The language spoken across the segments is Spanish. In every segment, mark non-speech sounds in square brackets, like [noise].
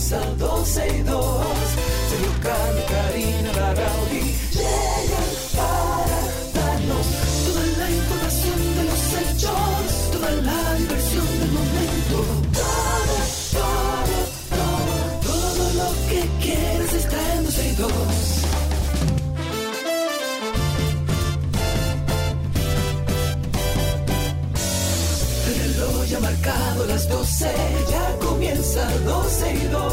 comienza 12 y 2. Sergio Carlos, Karina Larrauri llegan para darnos toda la información de los hechos, toda la diversión del momento. Todo, todo, todo, todo lo que quieras está en 12 y 2. El reloj ya ha marcado las 12, ya comienza 12 y 2.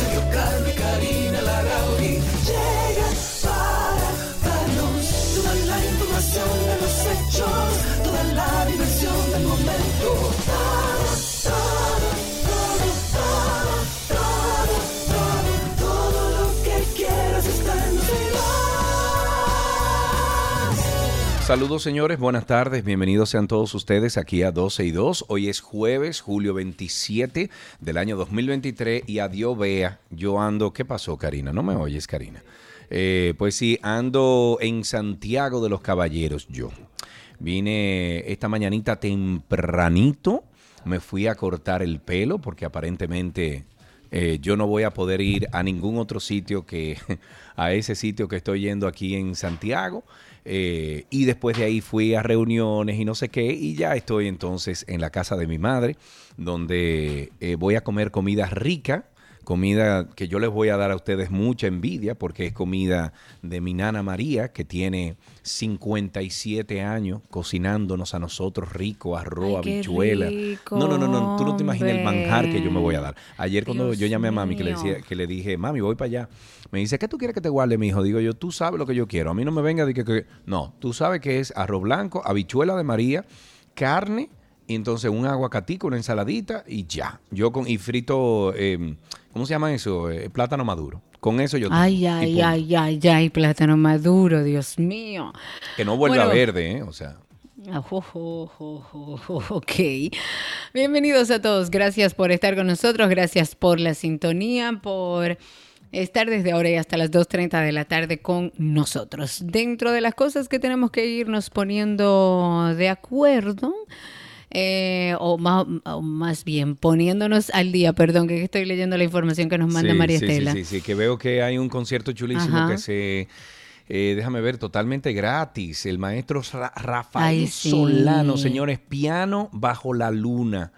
Sergio y Karina Larrauri llegan para darnos toda la información de los hechos, Saludos señores, buenas tardes, bienvenidos sean todos ustedes aquí a 12 y 2. Hoy es jueves, julio 27 del año 2023 y adiós vea, yo ando, ¿qué pasó Karina? ¿No me oyes Karina? Eh, pues sí, ando en Santiago de los Caballeros yo. Vine esta mañanita tempranito, me fui a cortar el pelo porque aparentemente eh, yo no voy a poder ir a ningún otro sitio que [laughs] a ese sitio que estoy yendo aquí en Santiago. Eh, y después de ahí fui a reuniones y no sé qué. Y ya estoy entonces en la casa de mi madre, donde eh, voy a comer comida rica. Comida que yo les voy a dar a ustedes mucha envidia porque es comida de mi nana María, que tiene 57 años cocinándonos a nosotros rico, arroz, habichuela. rico, No, no, no, no, tú no te imaginas el manjar que yo me voy a dar. Ayer cuando Dios yo llamé a mami que le, decía, que le dije, mami, voy para allá. Me dice, ¿qué tú quieres que te guarde, mi hijo? Digo yo, tú sabes lo que yo quiero. A mí no me venga de que, que- No, tú sabes que es arroz blanco, habichuela de María, carne, y entonces un aguacatico, una ensaladita y ya. Yo con, y frito, eh, ¿cómo se llama eso? Eh, plátano maduro. Con eso yo tengo. Ay, ay, ay, ay, ay, plátano maduro, Dios mío. Que no vuelva Bueno. verde, ¿eh? O sea. Ah, Ok. Bienvenidos a todos. Gracias por estar con nosotros. Gracias por la sintonía, por estar desde ahora y hasta las 2.30 de la tarde con nosotros. Dentro de las cosas que tenemos que irnos poniendo de acuerdo, eh, o, más, o más bien poniéndonos al día, perdón, que estoy leyendo la información que nos manda Sí, María sí, Estela. Sí, sí, sí, que veo que hay un concierto chulísimo Ajá. que se, eh, déjame ver, totalmente gratis. El maestro Ra- Rafael Ay, sí. Solano, señores, piano bajo la luna.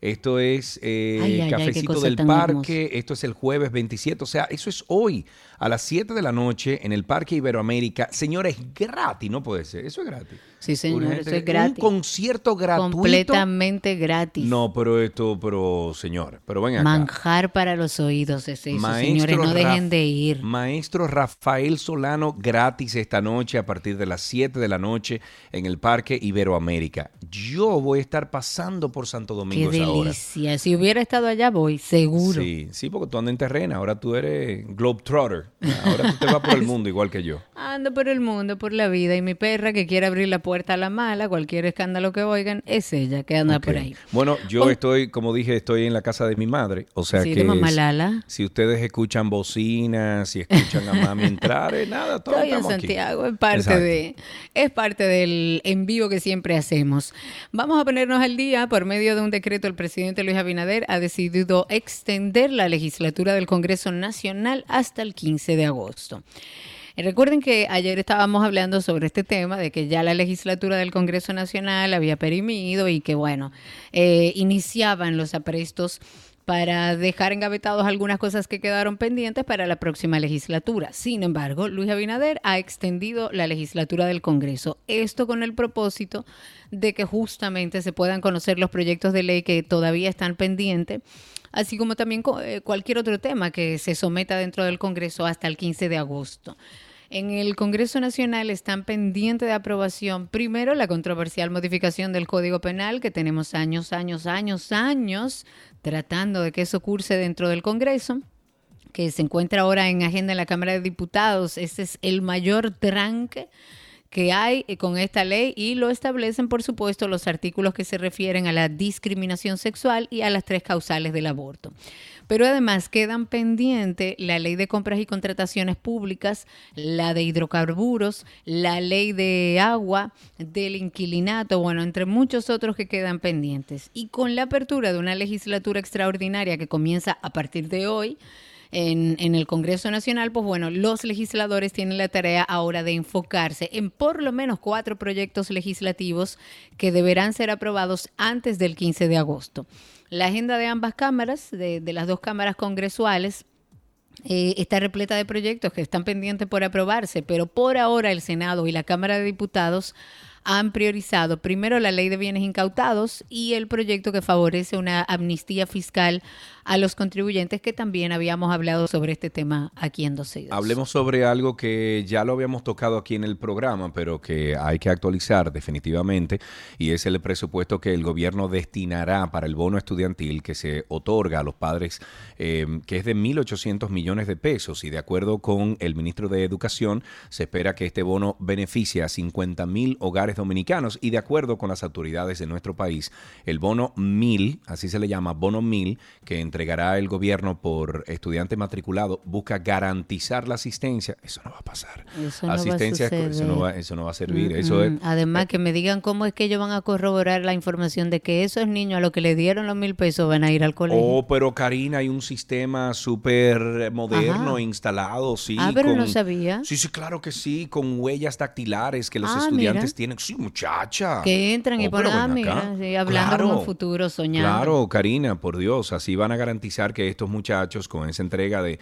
Esto es eh, Ay, ay, Cafecito del Parque, esto es el jueves 27, o sea, eso es hoy a las 7 de la noche en el Parque Iberoamérica. Señores, gratis, no puede ser, eso es gratis. Sí, señor, Urgente. eso es gratis. Un concierto gratuito. Completamente gratis. No, pero esto, pero señor, pero ven acá. Manjar para los oídos es eso, Maestro señores, no dejen Raf- de ir. Maestro Rafael Solano gratis esta noche a partir de las 7 de la noche en el Parque Iberoamérica. Yo voy a estar pasando por Santo Qué Domingo hora. delicia. Si hubiera estado allá, voy, seguro. Sí, sí, porque tú andas en terrena, ahora tú eres Globetrotter. Ahora tú te vas por el [laughs] mundo igual que yo. Ando por el mundo, por la vida, y mi perra que quiere abrir la puerta a la mala, cualquier escándalo que oigan, es ella que anda por ahí. Bueno, yo Oh. estoy, como dije, estoy en la casa de mi madre, o sea Sí, que mamá es- Lala. si ustedes escuchan bocinas, si escuchan a mami entrar, eh, nada, todo Estoy en aquí. Santiago, es parte Exacto. de, es parte del envío que siempre hacemos. Vamos a ponernos al día por medio de un decreto. El presidente Luis Abinader ha decidido extender la legislatura del Congreso Nacional hasta el 15 de agosto. Eh, Recuerden que ayer estábamos hablando sobre este tema de que ya la legislatura del Congreso Nacional había perimido y que, bueno, eh, iniciaban los aprestos para dejar engavetados algunas cosas que quedaron pendientes para la próxima legislatura. Sin embargo, Luis Abinader ha extendido la legislatura del Congreso. Esto con el propósito de que justamente se puedan conocer los proyectos de ley que todavía están pendientes, así como también eh, cualquier otro tema que se someta dentro del Congreso hasta el 15 de agosto. En el Congreso Nacional están pendientes de aprobación, primero, la controversial modificación del Código Penal, que tenemos años, años, años, años tratando de que eso curse dentro del Congreso, que se encuentra ahora en agenda en la Cámara de Diputados. Ese es el mayor tranque que hay eh, con esta ley y lo establecen, por supuesto, los artículos que se refieren a la discriminación sexual y a las tres causales del aborto. Pero además quedan pendientes la ley de compras y contrataciones públicas, la de hidrocarburos, la ley de agua, del inquilinato, bueno, entre muchos otros que quedan pendientes. Y con la apertura de una legislatura extraordinaria que comienza a partir de hoy, en, el Congreso Nacional, pues bueno, los legisladores tienen la tarea ahora de enfocarse en por lo menos cuatro proyectos legislativos que deberán ser aprobados antes del 15 de agosto. La agenda de ambas cámaras, de, de las dos cámaras congresuales, eh, está repleta de proyectos que están pendientes por aprobarse, pero por ahora el Senado y la Cámara de Diputados han priorizado. Primero la ley de bienes incautados y el proyecto que favorece una amnistía fiscal a los contribuyentes que también habíamos hablado sobre este tema aquí en 12 Hablemos sobre algo que ya lo habíamos tocado aquí en el programa, pero que hay que actualizar definitivamente, y es el presupuesto que el gobierno destinará para el bono estudiantil que se otorga a los padres, eh, que es de 1.800 millones de pesos, y de acuerdo con el ministro de Educación, se espera que este bono beneficie a 50 mil hogares dominicanos, y de acuerdo con las autoridades de nuestro país, el bono 1000, así se le llama, bono 1000, que entregará el gobierno por estudiante matriculado busca garantizar la asistencia, eso no va a pasar. Eso asistencia, no va a eso, no va, eso no va a servir. Eso es, Además, que me digan cómo es que ellos van a corroborar la información de que esos niños a los que le dieron los mil pesos van a ir al colegio. Oh, pero Karina, hay un sistema súper moderno Ajá. instalado, sí. Ah, pero con, no sabía. Sí, sí, claro que sí, con huellas dactilares que los ah, estudiantes mira. tienen. Sí, muchacha. Que entran oh, y ponen, ah, mira, sí, hablando claro, como futuro, soñando. Claro, Karina, por Dios, así van a garantizar que estos muchachos con esa entrega de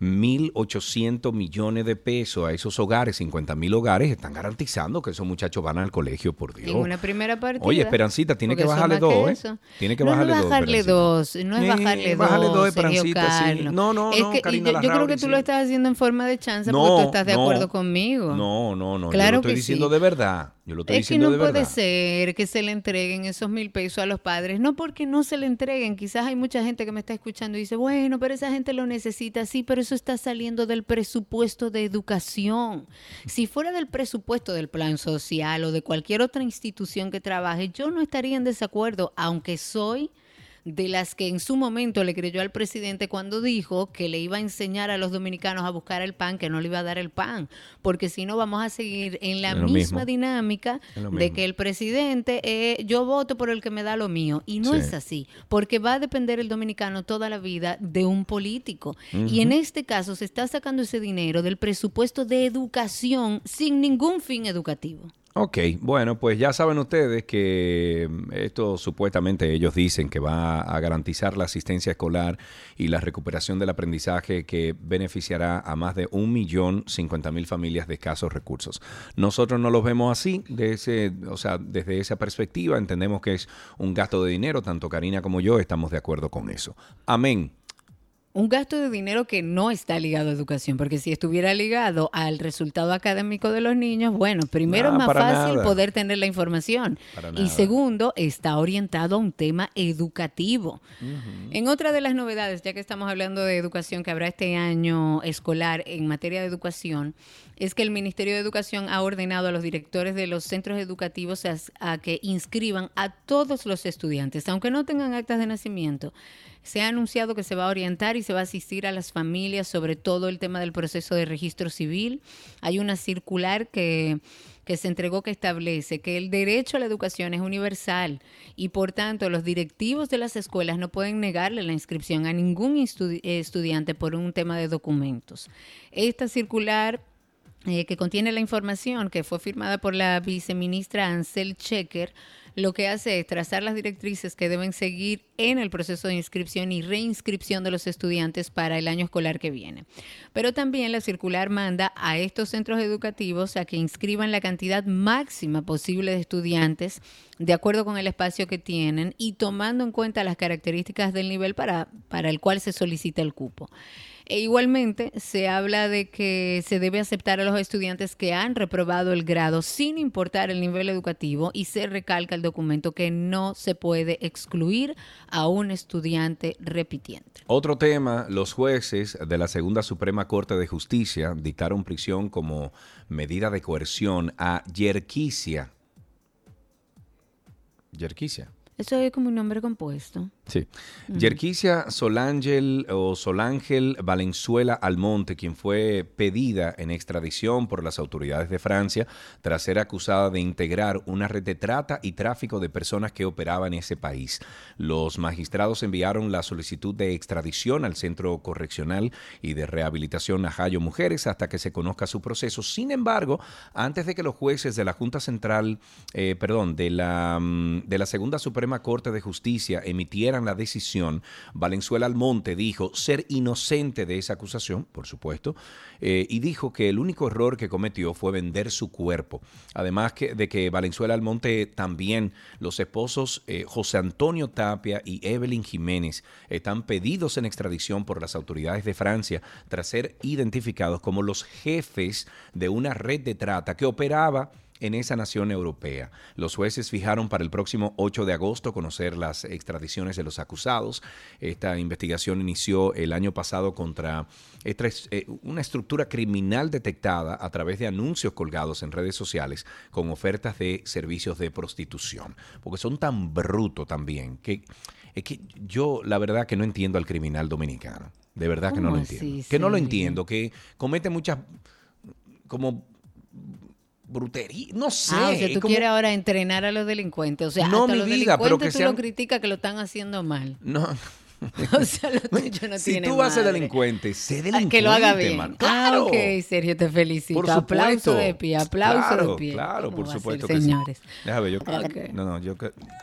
1.800 millones de pesos a esos hogares, 50 mil hogares, están garantizando que esos muchachos van al colegio, por Dios. En una primera partida. Oye, Esperancita, tiene que bajarle dos, ¿eh? Tiene que no, bajarle no dos. bajarle dos, no es bajarle dos. Bájale dos, Esperancita, sí. No, no, es no, que, Karina yo, yo creo que tú sí. lo estás haciendo en forma de chance No, porque tú estás de no. acuerdo conmigo. No, no, no. Claro yo lo estoy que diciendo sí. de verdad. Yo lo estoy Es que no de puede ser que se le entreguen esos mil pesos a los padres, no porque no se le entreguen, quizás hay mucha gente que me está escuchando y dice, bueno, pero esa gente lo necesita, sí, pero eso está saliendo del presupuesto de educación. Si fuera del presupuesto del plan social o de cualquier otra institución que trabaje, yo no estaría en desacuerdo, aunque soy de las que en su momento le creyó al presidente cuando dijo que le iba a enseñar a los dominicanos a buscar el pan, que no le iba a dar el pan, porque si no vamos a seguir en la misma mismo. dinámica de que el presidente, eh, yo voto por el que me da lo mío, y no Sí. es así, porque va a depender el dominicano toda la vida de un político, y en este caso se está sacando ese dinero del presupuesto de educación sin ningún fin educativo. Ok, bueno, pues ya saben ustedes que mm, esto supuestamente ellos dicen que va a garantizar la asistencia escolar y la recuperación del aprendizaje que beneficiará a más de un millón cincuenta mil familias de escasos recursos. Nosotros no los vemos así, de ese, o sea, desde esa perspectiva entendemos que es un gasto de dinero, tanto Karina como yo estamos de acuerdo con eso. Amén. Un gasto de dinero que no está ligado a educación, porque si estuviera ligado al resultado académico de los niños, bueno, primero No, es más fácil nada. poder tener la información. Y segundo, está orientado a un tema educativo. En otra de las novedades, ya que estamos hablando de educación que habrá este año escolar en materia de educación, es que el Ministerio de Educación ha ordenado a los directores de los centros educativos a, a que inscriban a todos los estudiantes, aunque no tengan actas de nacimiento. Se ha anunciado que se va a orientar y se va a asistir a las familias sobre todo el tema del proceso de registro civil. Hay una circular que, que se entregó que establece que el derecho a la educación es universal y por tanto los directivos de las escuelas no pueden negarle la inscripción a ningún estu- estudiante por un tema de documentos. Esta circular eh, que contiene la información que fue firmada por la viceministra Ansel Checker, lo que hace es trazar las directrices que deben seguir en el proceso de inscripción y reinscripción de los estudiantes para el año escolar que viene. Pero también la circular manda a estos centros educativos a que inscriban la cantidad máxima posible de estudiantes de acuerdo con el espacio que tienen y tomando en cuenta las características del nivel para, para el cual se solicita el cupo. E igualmente se habla de que se debe aceptar a los estudiantes que han reprobado el grado sin importar el nivel educativo y se recalca el documento que no se puede excluir a un estudiante repitiente. Otro tema, los jueces de la Segunda Suprema Corte de Justicia dictaron prisión como medida de coerción a Yerquicia. Yerquicia. Eso es como un nombre compuesto. Sí. Yerquicia Solángel o Solángel Valenzuela Almonte, quien fue pedida en extradición por las autoridades de Francia tras ser acusada de integrar una red de trata y tráfico de personas que operaba en ese país. Los magistrados enviaron la solicitud de extradición al Centro Correccional y de Rehabilitación Najayo Mujeres hasta que se conozca su proceso. Sin embargo, antes de que los jueces de la Junta Central, eh, perdón, de la, mm, de la Segunda Suprema Corte de Justicia emitieran la decisión, Valenzuela Almonte dijo ser inocente de esa acusación, por supuesto, eh, y dijo que el único error que cometió fue vender su cuerpo. Además de que Valenzuela Almonte también, los esposos eh, José Antonio Tapia y Evelyn Jiménez están pedidos en extradición por las autoridades de Francia tras ser identificados como los jefes de una red de trata que operaba en esa nación europea. Los jueces fijaron para el próximo 8 de agosto conocer las extradiciones de los acusados. Esta investigación inició el año pasado contra es, eh, una estructura criminal detectada a través de anuncios colgados en redes sociales con ofertas de servicios de prostitución. Porque son tan brutos también que es que yo la verdad que no entiendo al criminal dominicano. De verdad que no lo ¿Cómo así, entiendo. Que no lo entiendo, que comete muchas como brutería, no sé. ah, o sea, tú como- quieres ahora entrenar a los delincuentes. O sea, No, hasta mi los vida, pero delincuentes que tú sean- lo criticas que lo están haciendo mal. No. [laughs] O sea, lo tuyo no si tiene tú vas a ser madre. delincuente, sé Ah, delincuente, que lo haga bien. mano. Ah, Claro. ok, Sergio, te felicito. Por aplauso supuesto. de pie, aplauso claro, de pie. Claro, ¿Cómo por a ser, supuesto que sí. señores. Déjame ver, yo Ok. No, no, yo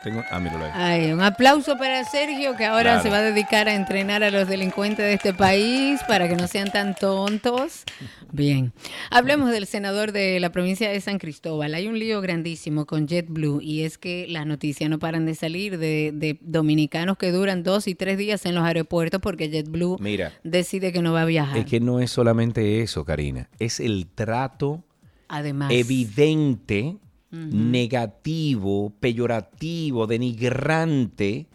tengo ah, míralo ahí. Ay, un aplauso para Sergio que ahora Claro. se va a dedicar a entrenar a los delincuentes de este país para que no sean tan tontos. Bien, hablemos del senador de la provincia de San Cristóbal. Hay un lío grandísimo con JetBlue y es que las noticias no paran de salir de, de dominicanos que duran dos y tres días en los aeropuertos porque JetBlue Mira. decide que no va a viajar. Es que no es solamente eso, Karina, es el trato Además, evidente, negativo, peyorativo, denigrante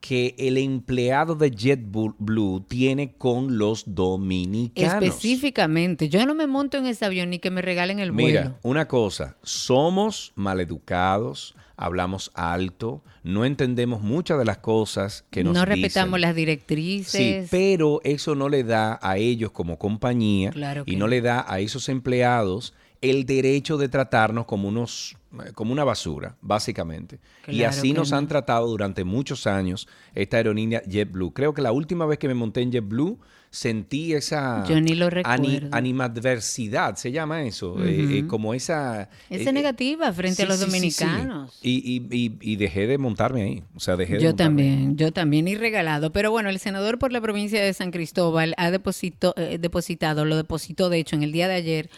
que el empleado de JetBlue tiene con los dominicanos. específicamente, yo no me monto en ese avión ni que me regalen el vuelo. Mira, una cosa, somos maleducados, hablamos alto, no entendemos muchas de las cosas que nos no dicen. respetamos las Sí, directrices. pero eso no le da a ellos como compañía Claro y no no. le da a esos empleados el derecho de tratarnos como unos como una basura, básicamente. y así nos no. han tratado durante muchos años esta aerolínea JetBlue. Creo que la última vez que me monté en JetBlue sentí esa Yo ni lo ani- animadversidad, se llama eso, eh, eh, como esa... Esa eh, negativa frente a los sí, sí, sí. dominicanos. Y, y- y- y dejé de montarme ahí, o sea, dejé de Yo ahí. también, yo también, y regalado. Pero bueno, el senador por la provincia de San Cristóbal ha deposito- depositado, lo depositó de hecho en el día de ayer,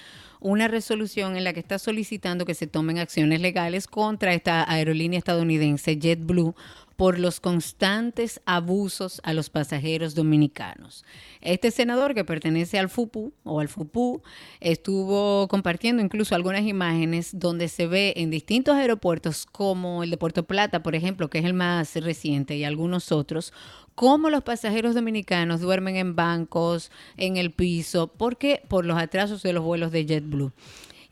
una resolución en la que está solicitando que se tomen acciones legales contra esta aerolínea estadounidense JetBlue por los constantes abusos a los pasajeros dominicanos. Este senador que pertenece al FUPU o al FUPU estuvo compartiendo incluso algunas imágenes donde se ve en distintos aeropuertos como el de Puerto Plata, por ejemplo, que es el más reciente y algunos otros, cómo los pasajeros dominicanos duermen en bancos, en el piso, porque por los atrasos de los vuelos de JetBlue.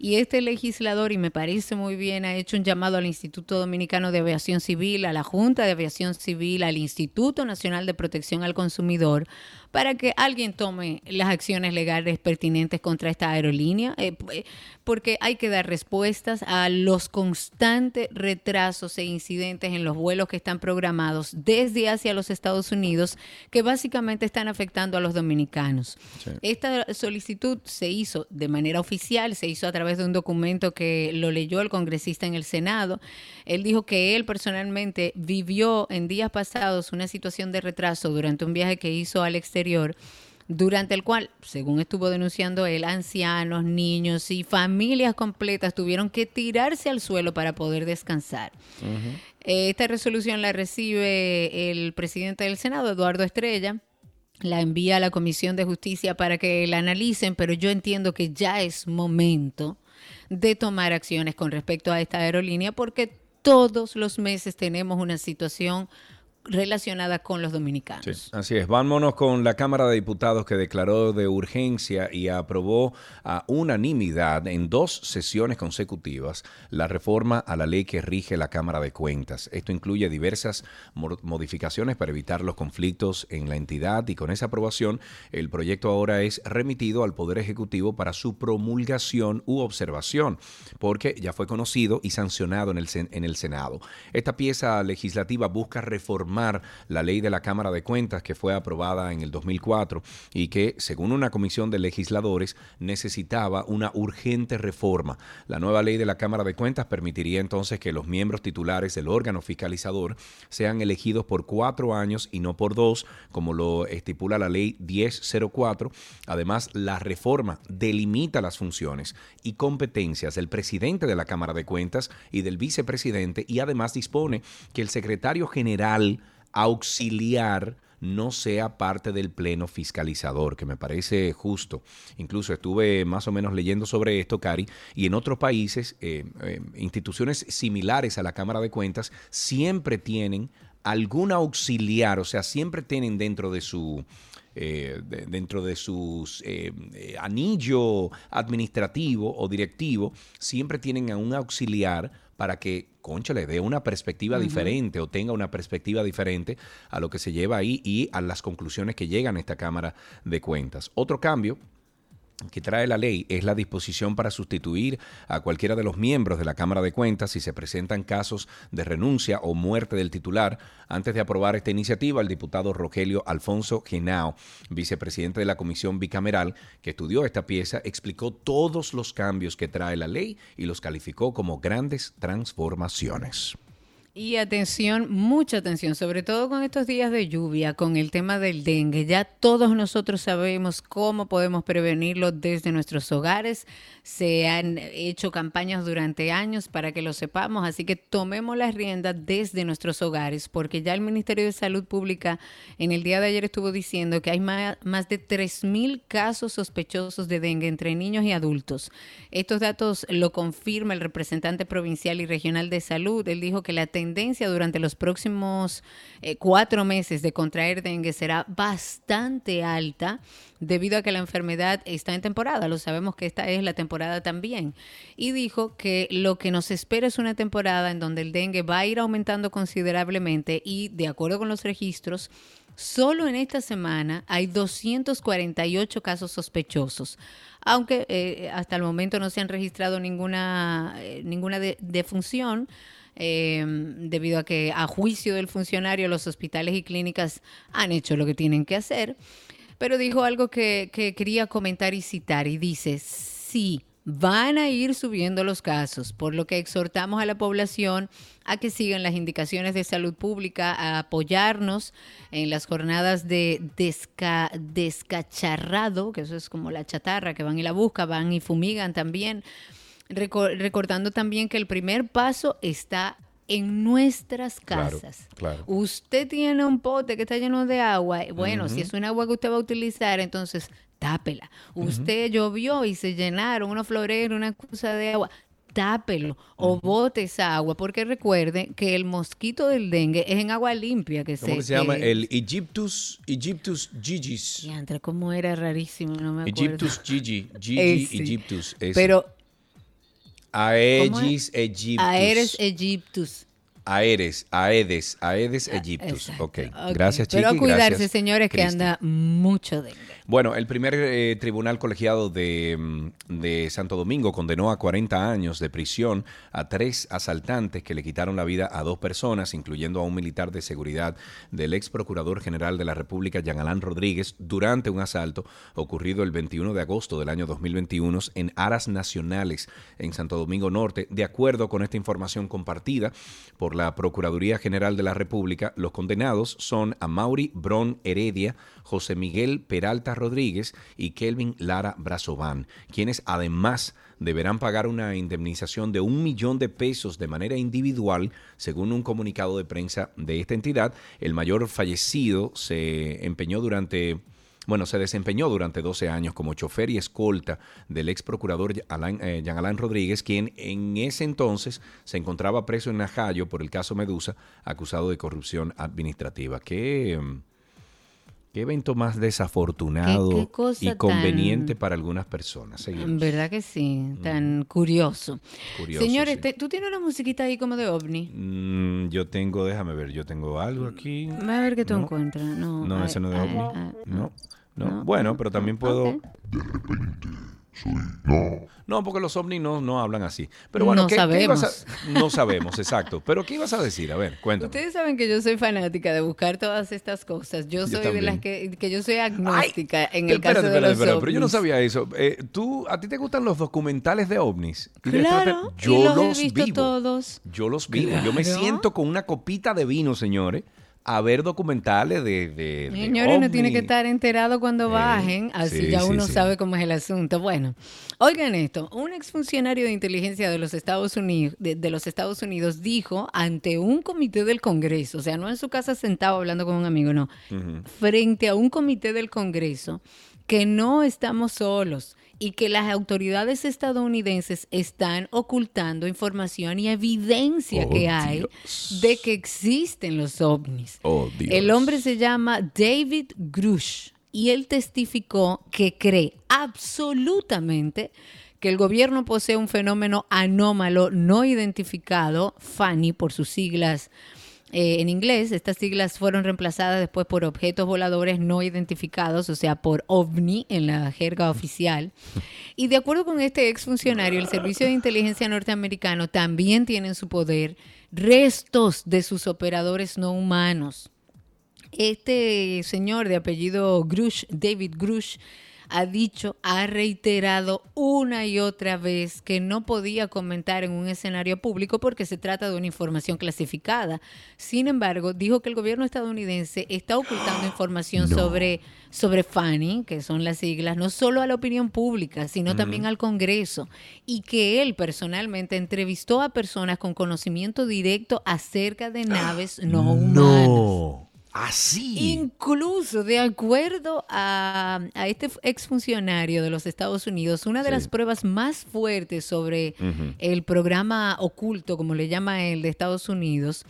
Y este legislador, y me parece muy bien, ha hecho un llamado al Instituto Dominicano de Aviación Civil, a la Junta de Aviación Civil, al Instituto Nacional de Protección al Consumidor, para que alguien tome las acciones legales pertinentes contra esta aerolínea, eh, eh, porque hay que dar respuestas a los constantes retrasos e incidentes en los vuelos que están programados desde hacia los Estados Unidos, que básicamente están afectando a los dominicanos. Sí. Esta solicitud se hizo de manera oficial, se hizo a través de un documento que lo leyó el congresista en el Senado. Él dijo que él personalmente vivió en días pasados una situación de retraso durante un viaje que hizo al exterior durante el cual, según estuvo denunciando él, ancianos, niños y familias completas tuvieron que tirarse al suelo para poder descansar. Eh, Esta resolución la recibe el presidente del Senado, Eduardo Estrella, la envía a la Comisión de Justicia para que la analicen, pero yo entiendo que ya es momento de tomar acciones con respecto a esta aerolínea porque todos los meses tenemos una situación relacionada con los dominicanos. así es. Vámonos con la Cámara de Diputados que declaró de urgencia y aprobó a unanimidad en dos sesiones consecutivas la reforma a la ley que rige la Cámara de Cuentas. Esto incluye diversas modificaciones para evitar los conflictos en la entidad y con esa aprobación el proyecto ahora es remitido al Poder Ejecutivo para su promulgación u observación, porque ya fue conocido y sancionado en el, en el Senado. Esta pieza legislativa busca reformar la ley de la Cámara de Cuentas que fue aprobada en el 2004 y que, según una comisión de legisladores, necesitaba una urgente reforma. La nueva ley de la Cámara de Cuentas permitiría entonces que los miembros titulares del órgano fiscalizador sean elegidos por cuatro años y no por dos, como lo estipula la ley 1004. Además, la reforma delimita las funciones y competencias del presidente de la Cámara de Cuentas y del vicepresidente y además dispone que el secretario general auxiliar no sea parte del pleno fiscalizador, que me parece justo. Incluso estuve más o menos leyendo sobre esto, Cari, y en otros países, eh, eh, instituciones similares a la Cámara de Cuentas siempre tienen algún auxiliar, o sea, siempre tienen dentro de su... Eh, dentro de sus anillo administrativo o directivo, siempre tienen a un auxiliar para que, concha, le dé una perspectiva diferente o tenga una perspectiva diferente a lo que se lleva ahí y a las conclusiones que llegan a esta Cámara de Cuentas. Otro cambio que trae la ley es la disposición para sustituir a cualquiera de los miembros de la Cámara de Cuentas si se presentan casos de renuncia o muerte del titular. Antes de aprobar esta iniciativa, el diputado Rogelio Alfonso Genao, vicepresidente de la Comisión Bicameral, que estudió esta pieza, explicó todos los cambios que trae la ley y los calificó como grandes transformaciones. Y atención, mucha atención, sobre todo con estos días de lluvia, con el tema del dengue. Ya todos nosotros sabemos cómo podemos prevenirlo desde nuestros hogares. Se han hecho campañas durante años para que lo sepamos, así que tomemos las riendas desde nuestros hogares, porque ya el Ministerio de Salud Pública en el día de ayer estuvo diciendo que hay más, más de 3.000 casos sospechosos de dengue entre niños y adultos. Estos datos lo confirma el representante provincial y regional de salud. Él dijo que la tendencia tendencia durante los próximos eh, cuatro meses de contraer dengue será bastante alta debido a que la enfermedad está en temporada. Lo sabemos que esta es la temporada también. Y dijo que lo que nos espera es una temporada en donde el dengue va a ir aumentando considerablemente y de acuerdo con los registros, Solo en esta semana hay 248 casos sospechosos, aunque eh, hasta el momento no se han registrado ninguna, eh, ninguna defunción. Em, debido a que a juicio del funcionario los hospitales y clínicas han hecho lo que tienen que hacer. Pero dijo algo que, que quería comentar y citar y dice, sí, van a ir subiendo los casos, por lo que exhortamos a la población a que sigan las indicaciones de salud pública, a apoyarnos en las jornadas de descacharrado, que eso es como la chatarra, que van y la buscan, van y fumigan también recordando también que el primer paso está en nuestras casas. Usted tiene un pote que está lleno de agua. Bueno, si es un agua que usted va a utilizar, entonces tápela. Usted llovió y se llenaron una florera, una cosa de agua. Tápelo o bote esa agua, porque recuerde que el mosquito del dengue es en agua limpia que ¿Cómo se, se llama? El Egyptus, Egyptus gigis. Diantre, cómo era rarísimo, no me acuerdo. Egyptus gigi, gigi [laughs] Egyptus. Pero Aegis Egyptus. Aeres Egyptus. Aeres, Aedes, Aedes Egyptus. Ok, gracias Chiqui. Pero cuidarse, señores, que anda mucho dengue. Bueno, el primer eh, tribunal colegiado mm, de, Santo Domingo condenó a 40 años de prisión a tres asaltantes que le quitaron la vida a dos personas, incluyendo a un militar de seguridad del ex procurador general de la República, Jean Alain Rodríguez, durante un asalto ocurrido el 21 de agosto del año 2021 en Aras Nacionales en Santo Domingo Norte, de acuerdo con esta información compartida por la Procuraduría General de la República, los condenados son a Mauri Bron Heredia, José Miguel Peralta Rodríguez y Kelvin Lara Brazován, quienes además deberán pagar una indemnización de un millón de pesos de manera individual, según un comunicado de prensa de esta entidad. El mayor fallecido se empeñó durante bueno, se desempeñó durante 12 años como chofer y escolta del ex procurador eh, Jean Alain Rodríguez, quien en ese entonces se encontraba preso en Najayo por el caso Medusa, acusado de corrupción administrativa. Qué, qué evento más desafortunado y conveniente para algunas personas. En Verdad que sí, tan curioso. Señores, ¿tú tienes una musiquita ahí como de ovni? Mm, yo tengo, déjame ver, yo tengo algo aquí. A ver qué tú encuentras. No, no ese no es de ovni. no. ¿no? Bueno, pero también puedo... De repente soy... No. No, porque los ovnis no, no hablan así. Pero bueno, no sabemos. No sabemos, exacto. Pero ¿qué ibas a decir? A ver, cuéntame. Ustedes saben que yo soy fanática de buscar todas estas cosas. Yo soy de las que, que yo soy agnóstica en el caso de los ovnis. Pero yo no sabía eso. Eh, ¿tú, ¿A ti te gustan los documentales de ovnis? Claro, yo los, he visto todos. Yo los vivo. Yo me siento con una copita de vino, señores a ver documentales de... de Señores, no tiene que estar enterado cuando bajen, así ya uno sabe cómo es el asunto. Bueno, oigan esto, un exfuncionario de inteligencia de los Estados Unidos, de, los Estados Unidos dijo ante un comité del Congreso, o sea, no en su casa sentado hablando con un amigo, no, frente a un comité del Congreso, que no estamos solos y que las autoridades estadounidenses están ocultando información y evidencia oh, que hay de que existen los ovnis. Oh, El hombre se llama David Grush y él testificó que cree absolutamente que el gobierno posee un fenómeno anómalo no identificado, FANI por sus siglas eh, en inglés, estas siglas fueron reemplazadas después por objetos voladores no identificados, o sea, por ovni en la jerga oficial. Y de acuerdo con este exfuncionario, el Servicio de Inteligencia norteamericano también tiene en su poder restos de sus operadores no humanos. Este señor de apellido Grush, David Grush, ha dicho, ha reiterado una y otra vez que no podía comentar en un escenario público porque se trata de una información clasificada. Sin embargo, dijo que el gobierno estadounidense está ocultando [gasps] información sobre, sobre Fanny, que son las siglas, no solo a la opinión pública, sino también al Congreso, y que él personalmente entrevistó a personas con conocimiento directo acerca de naves no humanas. Así. Incluso, de acuerdo a, este exfuncionario de los Estados Unidos, una de las pruebas más fuertes sobre el programa oculto, como le llama él, de Estados Unidos,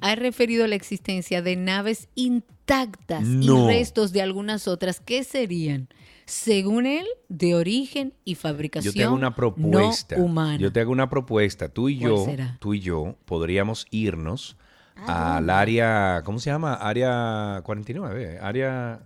ha referido a la existencia de naves intactas y restos de algunas otras que serían según él, de origen y fabricación Yo te hago una propuesta. no humana. Yo te hago una propuesta. Tú y yo, tú y yo podríamos irnos Ah, al área, ¿cómo se llama? Área 49, área...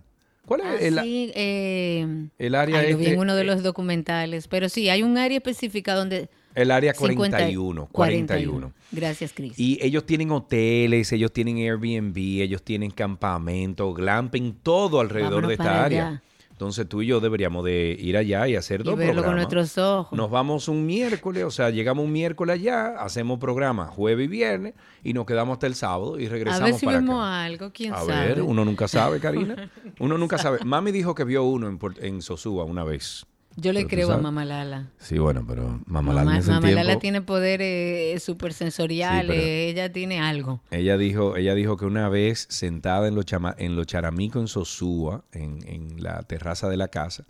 ¿Cuál es? Ah, el, sí, eh, el área lo vi en uno de los documentales, pero sí, hay un área específica donde... El área 41, 41. Gracias, Cris. Y ellos tienen hoteles, ellos tienen Airbnb, ellos tienen campamento, glamping, todo alrededor de esta área. Entonces tú y yo deberíamos de ir allá y hacer dos verlo con nuestros ojos. Nos vamos un miércoles, o sea, llegamos un miércoles allá, hacemos programa jueves y viernes y nos quedamos hasta el sábado y regresamos A ver si vemos algo, quién sabe. A ver, uno nunca sabe, Karina. [laughs] Uno nunca sabe. Mami dijo que vio uno en, en Sosúa una vez. Yo le creo a Mamá Lala. Sí, bueno, pero Mamá Lala Mamá, Lala tiene poderes supersensoriales, ella tiene algo. Ella dijo, ella dijo que una vez sentada en los, chama, en los charamicos en Sosúa, en, en la terraza de la casa,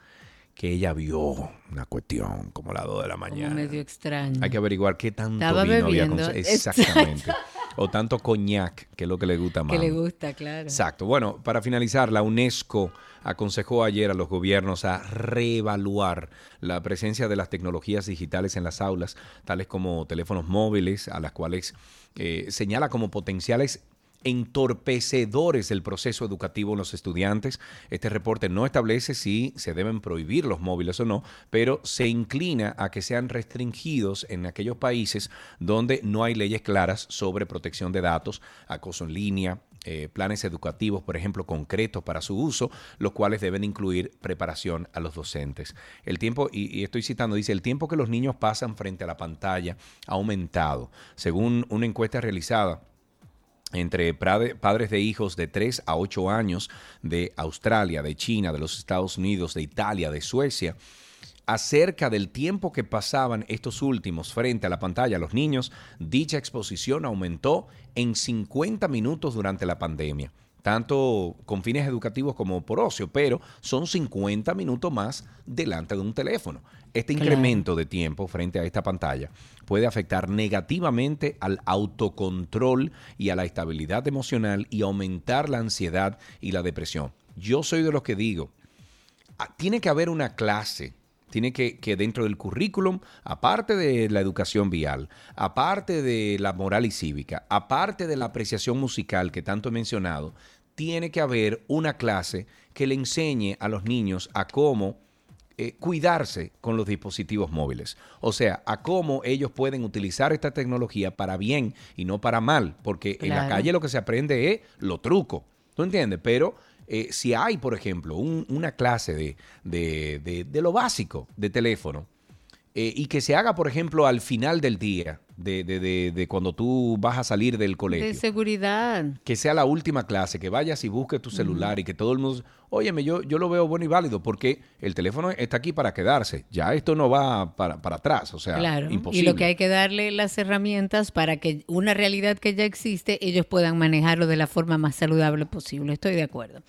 que ella vio una cuestión como la 2 de la mañana. medio extraño. Hay que averiguar qué tanto Estaba vino bebiendo. había Exactamente. o tanto coñac, que es lo que le gusta más. Que le gusta, claro. Exacto. Bueno, para finalizar, la UNESCO aconsejó ayer a los gobiernos a reevaluar la presencia de las tecnologías digitales en las aulas, tales como teléfonos móviles, a las cuales eh, señala como potenciales entorpecedores del proceso educativo en los estudiantes. Este reporte no establece si se deben prohibir los móviles o no, pero se inclina a que sean restringidos en aquellos países donde no hay leyes claras sobre protección de datos, acoso en línea, eh, planes educativos, por ejemplo, concretos para su uso, los cuales deben incluir preparación a los docentes. El tiempo, y, estoy citando, dice, el tiempo que los niños pasan frente a la pantalla ha aumentado. Según una encuesta realizada entre padres de hijos de 3 a 8 años de Australia, de China, de los Estados Unidos, de Italia, de Suecia, acerca del tiempo que pasaban estos últimos frente a la pantalla los niños, dicha exposición aumentó en 50 minutos durante la pandemia, tanto con fines educativos como por ocio, pero son 50 minutos más delante de un teléfono. Este Claro. incremento de tiempo frente a esta pantalla puede afectar negativamente al autocontrol y a la estabilidad emocional y aumentar la ansiedad y la depresión. Yo soy de los que digo, ah, tiene que haber una clase, tiene que, que dentro del currículum, aparte de la educación vial, aparte de la moral y cívica, aparte de la apreciación musical que tanto he mencionado, tiene que haber una clase que le enseñe a los niños a cómo eh, cuidarse con los dispositivos móviles. O sea, a cómo ellos pueden utilizar esta tecnología para bien y no para mal, porque en la calle lo que se aprende es lo truco. ¿Tú entiendes? Pero eh, si hay, por ejemplo, un- una clase de, de- de- lo básico de teléfono eh, y que se haga, por ejemplo, al final del día, de, de- de- de cuando tú vas a salir del colegio De seguridad. que sea la última clase, que vayas y busques tu celular y que todo el mundo, óyeme, yo, yo lo veo bueno y válido porque el teléfono está aquí para quedarse. Ya esto no va para, para atrás, o sea, Claro. imposible. Y lo que hay que darle las herramientas para que una realidad que ya existe, ellos puedan manejarlo de la forma más saludable posible. Estoy de acuerdo.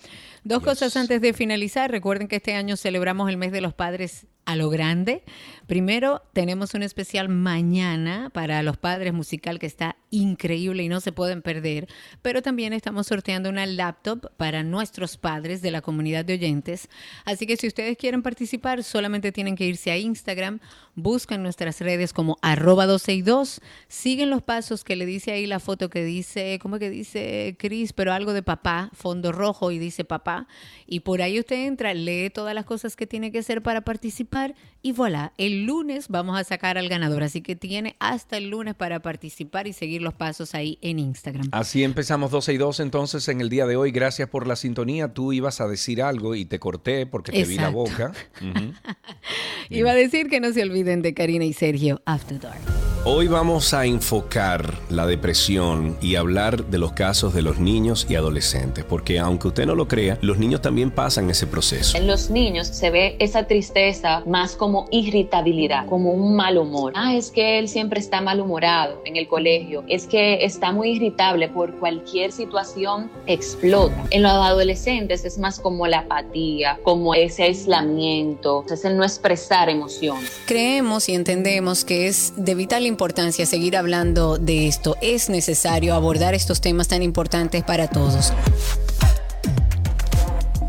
Dos cosas antes de finalizar. Recuerden que este año celebramos el mes de los padres a lo grande. Primero, tenemos un especial mañana para los padres musical que está increíble y no se pueden perder. Pero también estamos sorteando una laptop para nuestros padres de la comunidad de oyentes. Así que si ustedes quieren participar, solamente tienen que irse a Instagram, buscan nuestras redes como arroba 12 y 2, siguen los pasos que le dice ahí la foto que dice, ¿cómo que dice Cris? Pero algo de papá, fondo rojo y dice papá. Y por ahí usted entra, lee todas las cosas que tiene que hacer para participar y voilà, el lunes vamos a sacar al ganador. Así que tiene hasta el lunes para participar y seguir los pasos ahí en Instagram. Así empezamos 12 y 2 entonces en el día de hoy. Gracias por la sintonía. Tú ibas a decir algo y te corté porque te vi la boca. [laughs] [laughs] Iba a decir que no se olviden de Karina y Sergio After Dark. Hoy vamos a enfocar la depresión y hablar de los casos de los niños y adolescentes, porque aunque usted no lo crea, los niños también pasan ese proceso. En los niños se ve esa tristeza más como irritabilidad, como un mal humor. Ah, es que él siempre está malhumorado en el colegio, es que está muy irritable por cualquier situación, explota. En los adolescentes es más como la apatía, como ese aislamiento, es el no expresar emociones. Creemos y entendemos que es de vital importancia seguir hablando de esto. Es necesario abordar estos temas tan importantes para todos.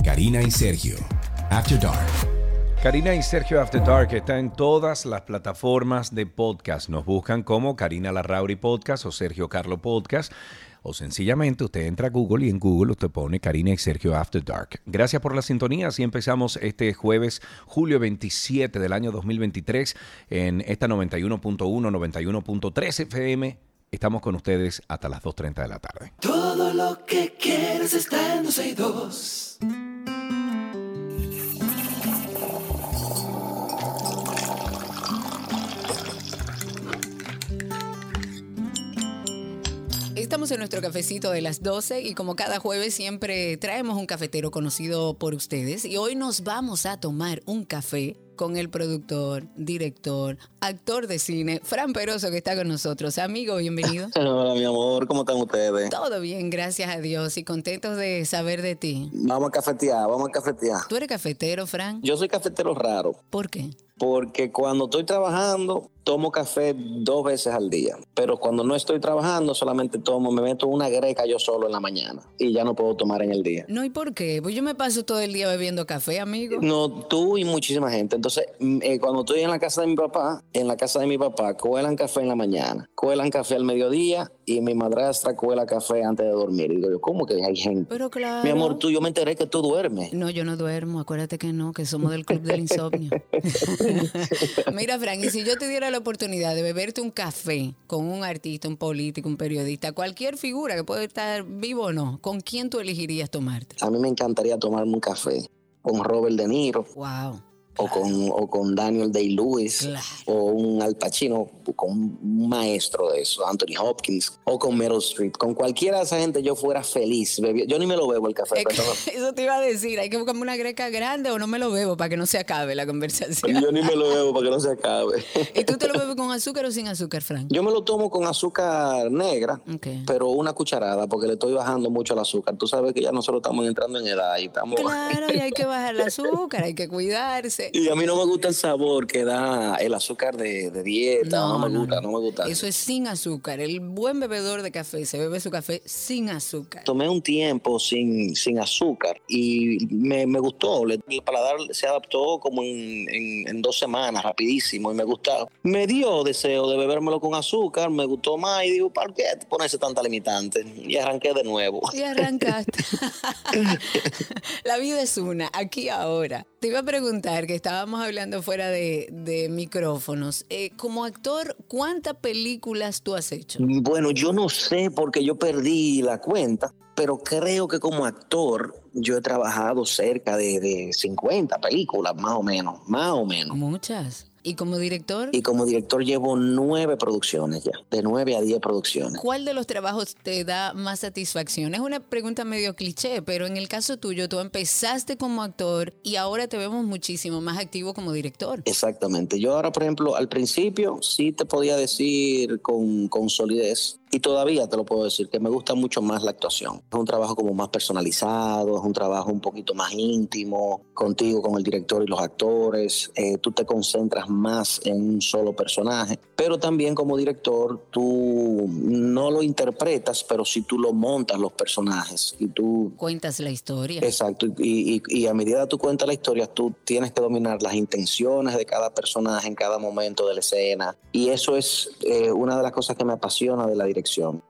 Karina y Sergio. After Dark. Karina y Sergio After Dark está en todas las plataformas de podcast. Nos buscan como Karina Larrauri Podcast o Sergio Carlo Podcast. O sencillamente usted entra a Google y en Google usted pone Karina y Sergio After Dark. Gracias por la sintonía. Así empezamos este jueves, julio 27 del año 2023, en esta 91.1, 91.3 FM. Estamos con ustedes hasta las 2.30 de la tarde. Todo lo que quieres está en 12 Estamos en nuestro cafecito de las 12 y como cada jueves siempre traemos un cafetero conocido por ustedes y hoy nos vamos a tomar un café con el productor, director, actor de cine, Fran Peroso que está con nosotros. Amigo, bienvenido. [laughs] Hola, mi amor, ¿cómo están ustedes? Todo bien, gracias a Dios y contentos de saber de ti. Vamos a cafetear, vamos a cafetear. ¿Tú eres cafetero, Fran? Yo soy cafetero raro, ¿Por qué? Porque cuando estoy trabajando tomo café dos veces al día, pero cuando no estoy trabajando solamente tomo, me meto una greca yo solo en la mañana y ya no puedo tomar en el día. No, ¿y por qué? Pues yo me paso todo el día bebiendo café, amigo. No, tú y muchísima gente. Entonces, mm, eh, cuando estoy en la casa de mi papá, en la casa de mi papá, cuelan café en la mañana, cuelan café al mediodía y mi madrastra cuela café antes de dormir. Y digo yo, ¿cómo que hay gente? Pero claro. Mi amor, tú, yo me enteré que tú duermes. No, yo no duermo, acuérdate que no, que somos del club del insomnio. [laughs] Mira, Fran, y si yo te diera la oportunidad de beberte un café con un artista, un político, un periodista, cualquier figura que puede estar vivo o no, ¿con quién tú elegirías tomarte? A mí me encantaría tomarme un café con Robert De Niro, Wow. O con, o con Daniel Day-Lewis, Claro. o un Al Pacino, con un maestro de eso, Anthony Hopkins, o con Meryl Streep. Con cualquiera de esa gente yo fuera feliz. bebi- Yo ni me lo bebo el café, Es que- pero [laughs] eso te iba a decir, hay que buscarme una greca grande o no me lo bebo para que no se acabe la conversación. yo ni me lo bebo para que no se acabe. [laughs] ¿Y tú te lo bebes con azúcar o sin azúcar, Frank? Yo me lo tomo con azúcar negra, pero una cucharada, porque le estoy bajando mucho el azúcar. Tú sabes que ya nosotros estamos entrando en edad y estamos... Claro, y hay que bajar el azúcar, hay que cuidarse. Y a mí no me gusta el sabor que da el azúcar de, de dieta, no, me gusta, no. me gusta. Eso es sin azúcar. El buen bebedor de café se bebe su café sin azúcar. Tomé un tiempo sin, sin azúcar y me, me gustó. El paladar se adaptó como en, en- en dos semanas, rapidísimo, y me gustó. Me dio deseo de bebérmelo con azúcar, me gustó más y digo, ¿para qué ponerse tanta limitante? Y arranqué de nuevo. Y arrancaste. [laughs] La vida es una, aquí ahora. Te iba a preguntar, que estábamos hablando fuera de, de micrófonos. eh, como actor, ¿cuántas películas tú has hecho? Bueno, yo no sé porque yo perdí la cuenta, pero creo que como actor yo he trabajado cerca de, de 50 películas, más o menos, más o menos. Muchas. ¿Y como director? Y como director llevo nueve producciones ya, de nueve a diez producciones. ¿Cuál de los trabajos te da más satisfacción? Es una pregunta medio cliché, pero en el caso tuyo, tú empezaste como actor y ahora te vemos muchísimo más activo como director. Exactamente. Yo ahora, por ejemplo, al principio sí te podía decir con, con solidez, y todavía te lo puedo decir, que me gusta mucho más la actuación. Es un trabajo como más personalizado, es un trabajo un poquito más íntimo, contigo, con el director y los actores. Eh, tú te concentras más en un solo personaje, pero también como director tú no lo interpretas, pero sí tú lo montas los personajes y tú Cuentas la historia. Exacto, y, y- y a medida que tú cuentas la historia, tú tienes que dominar las intenciones de cada personaje en cada momento de la escena. Y eso es eh, una de las cosas que me apasiona de la dirección,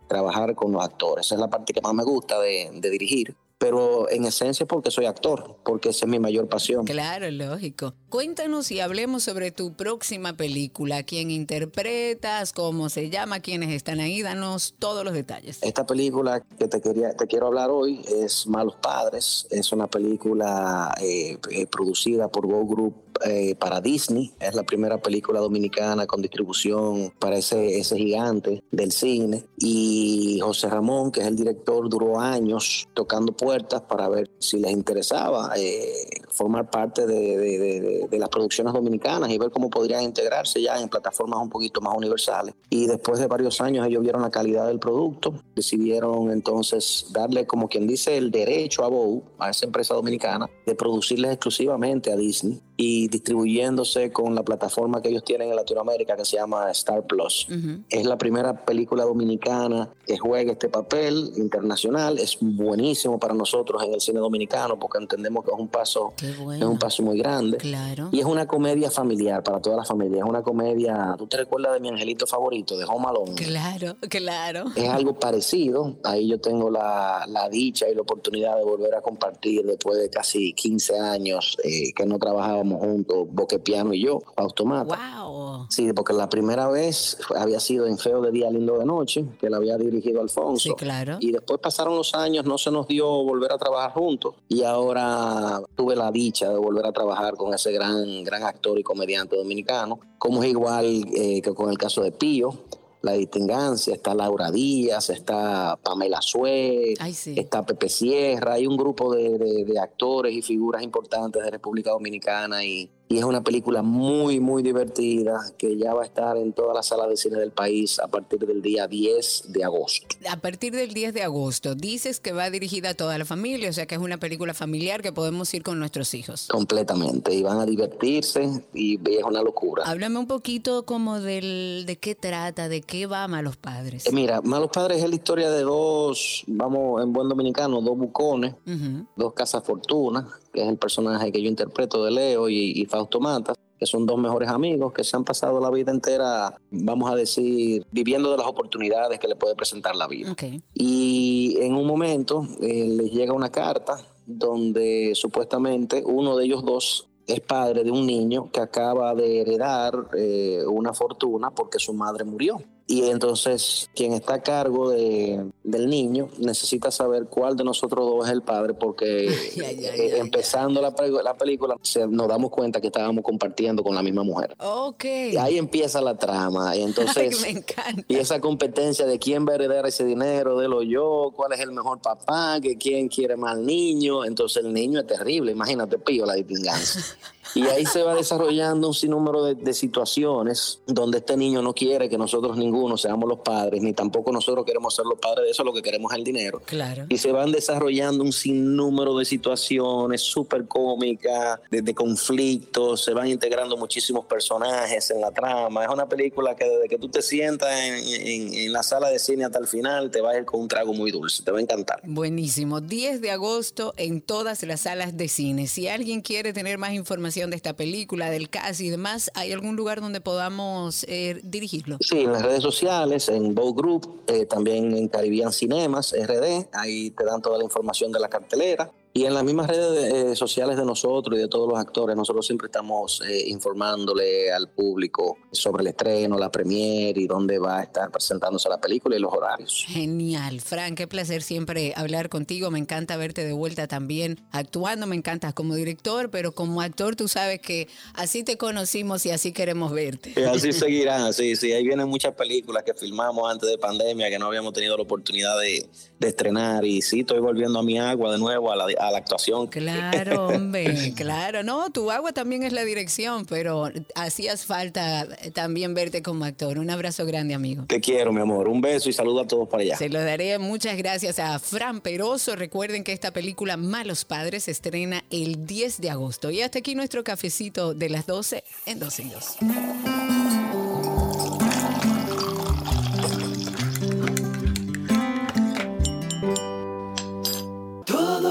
trabajar con los actores. Esa es la parte que más me gusta de, de dirigir. Pero en esencia es porque soy actor, porque esa es mi mayor pasión. Claro, lógico. Cuéntanos y hablemos sobre tu próxima película. ¿Quién interpretas? ¿Cómo se llama? ¿Quiénes están ahí? Danos todos los detalles. Esta película que te, quería, te quiero hablar hoy es Malos Padres. Es una película eh, eh, producida por Go Group eh, para Disney. Es la primera película dominicana con distribución para ese, ese gigante del cine. Y José Ramón, que es el director, duró años tocando puertas para ver si les interesaba eh, formar parte de, de- de- de- las producciones dominicanas y ver cómo podrían integrarse ya en plataformas un poquito más universales. Y después de varios años ellos vieron la calidad del producto, decidieron entonces darle, como quien dice, el derecho a Bow, a esa empresa dominicana, de producirles exclusivamente a Disney y distribuyéndose con la plataforma que ellos tienen en Latinoamérica que se llama Star Plus. Es la primera película dominicana que juega este papel internacional. Es buenísimo para nosotros en el cine dominicano porque entendemos que es un paso, es un paso muy grande. Claro. Y es una comedia familiar para toda la familia. Es una comedia. ¿Tú te recuerdas de mi angelito favorito, de Home Alone? Claro, claro. Es algo parecido. Ahí yo tengo la, la dicha y la oportunidad de volver a compartir después de casi 15 años eh, que no trabajábamos juntos, Boquepiano y yo, Fausto Mata. Wow. Sí, porque la primera vez había sido en Feo de Día Lindo de Noche, que la había dirigido Alfonso. Sí, claro. Y después pasaron los años, no se nos dio volver a trabajar juntos. Y ahora tuve la dicha de volver a trabajar con ese gran, gran actor y comediante dominicano, como es igual eh, que con el caso de Pío. La distingancia, está Laura Díaz, está Pamela Suez, Ay, sí. está Pepe Sierra, hay un grupo de, de- de actores y figuras importantes de República Dominicana y, y es una película muy, muy divertida que ya va a estar en todas las salas de cine del país a partir del día 10 de agosto. A partir del 10 de agosto, dices que va dirigida a toda la familia, o sea que es una película familiar que podemos ir con nuestros hijos. Completamente, y van a divertirse y es una locura. Háblame un poquito como del, de qué trata, de qué va Malos Padres. Eh, Mira, Malos Padres es la historia de dos, vamos en buen dominicano, dos bucones, Ujú. dos cazafortunas, que es el personaje que yo interpreto de Leo y, y Fausto Mata, que son dos mejores amigos que se han pasado la vida entera, vamos a decir, viviendo de las oportunidades que le puede presentar la vida. Y en un momento eh, les llega una carta donde supuestamente uno de ellos dos es padre de un niño que acaba de heredar eh, una fortuna porque su madre murió. Y entonces quien está a cargo de, del niño necesita saber cuál de nosotros dos es el padre porque [laughs] eh, empezando la, película se- nos damos cuenta que estábamos compartiendo con la misma mujer. Ok. Y ahí empieza la trama y entonces Ay, me encanta. y esa competencia de quién va a heredar ese dinero, de lo yo, cuál es el mejor papá, que quién quiere más al niño. Entonces el niño es terrible, imagínate, pío la distingancia. [laughs] Y ahí se va desarrollando un sinnúmero de, de situaciones donde este niño no quiere que nosotros ninguno seamos los padres, ni tampoco nosotros queremos ser los padres de eso, lo que queremos es el dinero. Claro. Y se van desarrollando un sinnúmero de situaciones súper cómicas, de, de conflictos, se van integrando muchísimos personajes en la trama. Es una película que desde que tú te sientas en, en- en la sala de cine hasta el final, te vas a ir con un trago muy dulce, te va a encantar. Buenísimo. 10 de agosto en todas las salas de cine. Si alguien quiere tener más información de esta película, del cast y demás, ¿hay algún lugar donde podamos eh, dirigirlo? Sí, en las redes sociales, en Bow Group, eh, también en Caribbean Cinemas, RD, ahí te dan toda la información de la cartelera. Y en las mismas redes eh, sociales de nosotros y de todos los actores, nosotros siempre estamos eh, informándole al público sobre el estreno, la premiere y dónde va a estar presentándose la película y los horarios. Genial, Frank, qué placer siempre hablar contigo. Me encanta verte de vuelta también actuando. Me encantas como director, pero como actor tú sabes que así te conocimos y así queremos verte. Y así [laughs] seguirán, sí, sí. Ahí vienen muchas películas que filmamos antes de pandemia que no habíamos tenido la oportunidad de, de estrenar. Y sí, estoy volviendo a mi agua de nuevo, a la, a la actuación. Claro, [laughs] hombre, claro. No, tu agua también es la dirección, pero hacías falta también verte como actor. Un abrazo grande, amigo. Te quiero, mi amor. Un beso y saludo a todos para allá. Se lo daré muchas gracias a Fran Peroso. Recuerden que esta película Malos Padres se estrena el 10 de agosto. Y hasta aquí nuestro cafecito de las 12 en 12 y 2.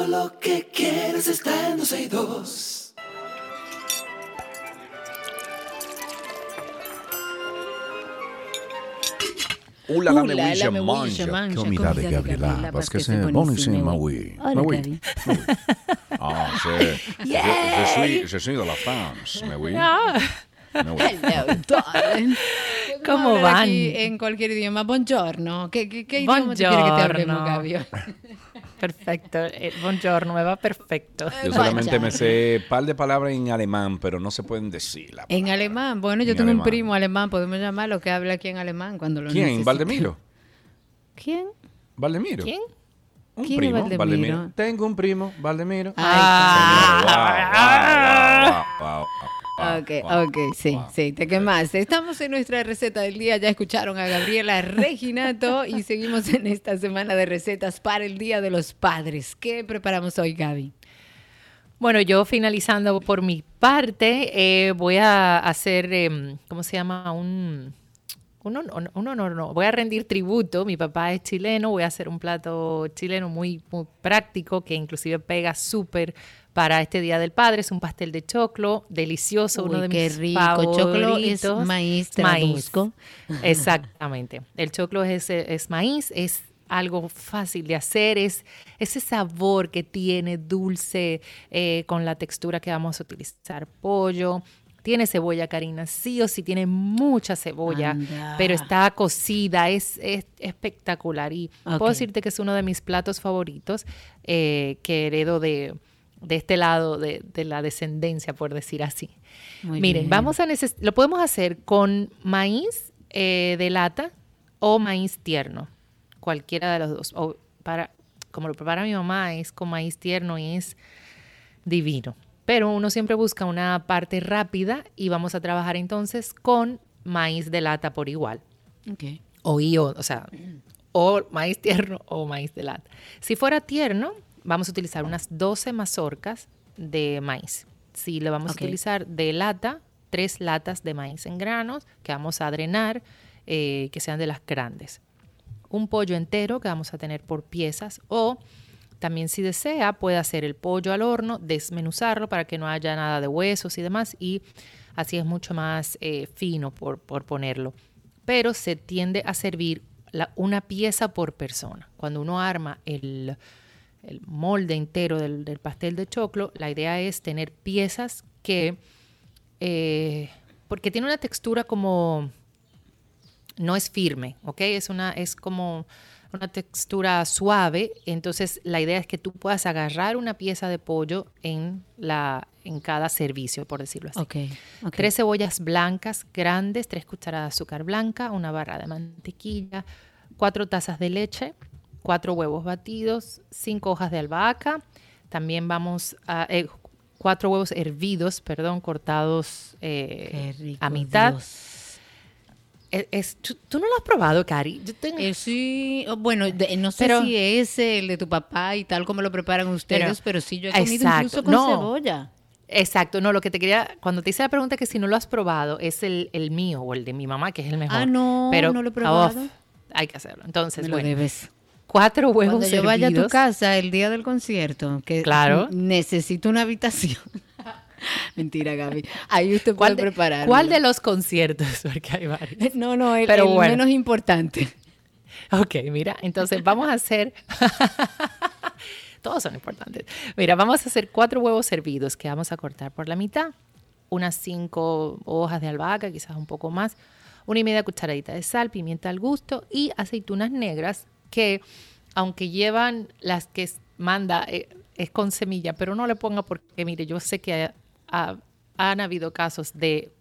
Lo que quieres está en 12 y 2. Uh, la, la, Uh, me la, wish la, a me manja. Comida de Gabriela. Buenísima, oui. Hola, Oui. Gaby. Ah, je, je, je suis, je suis de la France. Hello, darling. Podemos ¿Cómo van? aquí en cualquier idioma. Buongiorno. ¿Qué, qué, qué idioma tú quieres que te hablemos, Buongiorno. Gabio? [laughs] Perfecto. Eh, buongiorno, me va perfecto. Yo solamente me sé par de palabras en alemán, pero no se pueden decir. la En alemán. Bueno, yo En tengo un primo alemán. Podemos llamarlo que habla aquí en alemán cuando lo ¿Quién? necesite. ¿Valdemiro? ¿Quién? ¿Valdemiro? ¿Quién? Un ¿Quién es primo, Valdemiro? Tengo un primo, Valdemiro. Ah, Señor, wow, wow, wow, wow, Ok, ok, sí, sí, te quemaste. Estamos en nuestra receta del día, ya escucharon a Gabriela Reginato y [laughs] seguimos en esta semana de recetas para el Día de los Padres. ¿Qué preparamos hoy, Gaby? Bueno, yo finalizando por mi parte, eh, voy a hacer, em, ¿cómo se llama? Un, un, hon- un honor, no. Voy a rendir tributo. Mi papá es chileno, voy a hacer un plato chileno muy, muy práctico que inclusive pega súper para este Día del Padre. Es un pastel de choclo, delicioso, uno de qué mis rico. favoritos. Choclo es maíz traduzco. Exactamente. El choclo es, es maíz, es algo fácil de hacer, es ese sabor que tiene dulce eh, con la textura que vamos a utilizar. Pollo, tiene cebolla, Karina, sí o sí, tiene mucha cebolla, Anda. pero está cocida, es, es espectacular. Y puedo decirte que es uno de mis platos favoritos eh, que heredo de, de este lado de, de la descendencia, por decir así. Muy Miren, bien. vamos a lo podemos hacer con maíz eh, de lata o maíz tierno, cualquiera de los dos. O para, como lo prepara mi mamá, es con maíz tierno y es divino. Pero uno siempre busca una parte rápida y vamos a trabajar entonces con maíz de lata por igual. Ok. O IO, o sea, o maíz tierno o maíz de lata. Si fuera tierno, vamos a utilizar unas 12 mazorcas de maíz. Si le vamos a utilizar de lata, tres latas de maíz en granos que vamos a drenar, eh, que sean de las grandes. Un pollo entero que vamos a tener por piezas o también si desea puede hacer el pollo al horno, desmenuzarlo para que no haya nada de huesos y demás y así es mucho más eh, fino por, por ponerlo. Pero se tiende a servir la- una pieza por persona. Cuando uno arma el, el molde entero del, del pastel de choclo, la idea es tener piezas que, eh, porque tiene una textura como no es firme, ¿ok? Es, una, es como una textura suave, entonces la idea es que tú puedas agarrar una pieza de pollo en, la, en cada servicio, por decirlo así. Tres cebollas blancas grandes, tres cucharadas de azúcar blanca, una barra de mantequilla, cuatro tazas de leche, cuatro huevos batidos, cinco hojas de albahaca. También vamos a eh, cuatro huevos hervidos, perdón, cortados eh, rico, a mitad. Dios. Es- es- ¿tú, tú no lo has probado, Cari? Yo tengo- Eh, sí, bueno, de- no sé Pero- si es el de tu papá y tal como lo preparan ustedes, pero, Pero- sí yo he comido Exacto, incluso con no. cebolla. Exacto, no, lo que te quería, cuando te hice la pregunta que si no lo has probado, es el, el mío o el de mi mamá, que es el mejor. Ah, no, pero, no lo he probado. hay que hacerlo. Entonces, Me lo bueno, debes. Cuatro huevos Cuando yo vaya a tu casa el día del concierto, que Claro. necesito una habitación. [laughs] Mentira, Gaby. Ahí usted puede ¿Cuál de, preparar. cuál de los conciertos? [laughs] Porque hay varios. No, no, el, Pero el bueno. menos importante. Ok, mira, entonces vamos a hacer. [laughs] Todos son importantes. Mira, vamos a hacer cuatro huevos hervidos que vamos a cortar por la mitad, unas cinco hojas de albahaca, quizás un poco más, una y media cucharadita de sal, pimienta al gusto y aceitunas negras que, aunque llevan las que manda, eh, es con semilla, pero no le ponga porque, mire, yo sé que ha- ha- han habido casos de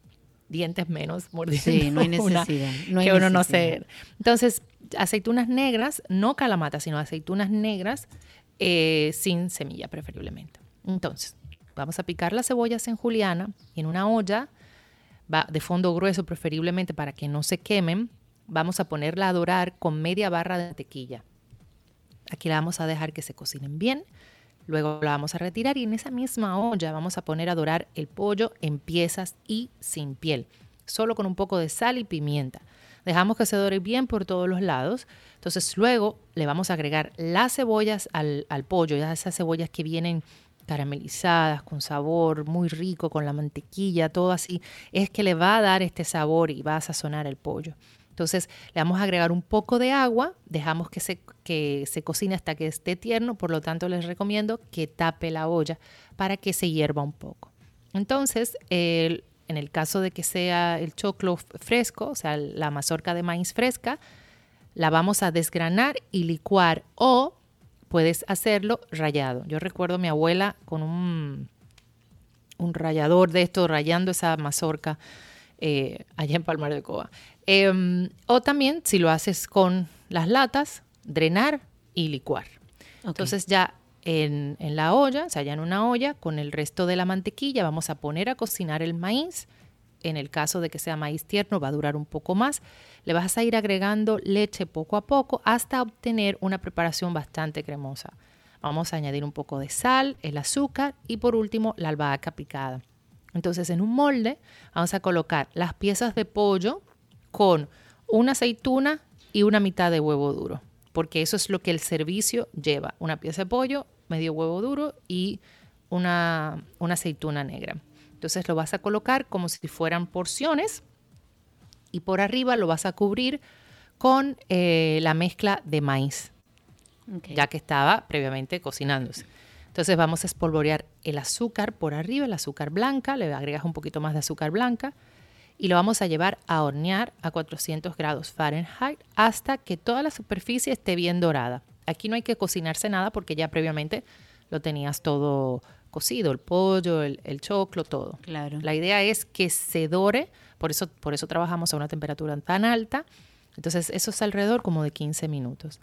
dientes menos mordiendo Sí, no hay una necesidad, no hay que uno no sé. Entonces, aceitunas negras, no calamata, sino aceitunas negras eh, sin semilla preferiblemente. Entonces, vamos a picar las cebollas en juliana en una olla va de fondo grueso preferiblemente para que no se quemen. Vamos a ponerla a dorar con media barra de mantequilla. Aquí la vamos a dejar que se cocinen bien. Luego la vamos a retirar y en esa misma olla vamos a poner a dorar el pollo en piezas y sin piel, solo con un poco de sal y pimienta. Dejamos que se dore bien por todos los lados. Entonces luego le vamos a agregar las cebollas al, al pollo, ya esas cebollas que vienen caramelizadas, con sabor muy rico, con la mantequilla, todo así, es que le va a dar este sabor y va a sazonar el pollo. Entonces le vamos a agregar un poco de agua, dejamos que se, que se cocine hasta que esté tierno, por lo tanto les recomiendo que tape la olla para que se hierva un poco. Entonces, en el caso de que sea el choclo fresco, o sea, la mazorca de maíz fresca, la vamos a desgranar y licuar o puedes hacerlo rallado. Yo recuerdo a mi abuela con un, un rallador de esto, rayando esa mazorca eh, allá en Palmar de Coba. Em, o también, si lo haces con las latas, drenar y licuar. Entonces ya en, en la olla, o sea, ya en una olla, con el resto de la mantequilla, vamos a poner a cocinar el maíz. En el caso de que sea maíz tierno, va a durar un poco más. Le vas a ir agregando leche poco a poco hasta obtener una preparación bastante cremosa. Vamos a añadir un poco de sal, el azúcar y por último la albahaca picada. Entonces en un molde vamos a colocar las piezas de pollo con una aceituna y una mitad de huevo duro, porque eso es lo que el servicio lleva, una pieza de pollo, medio huevo duro y una, una aceituna negra. Entonces lo vas a colocar como si fueran porciones y por arriba lo vas a cubrir con eh, la mezcla de maíz, ya que estaba previamente cocinándose. Entonces vamos a espolvorear el azúcar por arriba, el azúcar blanca, le agregas un poquito más de azúcar blanca y lo vamos a llevar a hornear a 400 grados Fahrenheit hasta que toda la superficie esté bien dorada. Aquí no hay que cocinarse nada porque ya previamente lo tenías todo cocido, el pollo, el, el choclo, todo. Claro. La idea es que se dore, por eso, por eso trabajamos a una temperatura tan alta. Entonces eso es alrededor como de 15 minutos.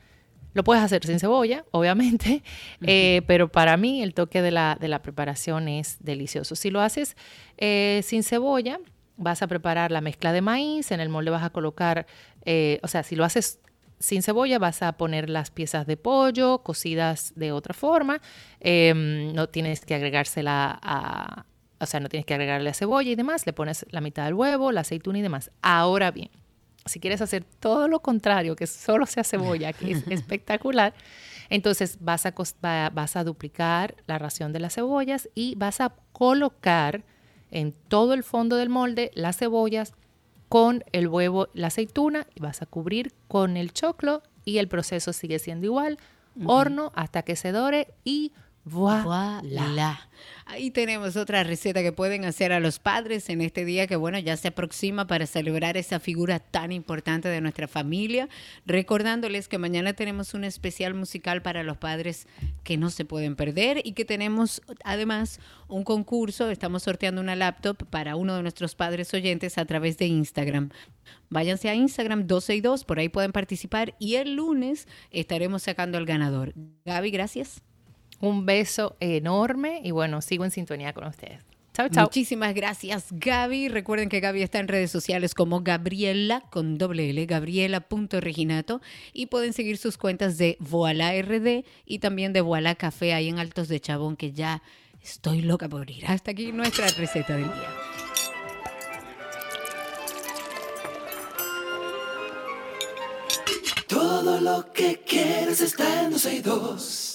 Lo puedes hacer sin cebolla, [laughs] obviamente, eh, pero para mí el toque de la, de la preparación es delicioso. Si lo haces eh, sin cebolla, vas a preparar la mezcla de maíz, en el molde vas a colocar, eh, o sea, si lo haces sin cebolla vas a poner las piezas de pollo cocidas de otra forma, eh, no tienes que agregársela a, o sea, no tienes que agregarle a cebolla y demás, le pones la mitad del huevo, la aceituna y demás. Ahora bien, si quieres hacer todo lo contrario, que solo sea cebolla, que es [laughs] espectacular, entonces vas a, vas a duplicar la ración de las cebollas y vas a colocar en todo el fondo del molde las cebollas con el huevo, la aceituna, y vas a cubrir con el choclo y el proceso sigue siendo igual. Horno hasta que se dore y Voilà. Ahí tenemos otra receta que pueden hacer a los padres en este día que, bueno, ya se aproxima para celebrar esa figura tan importante de nuestra familia. Recordándoles que mañana tenemos un especial musical para los padres que no se pueden perder y que tenemos además un concurso. Estamos sorteando una laptop para uno de nuestros padres oyentes a través de Instagram. Váyanse a Instagram 12 y 2, por ahí pueden participar y el lunes estaremos sacando al ganador. Gaby, gracias. Un beso enorme y bueno, sigo en sintonía con ustedes. Chao, chao. Muchísimas gracias, Gaby. Recuerden que Gaby está en redes sociales como Gabriela con doble L, gabriela.reginato y pueden seguir sus cuentas de Voila RD y también de Voila Café ahí en Altos de Chabón que ya estoy loca por ir. Hasta aquí nuestra receta del día. Todo lo que quieres está en 12 y 2.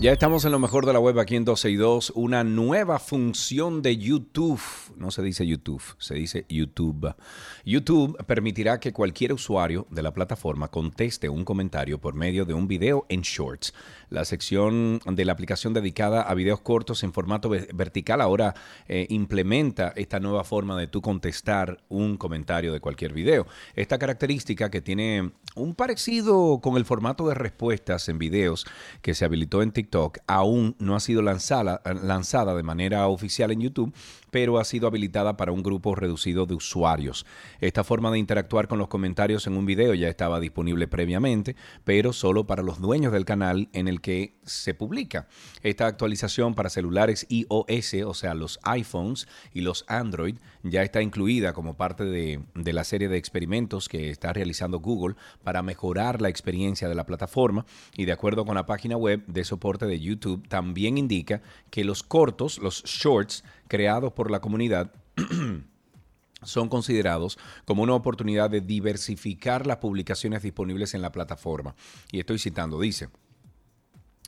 Ya estamos en lo mejor de la web aquí en 12 y 2, una nueva función de YouTube. No se dice YouTube, se dice YouTube. YouTube permitirá que cualquier usuario de la plataforma conteste un comentario por medio de un video en Shorts. La sección de la aplicación dedicada a videos cortos en formato ve- vertical ahora eh, implementa esta nueva forma de tú contestar un comentario de cualquier video. Esta característica que tiene un parecido con el formato de respuestas en videos que se habilitó en TikTok aún no ha sido lanzada, lanzada de manera oficial en YouTube, pero ha sido habilitada para un grupo reducido de usuarios. Esta forma de interactuar con los comentarios en un video ya estaba disponible previamente, pero solo para los dueños del canal en el que se publica. Esta actualización para celulares iOS, o sea, los iPhones y los Android, ya está incluida como parte de, la serie de experimentos que está realizando Google para mejorar la experiencia de la plataforma y de acuerdo con la página web de soporte de YouTube, también indica que los cortos, los shorts creados por la comunidad, [clears throat] son considerados como una oportunidad de diversificar las publicaciones disponibles en la plataforma. Y estoy citando, dice,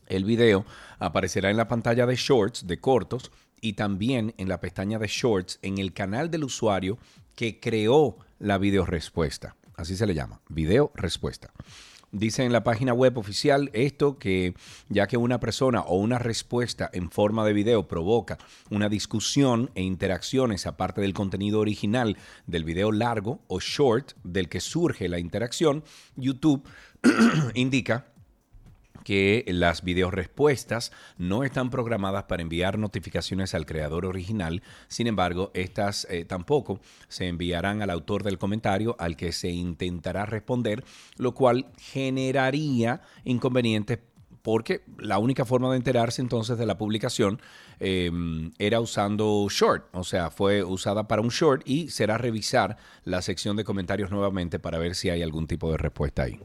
el video aparecerá en la pantalla de Shorts, de cortos, y también en la pestaña de Shorts en el canal del usuario que creó la video respuesta. Así se le llama, video respuesta. Dice en la página web oficial esto que ya que una persona o una respuesta en forma de video provoca una discusión e interacciones aparte del contenido original del video largo o short del que surge la interacción, YouTube [clears throat] indica que las videorespuestas no están programadas para enviar notificaciones al creador original, sin embargo, estas eh, tampoco se enviarán al autor del comentario al que se intentará responder, lo cual generaría inconvenientes porque la única forma de enterarse entonces de la publicación eh, era usando short, o sea, fue usada para un short y será revisar la sección de comentarios nuevamente para ver si hay algún tipo de respuesta ahí.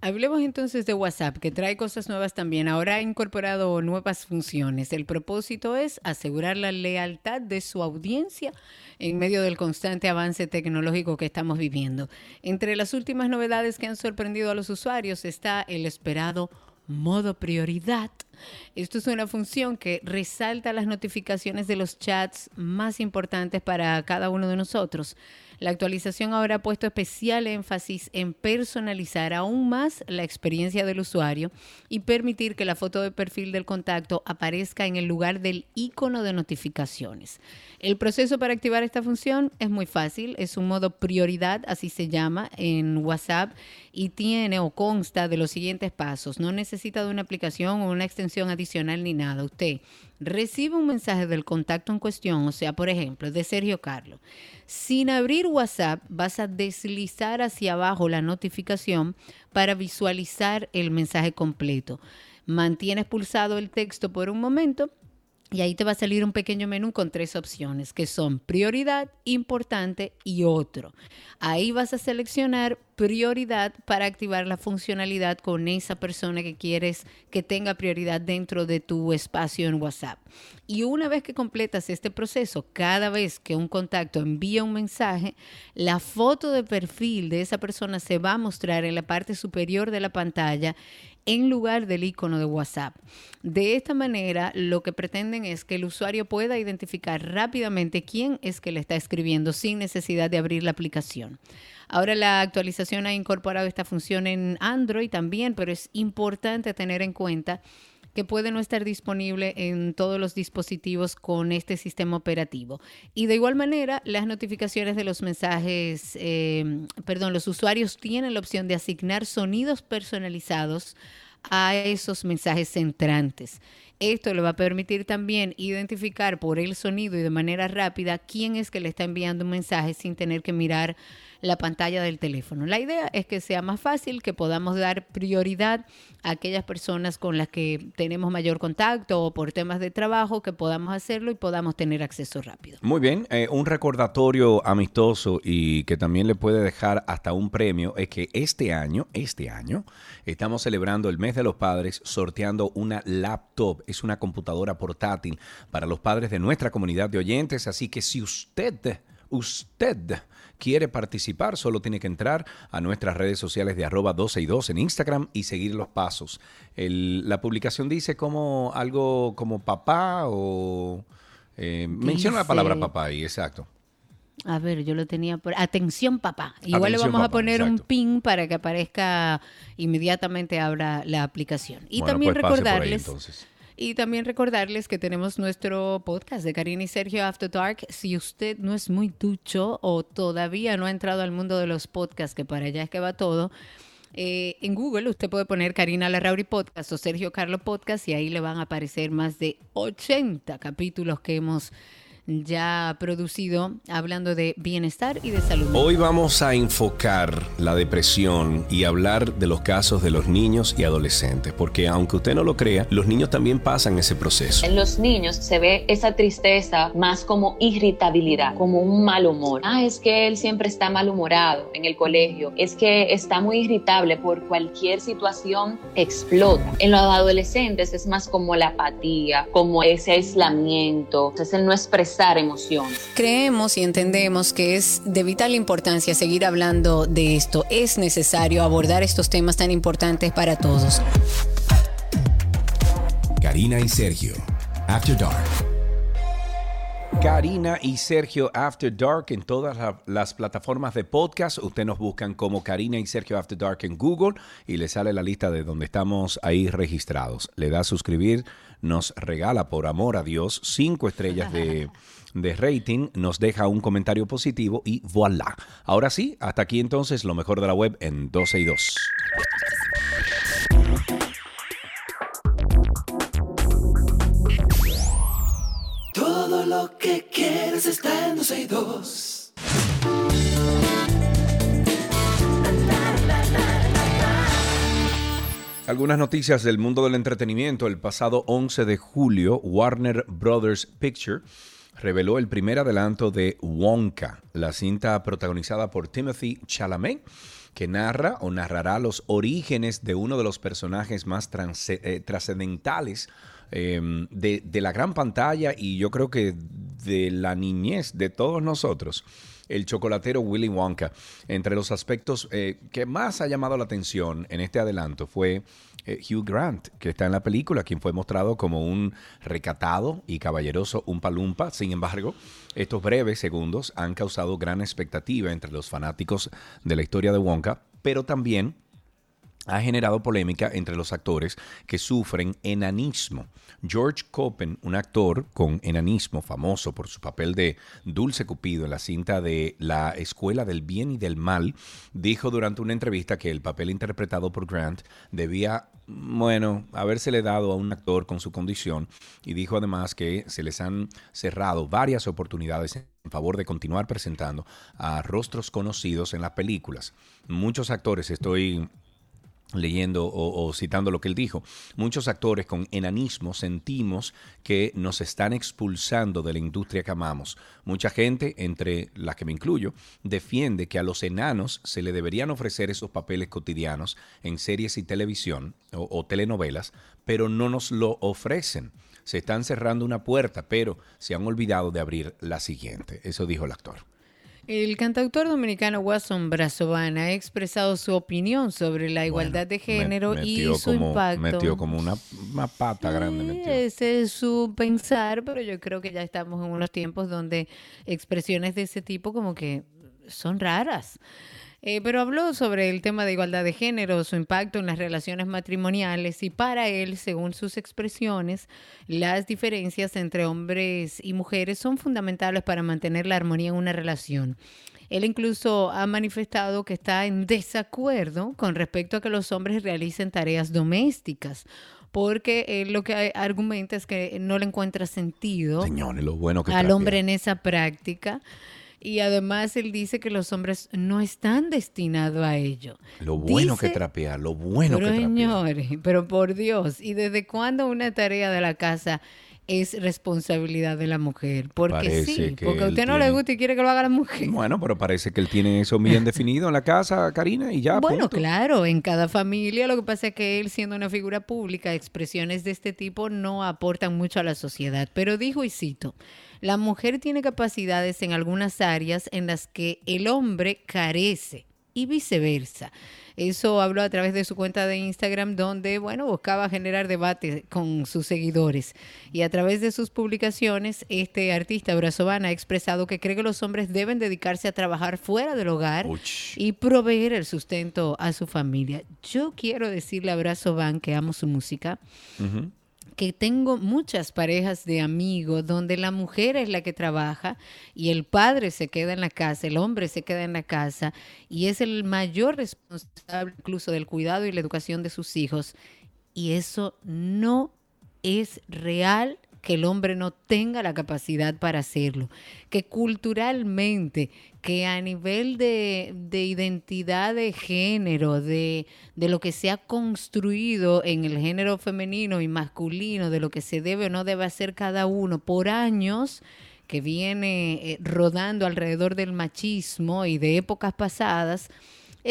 Hablemos entonces de WhatsApp, que trae cosas nuevas también. Ahora ha incorporado nuevas funciones. El propósito es asegurar la lealtad de su audiencia en medio del constante avance tecnológico que estamos viviendo. Entre las últimas novedades que han sorprendido a los usuarios está el esperado modo prioridad. Esto es una función que resalta las notificaciones de los chats más importantes para cada uno de nosotros. La actualización ahora ha puesto especial énfasis en personalizar aún más la experiencia del usuario y permitir que la foto de perfil del contacto aparezca en el lugar del icono de notificaciones. El proceso para activar esta función es muy fácil, es un modo prioridad, así se llama en WhatsApp, y tiene o consta de los siguientes pasos. No necesita de una aplicación o una extensión adicional ni nada. Usted recibe un mensaje del contacto en cuestión, o sea, por ejemplo, de Sergio Carlos. Sin abrir WhatsApp, vas a deslizar hacia abajo la notificación para visualizar el mensaje completo. Mantienes pulsado el texto por un momento y ahí te va a salir un pequeño menú con tres opciones, que son prioridad, importante y otro. Ahí vas a seleccionar prioridad para activar la funcionalidad con esa persona que quieres que tenga prioridad dentro de tu espacio en WhatsApp. Y una vez que completas este proceso, cada vez que un contacto envía un mensaje, la foto de perfil de esa persona se va a mostrar en la parte superior de la pantalla en lugar del icono de WhatsApp. De esta manera, lo que pretenden es que el usuario pueda identificar rápidamente quién es que le está escribiendo sin necesidad de abrir la aplicación. Ahora la actualización ha incorporado esta función en Android también, pero es importante tener en cuenta que puede no estar disponible en todos los dispositivos con este sistema operativo. Y de igual manera, las notificaciones de los mensajes, eh, perdón, los usuarios tienen la opción de asignar sonidos personalizados a esos mensajes entrantes. Esto le va a permitir también identificar por el sonido y de manera rápida quién es que le está enviando un mensaje sin tener que mirar la pantalla del teléfono. La idea es que sea más fácil, que podamos dar prioridad a aquellas personas con las que tenemos mayor contacto o por temas de trabajo, que podamos hacerlo y podamos tener acceso rápido. Muy bien, eh, un recordatorio amistoso y que también le puede dejar hasta un premio es que este año, este año, estamos celebrando el mes de los padres sorteando una laptop. Es una computadora portátil para los padres de nuestra comunidad de oyentes, así que si usted, usted quiere participar, solo tiene que entrar a nuestras redes sociales de arroba 12 y 2 en Instagram y seguir los pasos. El- la publicación dice como algo como papá o... eh, menciona la palabra papá ahí, exacto. A ver, yo lo tenía por... Atención, papá. Igual le Atención, vamos a poner un pin para que aparezca inmediatamente abra la aplicación. Y Bueno, también pues recordarles... Y también recordarles que tenemos nuestro podcast de Karina y Sergio After Dark. Si usted no es muy ducho o todavía no ha entrado al mundo de los podcasts, que para allá es que va todo, eh, en Google usted puede poner Karina Larrauri Podcast o Sergio Carlo Podcast y ahí le van a aparecer más de 80 capítulos que hemos ya producido hablando de bienestar y de salud. Hoy vamos a enfocar la depresión y hablar de los casos de los niños y adolescentes, porque aunque usted no lo crea, los niños también pasan ese proceso. En los niños se ve esa tristeza más como irritabilidad, como un mal humor. Ah, es que él siempre está malhumorado en el colegio, es que está muy irritable por cualquier situación, explota. En los adolescentes es más como la apatía, como ese aislamiento, es el no expresar emociones. Creemos y entendemos que es de vital importancia seguir hablando de esto. Es necesario abordar estos temas tan importantes para todos. Karina y Sergio, After Dark. Karina y Sergio After Dark en todas la- las plataformas de podcast. Usted nos buscan como Karina y Sergio After Dark en Google y le sale la lista de donde estamos ahí registrados. Le da a suscribir, nos regala por amor a Dios cinco estrellas de, [laughs] de rating, nos deja un comentario positivo y voilà. Ahora sí, hasta aquí entonces lo mejor de la web en 12 y 2. Todo lo que quieres está en 12 y 2. Algunas noticias del mundo del entretenimiento. El pasado 11 de julio, Warner Brothers Picture reveló el primer adelanto de Wonka, la cinta protagonizada por Timothy Chalamet, que narra o narrará los orígenes de uno de los personajes más eh, trascendentales eh, de, la gran pantalla y yo creo que de la niñez de todos nosotros el chocolatero Willy Wonka. Entre los aspectos eh, que más ha llamado la atención en este adelanto fue eh, Hugh Grant, que está en la película, quien fue mostrado como un recatado y caballeroso Umpalumpa. Sin embargo, estos breves segundos han causado gran expectativa entre los fanáticos de la historia de Wonka, pero también ha generado polémica entre los actores que sufren enanismo. George Coppen, un actor con enanismo famoso por su papel de Dulce Cupido en la cinta de La Escuela del Bien y del Mal, dijo durante una entrevista que el papel interpretado por Grant debía, bueno, habérsele dado a un actor con su condición y dijo además que se les han cerrado varias oportunidades en favor de continuar presentando a rostros conocidos en las películas. Muchos actores, estoy leyendo o, citando lo que él dijo, muchos actores con enanismo sentimos que nos están expulsando de la industria que amamos. Mucha gente, entre las que me incluyo, defiende que a los enanos se le deberían ofrecer esos papeles cotidianos en series y televisión o telenovelas, pero no nos lo ofrecen. Se están cerrando una puerta, pero se han olvidado de abrir la siguiente. Eso dijo el actor. El cantautor dominicano Watson Brazovana ha expresado su opinión sobre la igualdad de género Me- y su como- impacto. Metió como una, una pata grande. Metió. Ese es su pensar, pero yo creo que ya estamos en unos tiempos donde expresiones de ese tipo como que son raras. Eh, pero habló sobre el tema de igualdad de género, su impacto en las relaciones matrimoniales y para él, según sus expresiones, las diferencias entre hombres y mujeres son fundamentales para mantener la armonía en una relación. Él incluso ha manifestado que está en desacuerdo con respecto a que los hombres realicen tareas domésticas, porque él lo que argumenta es que no le encuentra sentido Señores, lo bueno que al hombre en esa práctica. Y además él dice que los hombres no están destinados a ello. Lo bueno que trapea, lo bueno que trapea. señores, pero por Dios, ¿y desde cuándo una tarea de la casa es responsabilidad de la mujer? Porque Parece sí, que porque a usted no le gusta y quiere que lo haga la mujer. Bueno, pero parece que él tiene eso bien definido en la casa, Karina, y ya. Bueno, punto. claro, en cada familia lo que pasa es que él siendo una figura pública, expresiones de este tipo no aportan mucho a la sociedad. Pero dijo y cito, la mujer tiene capacidades en algunas áreas en las que el hombre carece y viceversa. Eso habló a través de su cuenta de Instagram donde, bueno, buscaba generar debate con sus seguidores. Y a través de sus publicaciones, este artista brazovana ha expresado que cree que los hombres deben dedicarse a trabajar fuera del hogar Uch. y proveer el sustento a su familia. Yo quiero decirle a Brazo Van que amo su música, Ujú. Que tengo muchas parejas de amigos donde la mujer es la que trabaja y el padre se queda en la casa, el hombre se queda en la casa y es el mayor responsable incluso del cuidado y la educación de sus hijos. Y eso no es real que el hombre no tenga la capacidad para hacerlo, que culturalmente, que a nivel de, de identidad de género, de, de lo que se ha construido en el género femenino y masculino, de lo que se debe o no debe hacer cada uno por años, que viene eh, rodando alrededor del machismo y de épocas pasadas,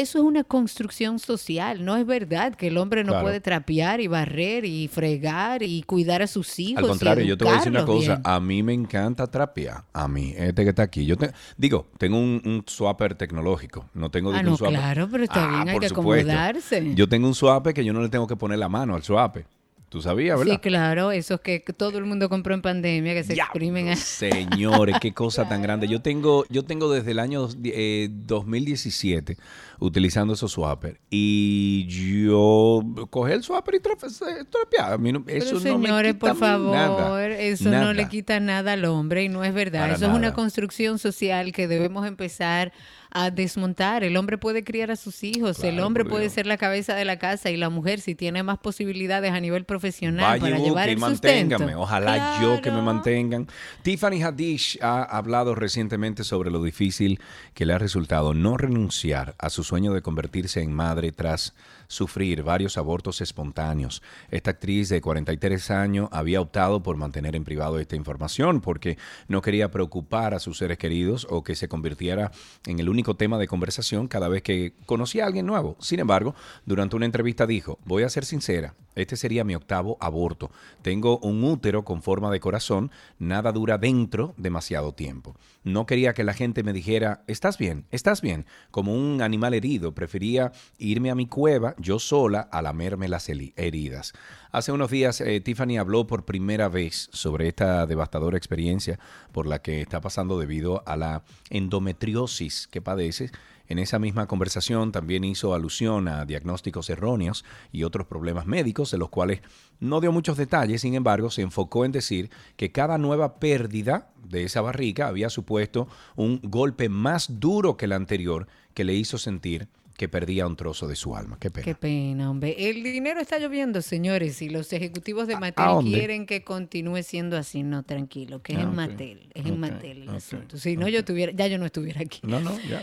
eso es una construcción social. No es verdad que el hombre no Claro. puede trapear y barrer y fregar y cuidar a sus hijos. Al y contrario, yo te voy a decir una cosa. bien. A mí me encanta trapear. A mí, este que está aquí. Yo te- digo, tengo un, un swapper tecnológico. No tengo Ah, un swapper- claro, pero está Ah, bien, hay que supuesto. acomodarse. Yo tengo un swapper que yo no le tengo que poner la mano al swapper. ¿Tú sabías, verdad? Sí, claro, esos que todo el mundo compró en pandemia, que se Diablo, exprimen. a- Señores, qué cosa tan grande. [laughs] Yo tengo, yo tengo desde el año dos- eh, 2017 utilizando esos swappers y yo cogí el swapper y trafe- trapear. A mí no- Pero eso no me señores, quita por favor, nada, eso nada. no le quita nada al hombre y no es verdad. Para eso es una nada. construcción social que debemos empezar a desmontar. El hombre puede criar a sus hijos, el hombre puede Dios. ser la cabeza de la casa y la mujer si tiene más posibilidades a nivel profesional Vaya para llevar el manténgame. sustento. Ojalá yo que me mantengan. Tiffany Haddish ha hablado recientemente sobre lo difícil que le ha resultado no renunciar a su sueño de convertirse en madre tras sufrir varios abortos espontáneos. Esta actriz de 43 años había optado por mantener en privado esta información porque no quería preocupar a sus seres queridos o que se convirtiera en el único tema de conversación cada vez que conocía a alguien nuevo. Sin embargo, durante una entrevista dijo, voy a ser sincera, este sería mi octavo aborto. Tengo un útero con forma de corazón, nada dura dentro demasiado tiempo. No quería que la gente me dijera, estás bien, estás bien, como un animal herido. Prefería irme a mi cueva yo sola a lamerme las heridas. Hace unos días eh, Tiffany habló por primera vez sobre esta devastadora experiencia por la que está pasando debido a la endometriosis que padece. En esa misma conversación también hizo alusión a diagnósticos erróneos y otros problemas médicos de los cuales no dio muchos detalles, sin embargo se enfocó en decir que cada nueva pérdida de esa barriga había supuesto un golpe más duro que el anterior que le hizo sentir que perdía un trozo de su alma. Qué pena. Qué pena, hombre. El dinero está lloviendo, señores, y los ejecutivos de ¿A- Mattel quieren que continúe siendo así. No, tranquilo, que es Ah, en. Mattel. Es en Mattel el asunto. Si no, yo tuviera, ya yo no estuviera aquí. No, no, ya.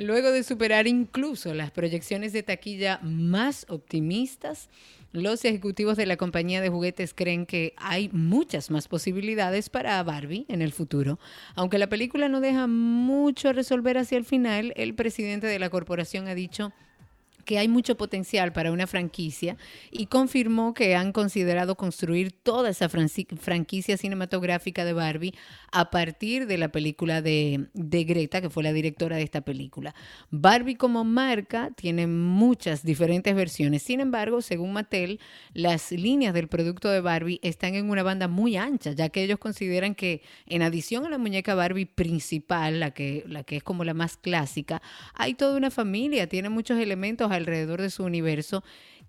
Luego de superar incluso las proyecciones de taquilla más optimistas, los ejecutivos de la compañía de juguetes creen que hay muchas más posibilidades para Barbie en el futuro. Aunque la película no deja mucho a resolver hacia el final, el presidente de la corporación ha dicho que hay mucho potencial para una franquicia y confirmó que han considerado construir toda esa franquicia cinematográfica de Barbie a partir de la película de, Greta, que fue la directora de esta película. Barbie como marca tiene muchas diferentes versiones, sin embargo, según Mattel, las líneas del producto de Barbie están en una banda muy ancha, ya que ellos consideran que en adición a la muñeca Barbie principal, la que, la que es como la más clásica, hay toda una familia, tiene muchos elementos alrededor de su universo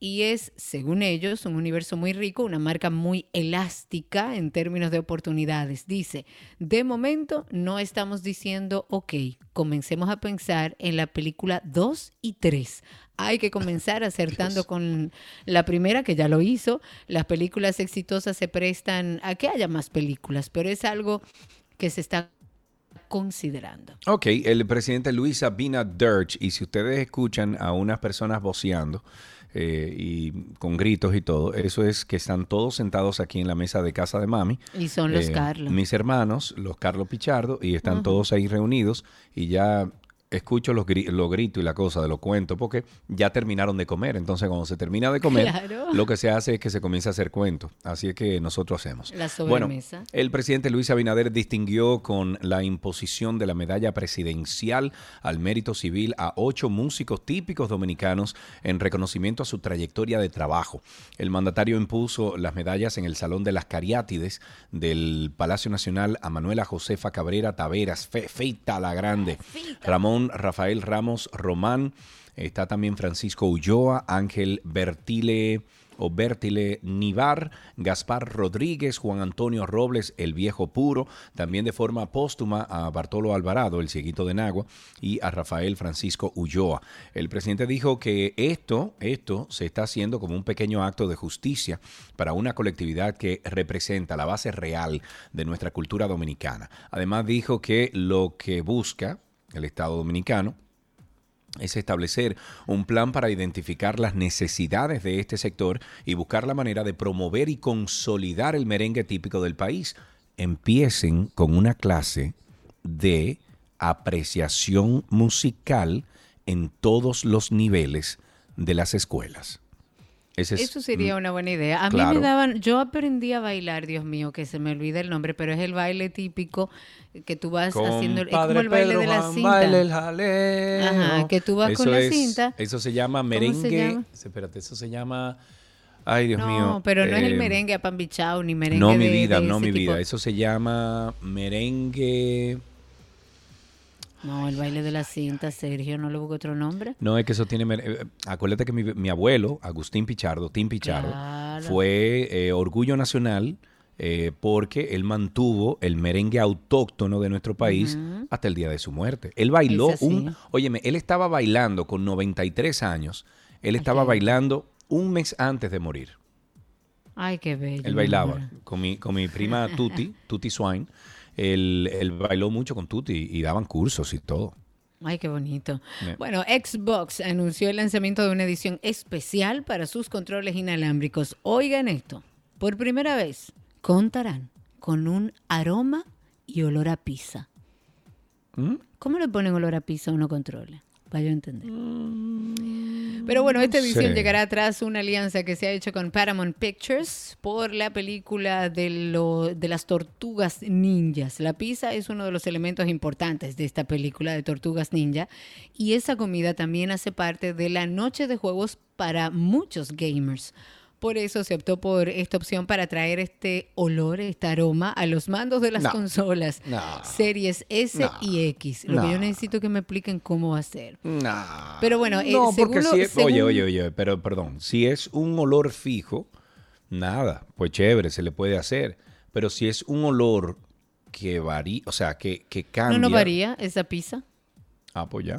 y es, según ellos, un universo muy rico, una marca muy elástica en términos de oportunidades. Dice, de momento no estamos diciendo, ok, comencemos a pensar en la película 2 y 3. Hay que comenzar [laughs] acertando con la primera, que ya lo hizo. Las películas exitosas se prestan a que haya más películas, pero es algo que se está considerando. Ok, el presidente Luis Abinader, y si ustedes escuchan a unas personas voceando, eh, y con gritos y todo, eso es que están todos sentados aquí en la mesa de casa de mami. Y son los eh, Carlos. Mis hermanos, los Carlos Pichardo, y están todos ahí reunidos y ya escucho los, los gritos y la cosa de los cuentos porque ya terminaron de comer. Entonces, cuando se termina de comer, lo que se hace es que se comienza a hacer cuentos. Así es que nosotros hacemos. La sobremesa. Bueno, el presidente Luis Abinader distinguió con la imposición de la medalla presidencial al mérito civil a ocho músicos típicos dominicanos en reconocimiento a su trayectoria de trabajo. El mandatario impuso las medallas en el Salón de las Cariátides del Palacio Nacional a Manuela Josefa Cabrera Taveras, Feita la Grande, Ramón Rafael Ramos Román, está también Francisco Ulloa, Ángel Bertile o Bertile Nivar, Gaspar Rodríguez, Juan Antonio Robles, el viejo puro, también de forma póstuma a Bartolo Alvarado, el cieguito de Nagua, y a Rafael Francisco Ulloa. El presidente dijo que esto, esto se está haciendo como un pequeño acto de justicia para una colectividad que representa la base real de nuestra cultura dominicana. Además dijo que lo que busca el Estado Dominicano, es establecer un plan para identificar las necesidades de este sector y buscar la manera de promover y consolidar el merengue típico del país. Empiecen con una clase de apreciación musical en todos los niveles de las escuelas. Eso sería una buena idea. A mí me daban, yo aprendí a bailar, Dios mío, que se me olvida el nombre, pero es el baile típico que tú vas haciendo, es como el baile de la cinta. el Ajá, que tú vas con la cinta. Eso se llama merengue. Espérate, eso se llama Ay, Dios mío. No, pero no es el eh, merengue a ni merengue No, mi vida, no, mi vida. Eso se llama merengue no, el baile de la cinta, Sergio, ¿no le busco otro nombre? No, es que eso tiene... Eh, acuérdate que mi, abuelo, Agustín Pichardo, Tim Pichardo, fue eh, orgullo nacional eh, porque él mantuvo el merengue autóctono de nuestro país hasta el día de su muerte. Él bailó un... Óyeme, él estaba bailando con 93 años, él estaba bailando un mes antes de morir. Ay, qué bello. Él bailaba con mi, con mi prima [laughs] Tuti, Tuti Swine él, bailó mucho con Tutti y daban cursos y todo. Ay, qué bonito. Bueno, Xbox anunció el lanzamiento de una edición especial para sus controles inalámbricos. Oigan esto, por primera vez contarán con un aroma y olor a pizza. ¿Mm? ¿Cómo le ponen olor a pizza a unos controles? Para yo entender. Mm, Pero bueno, esta edición llegará tras una alianza que se ha hecho con Paramount Pictures por la película de, lo, de las tortugas ninjas. La pizza es uno de los elementos importantes de esta película de tortugas ninja y esa comida también hace parte de la noche de juegos para muchos gamers. Por eso se optó por esta opción para traer este olor, este aroma a los mandos de las consolas series S y X. Lo que yo necesito que me expliquen cómo hacer. Pero bueno, eh, porque si oye, oye, oye, pero perdón, si es un olor fijo, nada, pues chévere, se le puede hacer. Pero si es un olor que varía, o sea, que, que cambia. No, no varía esa pizza. Ah, pues ya.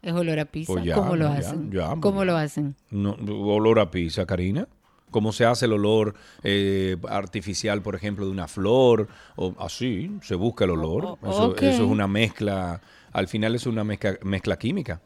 Es olor a pizza. Pues ¿Cómo lo hacen? Pues ¿Cómo lo hacen? No, olor a pizza, Karina cómo se hace el olor eh, artificial, por ejemplo, de una flor, o así, se busca el olor. eso, es una mezcla, al final es una mezcla, química.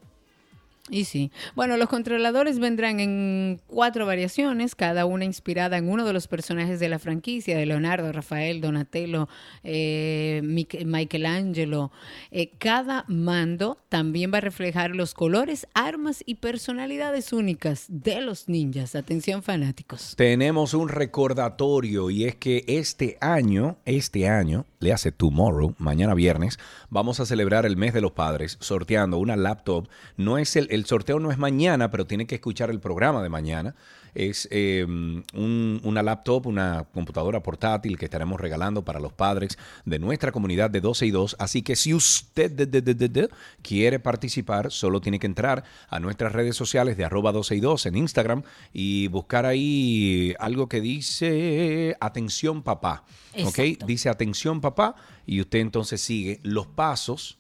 Y sí. Bueno, los controladores vendrán en cuatro variaciones, cada una inspirada en uno de los personajes de la franquicia, de Leonardo, Rafael, Donatello, eh, Mich- Michelangelo. Eh, cada mando también va a reflejar los colores, armas y personalidades únicas de los ninjas. Atención fanáticos. Tenemos un recordatorio y es que este año, este año, le hace tomorrow, mañana viernes, vamos a celebrar el mes de los padres sorteando una laptop. No es el, el sorteo no es mañana, pero tiene que escuchar el programa de mañana. Es eh, un- una laptop, una computadora portátil que estaremos regalando para los padres de nuestra comunidad de 12 y 2. Así que si usted de- de- de- de- de quiere participar, solo tiene que entrar a nuestras redes sociales de arroba 12 y 2 en Instagram y buscar ahí algo que dice atención papá. ¿Ok? Dice atención papá y usted entonces sigue los pasos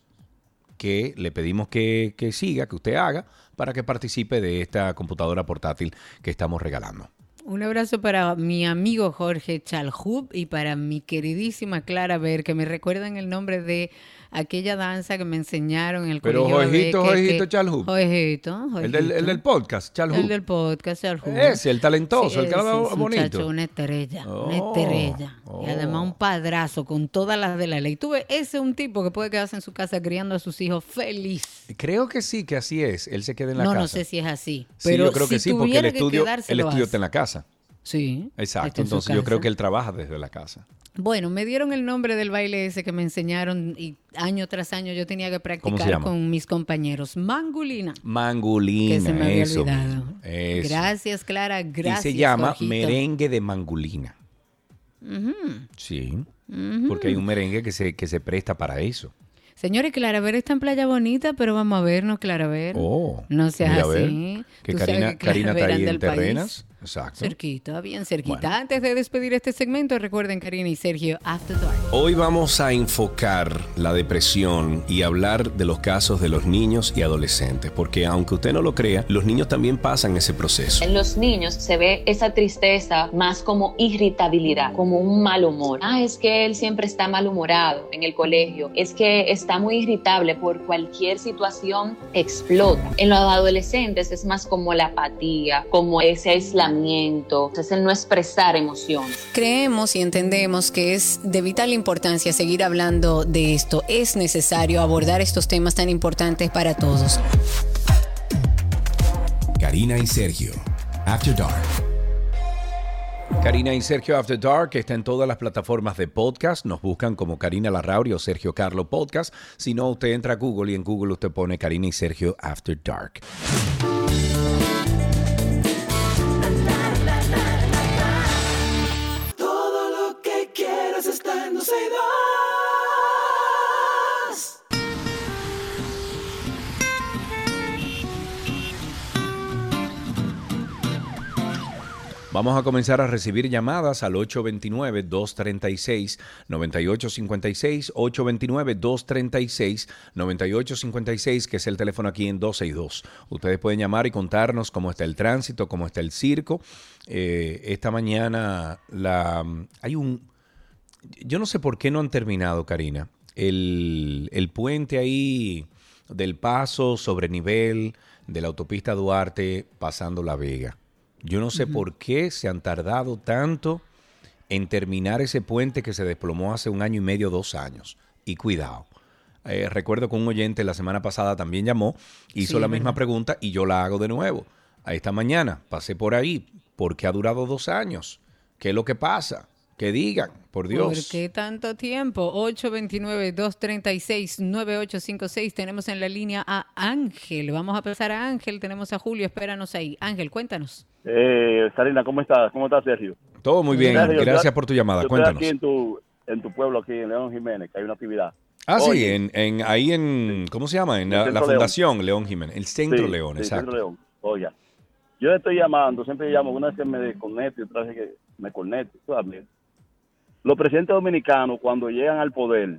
que le pedimos que, que siga, que usted haga, para que participe de esta computadora portátil que estamos regalando. Un abrazo para mi amigo Jorge Chalhub y para mi queridísima Clara Ver, que me recuerdan el nombre de aquella danza que me enseñaron en el Pero Jorgito, que- Jorgito que- Chalhub. Jorgito, El del, el del podcast, Charles El del podcast, Chalhub. Ese, el talentoso, el que habla ese bonito. muchacho, una estrella, una Oh, estrella. oh. Y además un padrazo con todas las de la ley. Tú ves, ese es un tipo que puede quedarse en su casa criando a sus hijos feliz. Creo que sí, que así es. Él se queda en la no, casa. no sé si es así. Sí, Pero yo creo que sí, porque el que estudio, quedarse, el estudio está en la casa. Sí. Exacto, en entonces yo creo que él trabaja desde la casa. Bueno, me dieron el nombre del baile ese que me enseñaron y año tras año yo tenía que practicar con mis compañeros. Mangulina. Mangulina, Que se me había eso. olvidado. eso. Gracias, Clara. Gracias. y se llama Jorgito. merengue de mangulina. Sí, porque hay un merengue que se, que se presta para eso. Señores, Claraver está en Playa Bonita, pero vamos a vernos, Claraver. Oh, no seas mira, a ver, así. Que Tú sabes Karina, que Karina está ahí en al país. Exacto. Cerquita, bien cerquita. Bueno. Antes de despedir este segmento, recuerden, Karina y Sergio, After Dark. Hoy vamos a enfocar la depresión y hablar de los casos de los niños y adolescentes, porque aunque usted no lo crea, los niños también pasan ese proceso. En los niños se ve esa tristeza más como irritabilidad, como un mal humor. Ah, es que él siempre está malhumorado en el colegio, es que está muy irritable por cualquier situación, explota. En los adolescentes es más como la apatía, como ese aislamiento, es el no expresar emociones. Creemos y entendemos que es de vital importancia seguir hablando de esto. Es necesario abordar estos temas tan importantes para todos. Karina y Sergio, After Dark. Karina y Sergio After Dark está en todas las plataformas de podcast. Nos buscan como Karina Larrauri o Sergio Carlo Podcast. Si no, usted entra a Google y en Google usted pone Karina y Sergio After Dark. Vamos a comenzar a recibir llamadas al 829-236-9856, 829-236-9856, que es el teléfono aquí en 12 y 2. Ustedes pueden llamar y contarnos cómo está el tránsito, cómo está el circo. Eh, esta mañana la, hay un... Yo no sé por qué no han terminado, Karina. El puente ahí del paso sobre nivel de la autopista Duarte pasando La Vega. Yo no sé por qué se han tardado tanto en terminar ese puente que se desplomó hace un año y medio, dos años. Y cuidado. Eh, recuerdo que un oyente la semana pasada también llamó, hizo Sí, la misma verdad. pregunta y yo la hago de nuevo. A esta mañana pasé por ahí. ¿Por qué ha durado dos años? ¿Qué es lo que pasa? Que digan, por Dios. ¿Por qué tanto tiempo? 829-236-9856. Tenemos en la línea a Ángel. Vamos a pasar a Ángel. Tenemos a Julio. Espéranos ahí. Ángel, cuéntanos. Eh, Sarina, ¿cómo estás? ¿Cómo estás, Sergio? Todo muy bien. Sergio, Gracias por tu llamada. yo Cuéntanos. Estoy aquí en tu, en tu pueblo, aquí en León Jiménez, que hay una actividad. Ah, sí, Oye, en, en- ahí en, ¿cómo se llama? En la. Fundación León Jiménez, el Centro sí, León, sí, exacto. Centro León. Oiga, yo estoy llamando, siempre llamo, una vez que me desconecto y otra vez que me conecto. ¿sabes? Los presidentes dominicanos, cuando llegan al poder,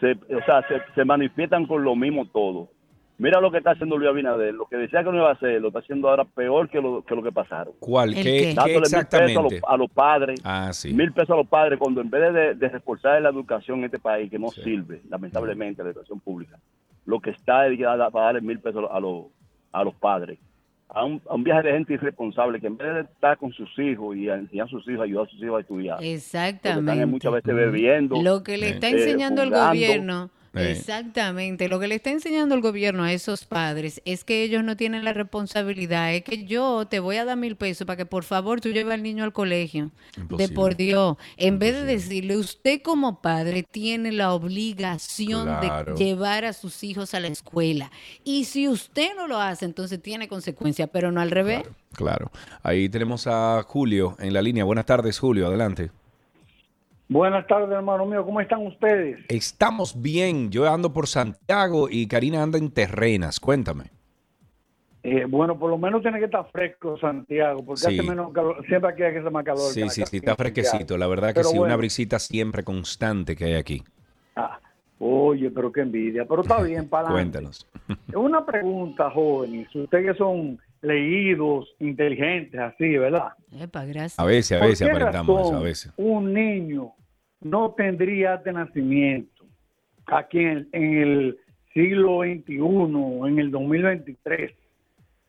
se, o sea, se, se manifiestan con lo mismo todo. Mira lo que está haciendo Luis Abinader. Lo que decía que no iba a hacer, lo está haciendo ahora peor que lo que, lo que pasaron. ¿Cuál? ¿El ¿Qué, qué? qué Dándole mil pesos a exactamente? los, a los padres. Ah, sí. Mil pesos a los padres cuando en vez de, de reforzar la educación en este país, que no Sí. sirve, lamentablemente, la educación pública, lo que está es para darle mil pesos a los, a los padres. A un, a un viaje de gente irresponsable que en vez de estar con sus hijos y enseñar a sus hijos, ayudar a sus hijos a estudiar. Exactamente. están muchas veces bebiendo. Lo que le está eh, enseñando el gobierno. Exactamente, lo que le está enseñando el gobierno a esos padres es que ellos no tienen la responsabilidad, es que yo te voy a dar mil pesos para que por favor tú lleves al niño al colegio. De por Dios, en vez de decirle, usted como padre tiene la obligación Claro. de llevar a sus hijos a la escuela. Y si usted no lo hace, entonces tiene consecuencias, pero no al revés. Claro. Ahí tenemos a Julio en la línea. Buenas tardes, Julio. Adelante. Buenas tardes, hermano mío. ¿Cómo están ustedes? Estamos bien. Yo ando por Santiago y Karina anda en Terrenas. Cuéntame. Eh, bueno, por lo menos tiene que estar fresco Santiago, porque Sí. hace menos calor. Siempre aquí hay que hacer más calor. Sí, sí, sí, está fresquecito. Santiago. La verdad que Pero sí, una brisita siempre constante que hay aquí. Ah, oye, pero qué envidia. Pero está bien, [laughs] para. Cuéntanos. [laughs] Una pregunta, jóvenes. Ustedes que son leídos, inteligentes, así, ¿verdad? Epa, gracias. A veces, a ¿Por veces aparentamos eso, a razón veces. Un niño no tendría de nacimiento aquí en, en el siglo XXI, en el 2023.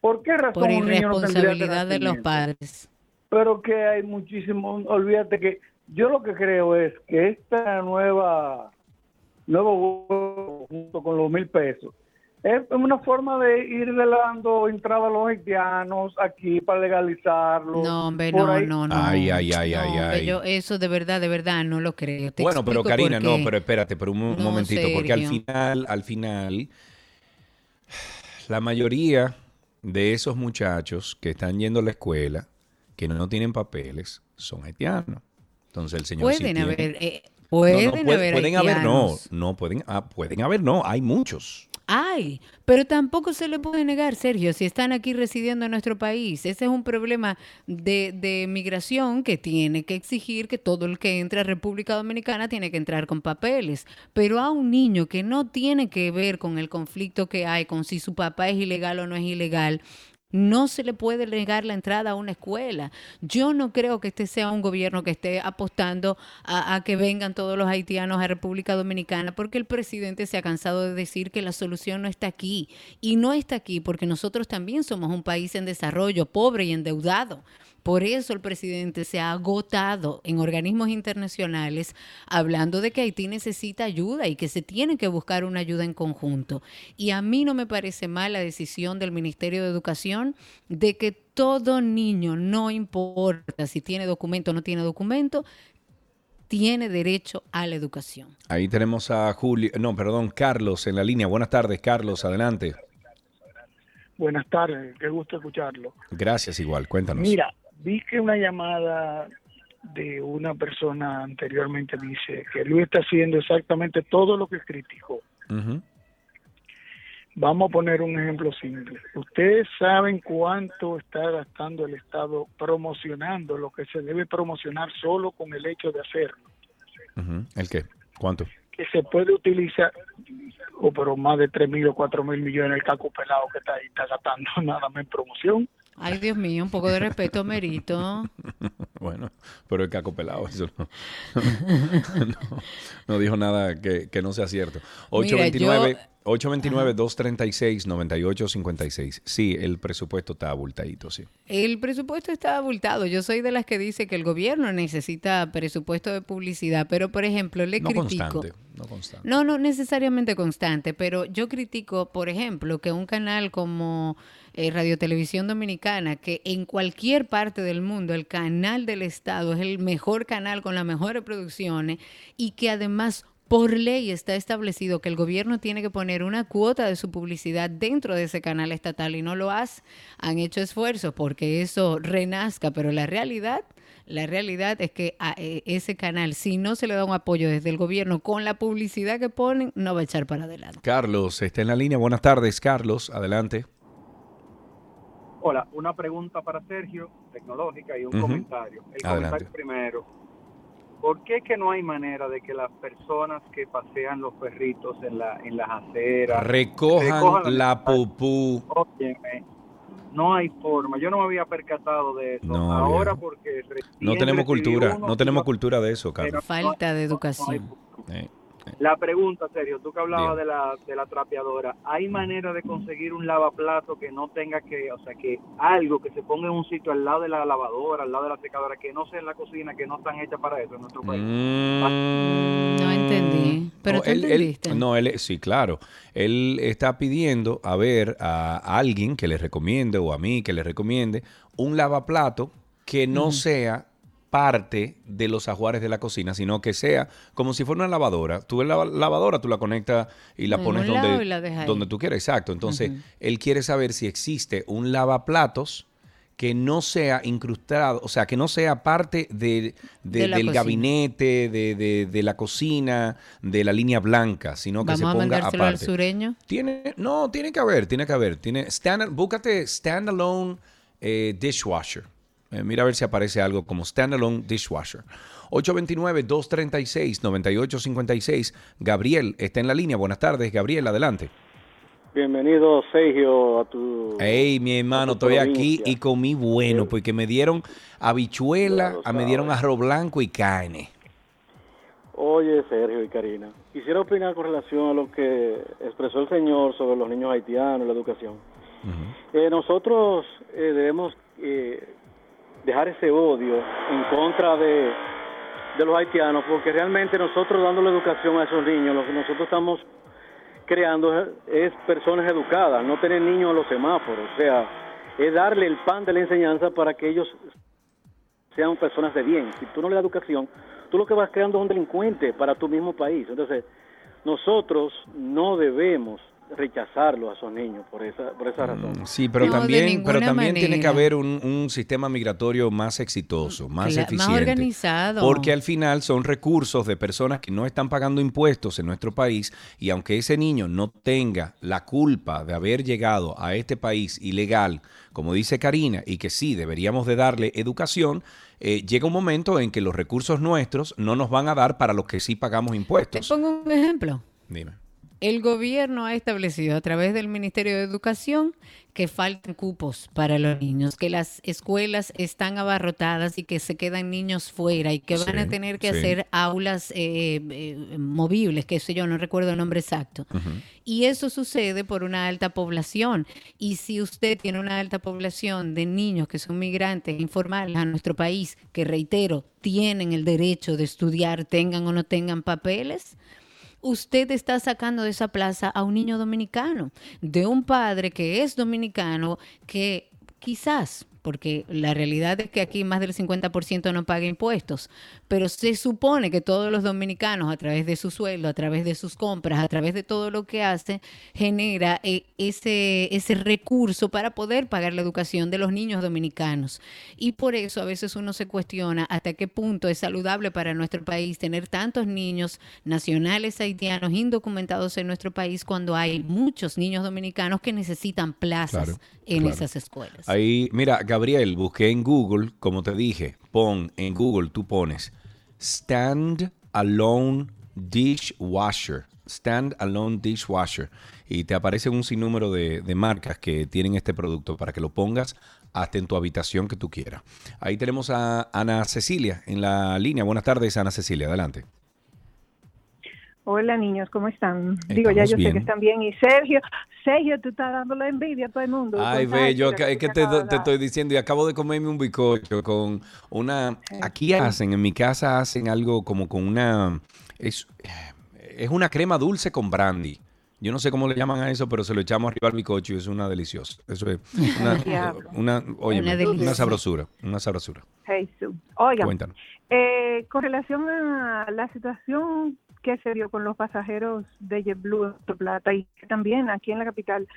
¿Por qué razón Por no irresponsabilidad de los padres. Pero que hay muchísimo, olvídate que yo lo que creo es que esta nueva, nuevo junto con los mil pesos es una forma de ir dando entrada a los haitianos aquí para legalizarlo. No, hombre, Por no, ahí- no, no. Ay, ay, ay, No, ay, ay. yo eso de verdad, de verdad no lo creo. Te Bueno, pero Karina, no, pero espérate, pero un, No, momentito, porque al final, al final, la mayoría de esos muchachos que están yendo a la escuela, que no tienen papeles, son haitianos. Entonces el señor sí Pueden tiene- haber, eh, No, no, pueden puede- haber pueden haber, no, no, pueden, ah, pueden haber, no, hay muchos. Hay, pero tampoco se le puede negar, Sergio, si están aquí residiendo en nuestro país. Ese es un problema de, de migración que tiene que exigir que todo el que entra a República Dominicana tiene que entrar con papeles. Pero a un niño que no tiene que ver con el conflicto que hay, con si su papá es ilegal o no es ilegal, no se le puede negar la entrada a una escuela. Yo no creo que este sea un gobierno que esté apostando a, a que vengan todos los haitianos a República Dominicana, porque el presidente se ha cansado de decir que la solución no está aquí. Y no está aquí porque nosotros también somos un país en desarrollo, pobre y endeudado. Por eso el presidente se ha agotado en organismos internacionales hablando de que Haití necesita ayuda y que se tiene que buscar una ayuda en conjunto. Y a mí no me parece mal la decisión del Ministerio de Educación de que todo niño, no importa si tiene documento o no tiene documento, tiene derecho a la educación. Ahí tenemos a Julio, no, perdón, Carlos en la línea. Buenas tardes, Carlos, adelante. Buenas tardes, qué gusto escucharlo. Gracias igual, cuéntanos. Mira, vi que una llamada de una persona anteriormente dice que Luis está haciendo exactamente todo lo que criticó. Ujú. Vamos a poner un ejemplo simple. Ustedes saben cuánto está gastando el Estado promocionando lo que se debe promocionar solo con el hecho de hacerlo. ¿El qué? ¿Cuánto? Que se puede utilizar, o pero más de 3 mil o 4 mil millones el caco pelado que está ahí, está gastando [laughs] nada más en promoción. Ay, Dios mío, un poco de respeto, Merito. [laughs] Bueno, pero el caco pelado, eso no, [laughs] no, no dijo nada que, que no sea cierto. Mira, 829, yo- 829-236-9856. Sí, el presupuesto está abultadito, sí. El presupuesto está abultado. Yo soy de las que dice que el gobierno necesita presupuesto de publicidad, pero por ejemplo, le No critico. constante, no constante. No, no necesariamente constante, pero yo critico, por ejemplo, que un canal como eh, Radio Televisión Dominicana, que en cualquier parte del mundo el canal del Estado es el mejor canal con las mejores producciones y que además por ley está establecido que el gobierno tiene que poner una cuota de su publicidad dentro de ese canal estatal y no lo hace. Han hecho esfuerzos porque eso renazca, pero la realidad la realidad es que a eh, ese canal, si no se le da un apoyo desde el gobierno con la publicidad que ponen, no va a echar para adelante. Carlos está en la línea. Buenas tardes, Carlos. Adelante. Hola, una pregunta para Sergio, tecnológica, y un comentario. El Adelante. comentario primero. ¿Por qué que no hay manera de que las personas que pasean los perritos en, la, en las aceras Recojan la popú. Óyeme, no hay forma. Yo no me había percatado de eso. No, Ahora porque No tenemos cultura, uno no tenemos cultura de eso, Carlos. Falta de educación. Eh, La pregunta, Sergio, tú que hablabas de la, de la trapeadora, ¿hay manera de conseguir un lavaplato que no tenga que, o sea, que algo que se ponga en un sitio al lado de la lavadora, al lado de la secadora, que no sea en la cocina, que no están hechas para eso en nuestro país? No entendí. Pero No, tú él- él- entendiste. no, él, sí, claro. Él está pidiendo a ver a alguien que le recomiende o a mí que le recomiende un lavaplato que no sea parte de los ajuares de la cocina, sino que sea como si fuera una lavadora. Tú ves la lavadora, tú la conectas y la pones donde, la donde tú quieras. Exacto. Entonces, él quiere saber si existe un lavaplatos que no sea incrustado, o sea, que no sea parte de, de- del cocina. gabinete, de, de- de la cocina, de la línea blanca, sino que Vamos se a ponga al aparte. sureño. Tiene, no, tiene que haber, tiene que haber. Tiene stand, búscate standalone eh, dishwasher. Eh, mira a ver si aparece algo como standalone dishwasher. 829-236-9856. Gabriel está en la línea. Buenas tardes, Gabriel, adelante. Bienvenido, Sergio, a tu... Hey, mi hermano, estoy aquí y comí bueno porque me dieron habichuela, me dieron arroz blanco y carne. Oye, Sergio y Karina, quisiera opinar con relación a lo que expresó el señor sobre los niños haitianos y la educación. Eh, nosotros eh, debemos eh, dejar ese odio en contra de, de los haitianos, porque realmente nosotros dándole educación a esos niños, lo que nosotros estamos creando es, personas educadas, no tener niños en los semáforos, o sea, es darle el pan de la enseñanza para que ellos sean personas de bien. Si tú no le das educación, tú lo que vas creando es un delincuente para tu mismo país. Entonces, nosotros no debemos rechazarlo a esos niños por esa, por esa razón. Sí, pero No, también, pero también tiene que haber un, un sistema migratorio más exitoso, más Cla- más eficiente. organizado. Porque al final son recursos de personas que no están pagando impuestos en nuestro país y aunque ese niño no tenga la culpa de haber llegado a este país ilegal, como dice Karina, y que sí deberíamos de darle educación, eh, llega un momento en que los recursos nuestros no nos van a dar para los que sí pagamos Te impuestos. pongo un ejemplo. Dime. El gobierno ha establecido a través del Ministerio de Educación que faltan cupos para los niños, que las escuelas están abarrotadas y que se quedan niños fuera y que van a tener que sí. hacer aulas eh, eh, movibles, que sé yo, no recuerdo el nombre exacto. Y eso sucede por una alta población. Y si usted tiene una alta población de niños que son migrantes informales a nuestro país, que reitero, tienen el derecho de estudiar, tengan o no tengan papeles, usted está sacando de esa plaza a un niño dominicano, de un padre que es dominicano, que quizás, porque la realidad es que aquí más del 50% no paga impuestos, pero se supone que todos los dominicanos a través de su sueldo, a través de sus compras, a través de todo lo que hace, genera eh, ese, ese recurso para poder pagar la educación de los niños dominicanos. Y por eso a veces uno se cuestiona hasta qué punto es saludable para nuestro país tener tantos niños nacionales haitianos indocumentados en nuestro país cuando hay muchos niños dominicanos que necesitan plazas Claro, en claro. esas escuelas. Ahí, mira, Gabriel, busqué en Google, como te dije, pon en Google, tú pones Stand Alone Dishwasher. Stand Alone Dishwasher. Y te aparece un sinnúmero de, de marcas que tienen este producto para que lo pongas hasta en tu habitación que tú quieras. Ahí tenemos a Ana Cecilia en la línea. Buenas tardes, Ana Cecilia, adelante. Hola niños, ¿cómo están? Digo, ya yo sé que están bien. Y Sergio, Sergio, tú estás dando la envidia a todo el mundo. Ay, ve, yo acá- es que te, estoy diciendo y acabo de comerme un bizcocho con una... Aquí hacen, en mi casa hacen algo como con una... Es, es una crema dulce con brandy. Yo no sé cómo le llaman a eso, pero se lo echamos arriba al bizcocho y es una deliciosa. Eso es una, [laughs] una, óyeme, Una una, sabrosura, una sabrosura. Jesús. Oigan, Cuéntanos. Eh, con relación a la situación que se dio con los pasajeros de JetBlue en Plata y también aquí en la capital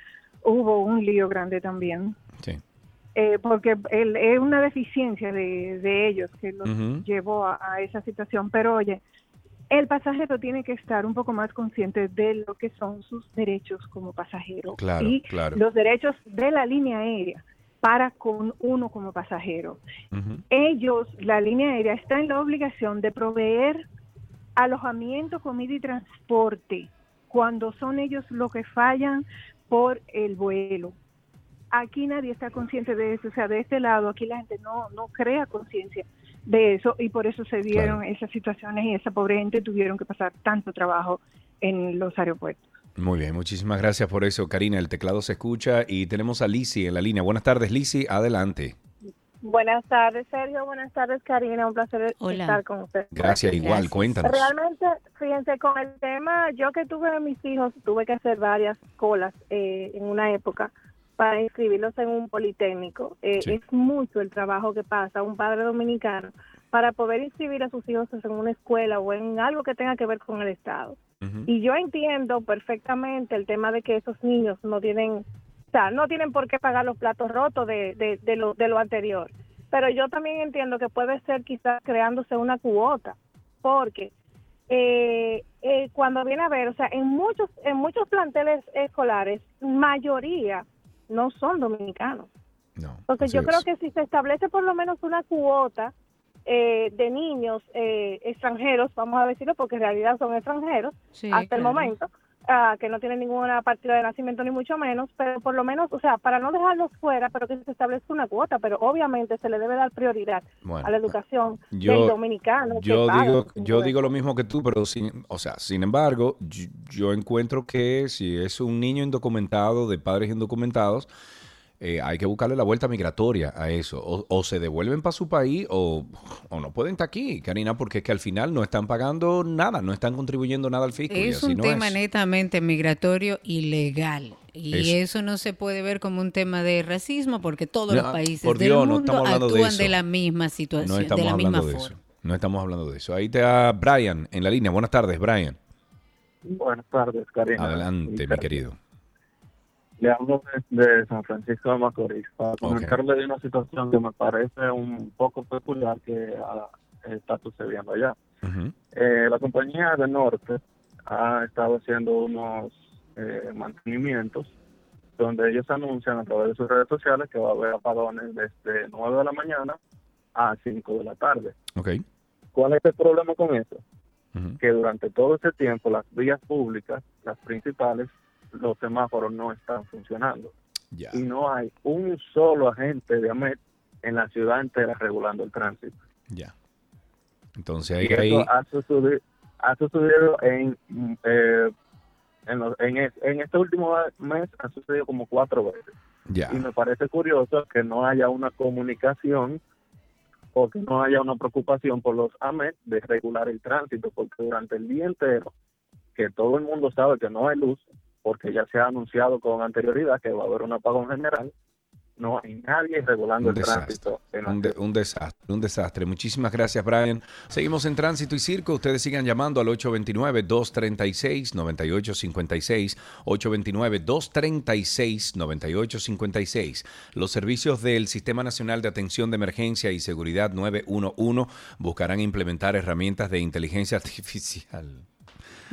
hubo un lío grande también. Sí. Eh, porque es una deficiencia de, de ellos que los llevó a, a esa situación. Pero oye, el pasajero tiene que estar un poco más consciente de lo que son sus derechos como pasajero Claro, y claro. los derechos de la línea aérea para con uno como pasajero. Ellos, la línea aérea, está en la obligación de proveer alojamiento, comida y transporte cuando son ellos los que fallan por el vuelo. Aquí nadie está consciente de eso, o sea, de este lado, aquí la gente no, no crea conciencia de eso y por eso se dieron esas situaciones y esa pobre gente tuvieron que pasar tanto trabajo en los aeropuertos. Muy bien, muchísimas gracias por eso, Karina. El teclado se escucha y tenemos a Lisi en la línea. Buenas tardes, Lisi, adelante. Buenas tardes, Sergio. Buenas tardes, Karina. Un placer estar con usted. Gracias, igual, cuéntanos. Realmente, fíjense, con el tema, yo que tuve a mis hijos, tuve que hacer varias colas eh, en una época para inscribirlos en un politécnico. Eh, Es mucho el trabajo que pasa un padre dominicano para poder inscribir a sus hijos en una escuela o en algo que tenga que ver con el Estado. Y yo entiendo perfectamente el tema de que esos niños no tienen, o sea, no tienen por qué pagar los platos rotos de, de, de, lo, de lo anterior. Pero yo también entiendo que puede ser quizás creándose una cuota, porque eh, eh, cuando viene a ver, o sea, en muchos, en muchos planteles escolares, mayoría no son dominicanos. Entonces yo creo que si se establece por lo menos una cuota eh, de niños eh, extranjeros, vamos a decirlo, porque en realidad son extranjeros hasta el momento, ah, que no tienen ninguna partida de nacimiento ni mucho menos, pero por lo menos, o sea, para no dejarlos fuera, pero que se establezca una cuota, pero obviamente se le debe dar prioridad a la educación del dominicano. Yo digo, yo digo lo mismo que tú, pero sin, o sea, sin embargo, yo, yo encuentro que si es un niño indocumentado de padres indocumentados, eh, hay que buscarle la vuelta migratoria a eso. O, o se devuelven para su país o, o, no pueden estar aquí, Karina, porque es que al final no están pagando nada, no están contribuyendo nada al fisco. Es un no tema es. netamente migratorio ilegal. Y Eso. eso. no se puede ver como un tema de racismo porque todos No, los países por del Dios, no mundo estamos hablando de actúan eso. de la misma No situación, estamos de la misma hablando de forma. eso. No estamos hablando de eso. Ahí te da Brian en la línea. Buenas tardes, Brian. Buenas tardes, Karina. Adelante, mi querido. Le hablo desde San Francisco de Macorís para comentarle de una situación que me parece un poco peculiar que ah, está sucediendo allá. Eh, la compañía de Norte ha estado haciendo unos eh, mantenimientos donde ellos anuncian a través de sus redes sociales que va a haber apagones desde 9 de la mañana a 5 de la tarde. ¿Cuál es el problema con eso? Que durante todo ese tiempo las vías públicas, las principales, los semáforos no están funcionando. Y no hay un solo agente de AMET en la ciudad entera regulando el tránsito. Ya. Entonces ahí, Y eso ahí ha sucedido, ha sucedido en, eh, en, los- en, es- en este último mes, ha sucedido como cuatro veces. Y me parece curioso que no haya una comunicación o que no haya una preocupación por los AMET de regular el tránsito, porque durante el día entero, que todo el mundo sabe que no hay luz, porque ya se ha anunciado con anterioridad que va a haber un apagón general, no hay nadie regulando un el desastre. tránsito. en Un, de- un desastre, un desastre. Muchísimas gracias, Brian. Seguimos en Tránsito y Circo. Ustedes sigan llamando al 829-236-9856. 829-236-9856. Los servicios del Sistema Nacional de Atención de Emergencia y Seguridad 911 buscarán implementar herramientas de inteligencia [laughs] artificial.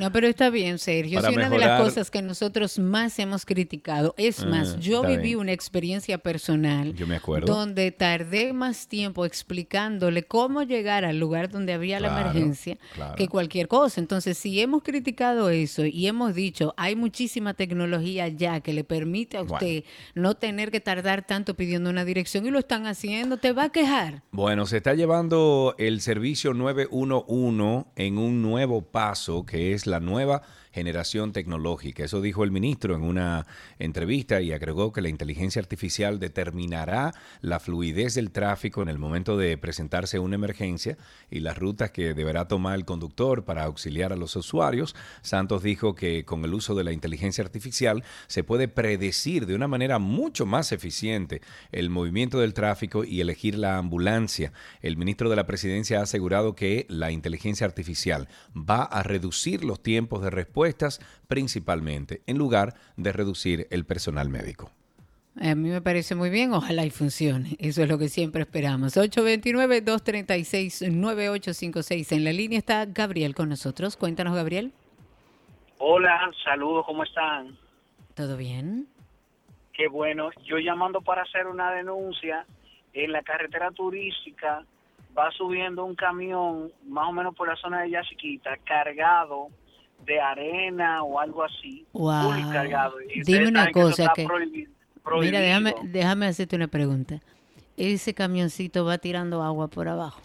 No, pero está bien, Sergio. Sí, una de las cosas que nosotros más hemos criticado. Es Ah, más, yo viví bien. una experiencia personal Yo me acuerdo. donde tardé más tiempo explicándole cómo llegar al lugar donde había la emergencia claro. que cualquier cosa. Entonces, si hemos criticado eso y hemos dicho, hay muchísima tecnología ya que le permite a usted no tener que tardar tanto pidiendo una dirección y lo están haciendo, te va a quejar. Bueno, se está llevando el servicio 911 en un nuevo paso que es la nueva generación tecnológica. Eso dijo el ministro en una entrevista y agregó que la inteligencia artificial determinará la fluidez del tráfico en el momento de presentarse una emergencia y las rutas que deberá tomar el conductor para auxiliar a los usuarios. Santos dijo que con el uso de la inteligencia artificial se puede predecir de una manera mucho más eficiente el movimiento del tráfico y elegir la ambulancia. El ministro de la Presidencia ha asegurado que la inteligencia artificial va a reducir los tiempos de respuestas principalmente, en lugar de reducir el personal médico. A mí me parece muy bien, ojalá y funcione. Eso es lo que siempre esperamos. 829-236-9856. En la línea está Gabriel con nosotros. Cuéntanos, Gabriel. Hola, saludos, ¿cómo están? ¿Todo bien? Qué bueno. Yo llamando para hacer una denuncia. En la carretera turística va subiendo un camión, más o menos por la zona de Yachiquita, cargado de arena o algo así. Wow. full cargado. Y Dime una que cosa que... Mira, déjame, déjame hacerte una pregunta. Ese camioncito va tirando agua por abajo.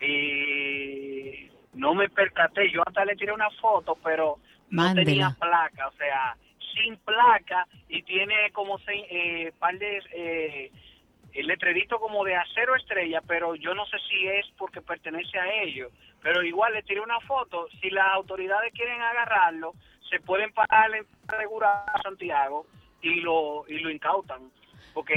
y no me percaté. Yo hasta le tiré una foto, pero no tenía placa, o sea, sin placa y tiene como seis, eh, par de eh, el letrerito como de acero estrella, pero yo no sé si es porque pertenece a ellos. Pero igual le tiré una foto. Si las autoridades quieren agarrarlo, se pueden parar en a Santiago y lo, y lo incautan.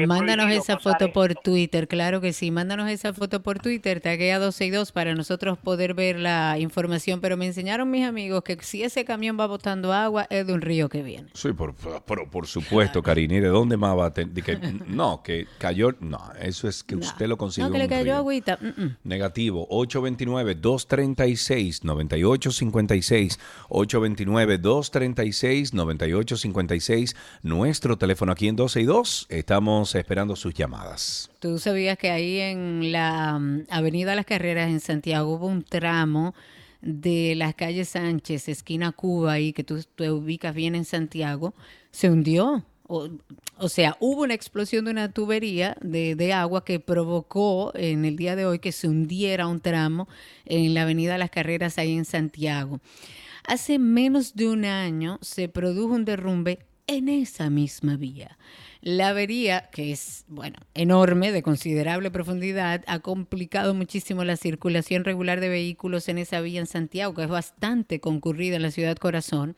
Mándanos esa foto por Twitter, claro que sí. Mándanos esa foto por Twitter, taguea 262 para nosotros poder ver la información. Pero me enseñaron mis amigos que si ese camión va botando agua, es de un río que viene. Sí, por, por, supuesto, Karine. ¿De dónde más va a tener? no, que cayó. No, eso es que usted lo consiguió. No, que le cayó agüita. Negativo. 829-236-9856. 829-236-9856. Nuestro teléfono aquí en 12 y 2. Estamos esperando sus llamadas. Tú sabías que ahí en la mm, Avenida Las Carreras en Santiago hubo un tramo de las calles Sánchez, esquina Cuba, y que tú te ubicas bien en Santiago, se hundió. O, sea, hubo una explosión de una tubería de, de, agua que provocó en el día de hoy que se hundiera un tramo en la avenida Las Carreras ahí en Santiago. Hace menos de un año se produjo un derrumbe en esa misma vía. La avería, que es, bueno, enorme, de considerable profundidad, ha complicado muchísimo la circulación regular de vehículos en esa vía en Santiago, que es bastante concurrida en la ciudad corazón.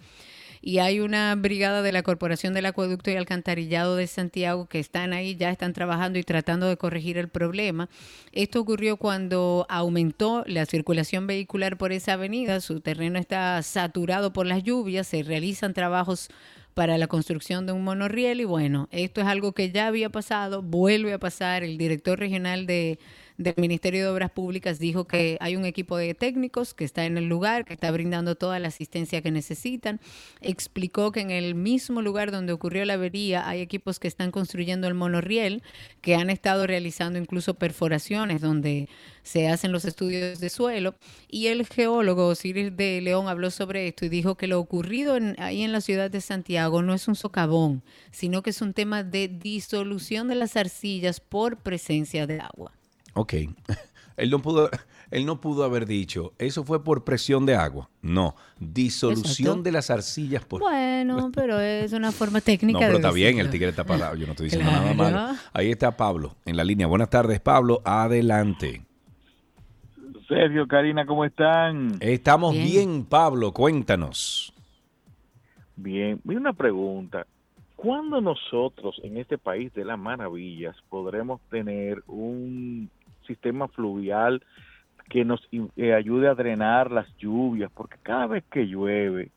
Y hay una brigada de la Corporación del Acueducto y Alcantarillado de Santiago que están ahí, ya están trabajando y tratando de corregir el problema. Esto ocurrió cuando aumentó la circulación vehicular por esa avenida. Su terreno está saturado por las lluvias, se realizan trabajos para la construcción de un monorriel y bueno, esto es algo que ya había pasado, vuelve a pasar. El director regional de del Ministerio de Obras Públicas dijo que hay un equipo de técnicos que está en el lugar, que está brindando toda la asistencia que necesitan. Explicó que en el mismo lugar donde ocurrió la avería hay equipos que están construyendo el monorriel, que han estado realizando incluso perforaciones donde se hacen los estudios de suelo. Y el geólogo Osiris de León habló sobre esto y dijo que lo ocurrido ahí en la ciudad de Santiago no es un socavón, sino que es un tema de disolución de las arcillas por presencia de agua. Ok. [laughs] Él no pudo, él no pudo haber dicho, eso fue por presión de agua. No, disolución de las arcillas por... Bueno, [laughs] pero es una forma técnica. No, pero está bien, el tigre está parado, yo no estoy diciendo nada malo. Ahí está Pablo, en la línea. Buenas tardes, Pablo, adelante. Sergio, Karina, ¿cómo están? Estamos bien, bien Pablo, cuéntanos. Bien, una pregunta. ¿Cuándo nosotros en este país de las maravillas podremos tener un sistema fluvial que nos eh, ayude a drenar las lluvias? Porque cada vez que llueve,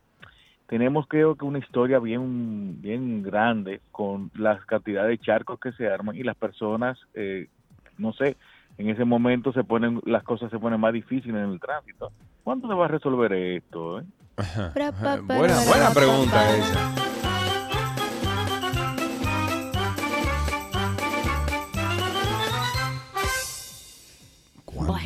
tenemos creo que una historia bien, bien grande con las cantidades de charcos que se arman y las personas, eh, no sé, en ese momento se ponen, las cosas se ponen más difíciles en el tránsito. ¿Cuándo se va a resolver esto? Eh? buena, buena pregunta esa.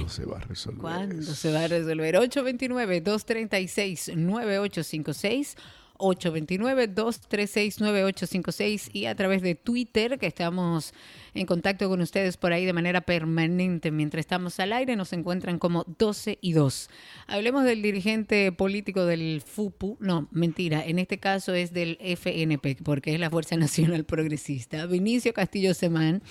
Se va a resolver? ¿Cuándo se va a resolver? 829-236-9856. 829-236-9856 y a través de Twitter, que estamos en contacto con ustedes por ahí de manera permanente. Mientras estamos al aire, nos encuentran como 12 y 2. Hablemos del dirigente político del FUPU. No, mentira. En este caso es del FNP, porque es la Fuerza Nacional Progresista. Vinicio Castillo Semán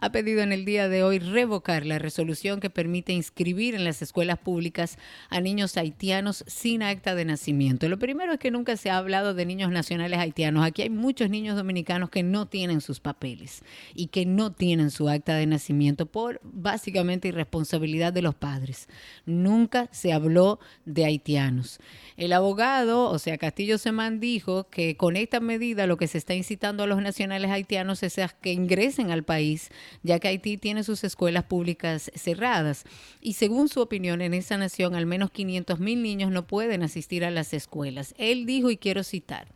ha pedido en el día de hoy revocar la resolución que permite inscribir en las escuelas públicas a niños haitianos sin acta de nacimiento. Lo primero es que nunca se ha hablado de niños nacionales haitianos. Aquí hay muchos niños dominicanos que no tienen sus papeles y que no no tienen su acta de nacimiento por básicamente irresponsabilidad de los padres. Nunca se habló de haitianos. El abogado, o sea, Castillo Semán dijo que con esta medida lo que se está incitando a los nacionales haitianos es que ingresen al país, ya que Haití tiene sus escuelas públicas cerradas. Y según su opinión, en esa nación al menos 500 mil niños no pueden asistir a las escuelas. Él dijo, y quiero citar,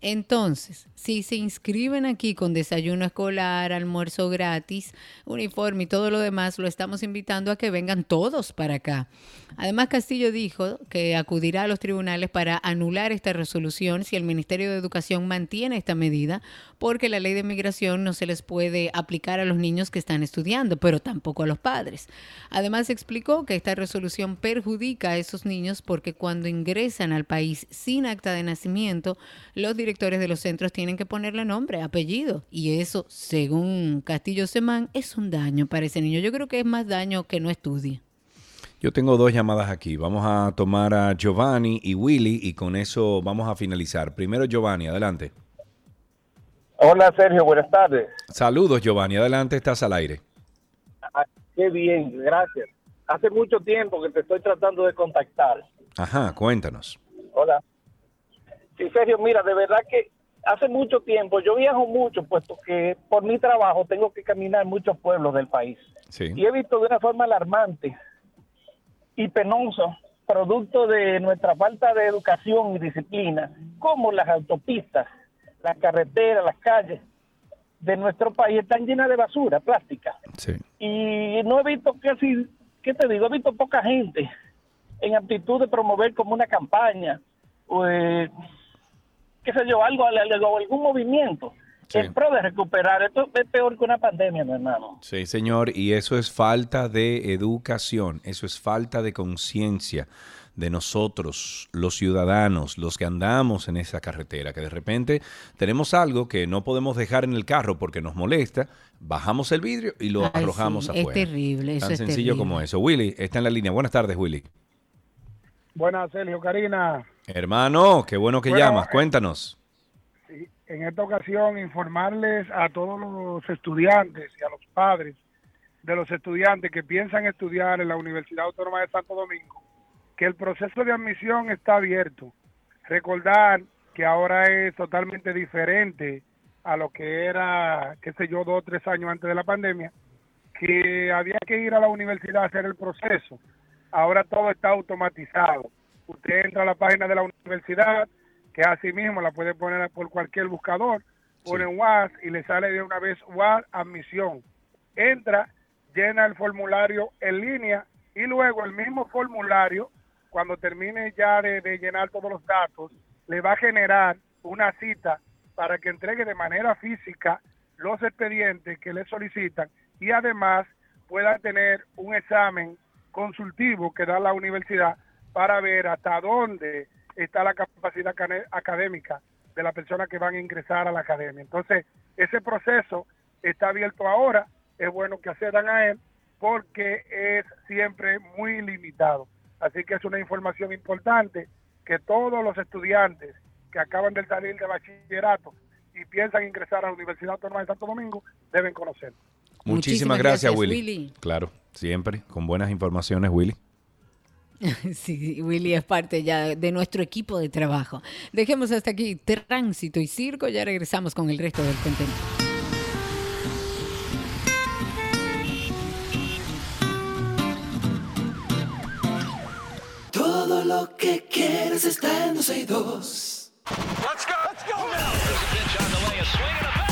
Entonces, si se inscriben aquí con desayuno escolar, almuerzo gratis, uniforme y todo lo demás, lo estamos invitando a que vengan todos para acá. Además, Castillo dijo que acudirá a los tribunales para anular esta resolución si el Ministerio de Educación mantiene esta medida, porque la ley de migración no se les puede aplicar a los niños que están estudiando, pero tampoco a los padres. Además, explicó que esta resolución perjudica a esos niños porque cuando ingresan al país sin acta de nacimiento, los directores de los centros tienen que ponerle nombre, apellido, y eso, según Castillo Semán, es un daño para ese niño. Yo creo que es más daño que no estudie. Yo tengo dos llamadas aquí. Vamos a tomar a Giovanni y Willy y con eso vamos a finalizar. Primero Giovanni, adelante. Hola Sergio, buenas tardes. Saludos Giovanni, adelante, estás al aire. Ah, qué bien, gracias. Hace mucho tiempo que te estoy tratando de contactar. Ajá, cuéntanos. Hola. Sí, Sergio, mira, de verdad que hace mucho tiempo, yo viajo mucho, puesto que por mi trabajo tengo que caminar muchos pueblos del país. Sí. Y he visto de una forma alarmante y penosa, producto de nuestra falta de educación y disciplina, como las autopistas, las carreteras, las calles de nuestro país están llenas de basura plástica. Sí. Y no he visto casi, ¿qué te digo? He visto poca gente en actitud de promover como una campaña, eh, qué sé yo, algo, algo, algún movimiento en pro de recuperar. Esto es peor que una pandemia, mi hermano. Sí, señor, y eso es falta de educación, eso es falta de conciencia de nosotros, los ciudadanos, los que andamos en esa carretera, que de repente tenemos algo que no podemos dejar en el carro porque nos molesta, bajamos el vidrio y lo Ay, arrojamos sí, afuera. Es terrible, eso Tan es sencillo terrible. como eso. Willy, está en la línea. Buenas tardes, Willy. Buenas, Sergio, Karina. Hermano, qué bueno que Bueno, llamas. eh, Cuéntanos. En esta ocasión informarles a todos los estudiantes y a los padres de los estudiantes que piensan estudiar en la Universidad Autónoma de Santo Domingo que el proceso de admisión está abierto. Recordar que ahora es totalmente diferente a lo que era, qué sé yo, dos o tres años antes de la pandemia, que había que ir a la universidad a hacer el proceso. Ahora todo está automatizado. Usted entra a la página de la universidad, que así mismo la puede poner por cualquier buscador, pone UAS y le sale de una vez UAS admisión. Entra, llena el formulario en línea y luego el mismo formulario, cuando termine ya de, de llenar todos los datos, le va a generar una cita para que entregue de manera física los expedientes que le solicitan y además pueda tener un examen consultivo que da la universidad para ver hasta dónde está la capacidad académica de la persona que van a ingresar a la academia. Entonces, ese proceso está abierto ahora, es bueno que accedan a él porque es siempre muy limitado. Así que es una información importante que todos los estudiantes que acaban de salir de bachillerato y piensan ingresar a la Universidad Autónoma de Santo Domingo deben conocer. Muchísimas, Muchísimas gracias, gracias, Willy. Willy. Claro, siempre con buenas informaciones, Willy. [laughs] Sí, Willy es parte ya de nuestro equipo de trabajo. Dejemos hasta aquí tránsito y circo, ya regresamos con el resto del contenido. Todo lo que quieres está en 12 y 2. Let's go. Let's go.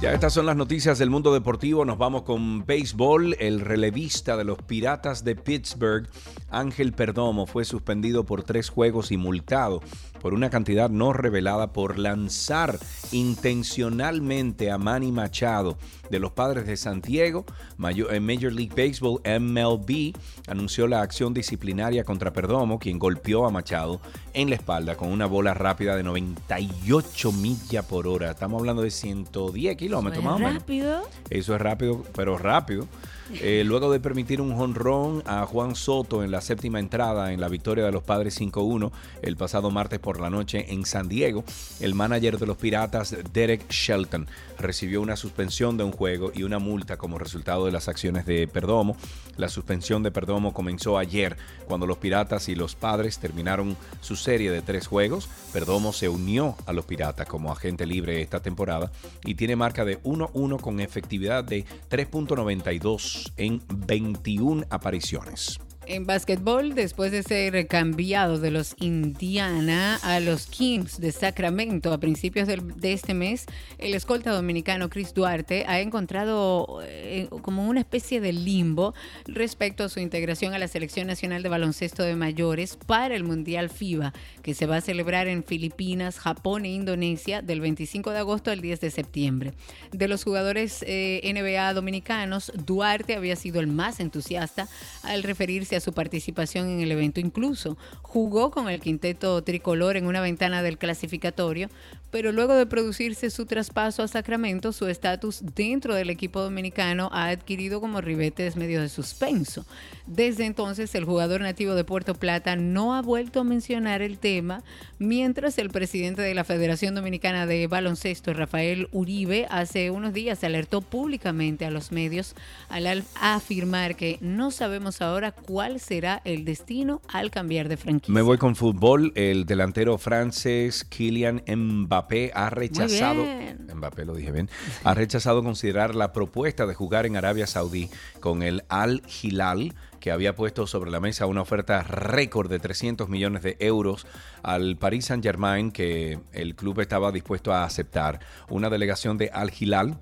Ya estas son las noticias del mundo deportivo. Nos vamos con béisbol. El relevista de los Piratas de Pittsburgh, Ángel Perdomo, fue suspendido por tres juegos y multado por una cantidad no revelada por lanzar intencionalmente a Manny Machado de los Padres de Santiago. Mayo- en Major League Baseball, MLB, anunció la acción disciplinaria contra Perdomo, quien golpeó a Machado en la espalda con una bola rápida de 98 millas por hora. Estamos hablando de 110 kilómetros más o menos. rápido. Eso es rápido, pero rápido. Eh, luego de permitir un jonrón a Juan Soto en la séptima entrada en la victoria de los Padres 5-1 el pasado martes por la noche en San Diego, el manager de los Piratas, Derek Shelton, recibió una suspensión de un juego y una multa como resultado de las acciones de Perdomo. La suspensión de Perdomo comenzó ayer cuando los Piratas y los Padres terminaron su serie de tres juegos. Perdomo se unió a los Piratas como agente libre esta temporada y tiene marca de 1-1 con efectividad de 3.92 en 21 apariciones. En básquetbol, después de ser cambiado de los Indiana a los Kings de Sacramento a principios de este mes, el escolta dominicano Chris Duarte ha encontrado eh, como una especie de limbo respecto a su integración a la Selección Nacional de Baloncesto de Mayores para el Mundial FIBA, que se va a celebrar en Filipinas, Japón e Indonesia del 25 de agosto al 10 de septiembre. De los jugadores eh, NBA dominicanos, Duarte había sido el más entusiasta al referirse a su participación en el evento. Incluso jugó con el quinteto tricolor en una ventana del clasificatorio, pero luego de producirse su traspaso a Sacramento, su estatus dentro del equipo dominicano ha adquirido como ribetes medio de suspenso. Desde entonces, el jugador nativo de Puerto Plata no ha vuelto a mencionar el tema, mientras el presidente de la Federación Dominicana de Baloncesto, Rafael Uribe, hace unos días alertó públicamente a los medios al afirmar que no sabemos ahora cuál será el destino al cambiar de franquicia. Me voy con fútbol. El delantero francés Kylian Mbappé ha rechazado. Mbappé lo dije bien. Ha rechazado considerar la propuesta de jugar en Arabia Saudí con el Al Hilal que había puesto sobre la mesa una oferta récord de 300 millones de euros al Paris Saint-Germain que el club estaba dispuesto a aceptar. Una delegación de Al Hilal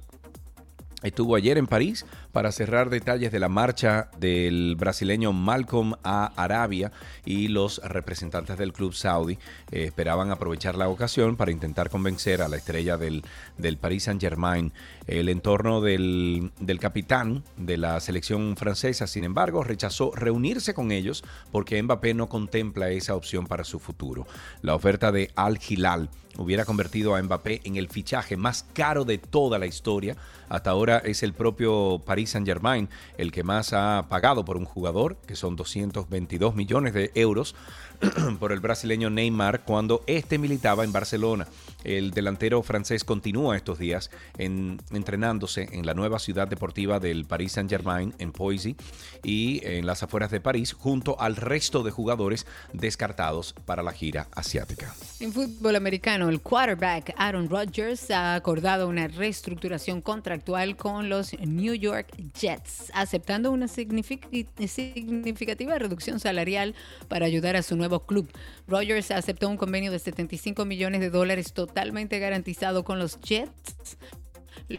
Estuvo ayer en París para cerrar detalles de la marcha del brasileño Malcolm a Arabia y los representantes del club saudí eh, esperaban aprovechar la ocasión para intentar convencer a la estrella del, del Paris Saint Germain. El entorno del, del capitán de la selección francesa, sin embargo, rechazó reunirse con ellos porque Mbappé no contempla esa opción para su futuro. La oferta de Al Hilal hubiera convertido a Mbappé en el fichaje más caro de toda la historia. Hasta ahora es el propio Paris Saint-Germain el que más ha pagado por un jugador, que son 222 millones de euros [clears throat] por el brasileño Neymar cuando este militaba en Barcelona. El delantero francés continúa estos días en- entrenándose en la nueva ciudad deportiva del Paris Saint-Germain en Poissy y en las afueras de París junto al resto de jugadores descartados para la gira asiática. En fútbol americano, el quarterback Aaron Rodgers ha acordado una reestructuración contractual con los New York Jets, aceptando una signific- significativa reducción salarial para ayudar a su nuevo club. Rodgers aceptó un convenio de 75 millones de dólares totalmente garantizado con los Jets,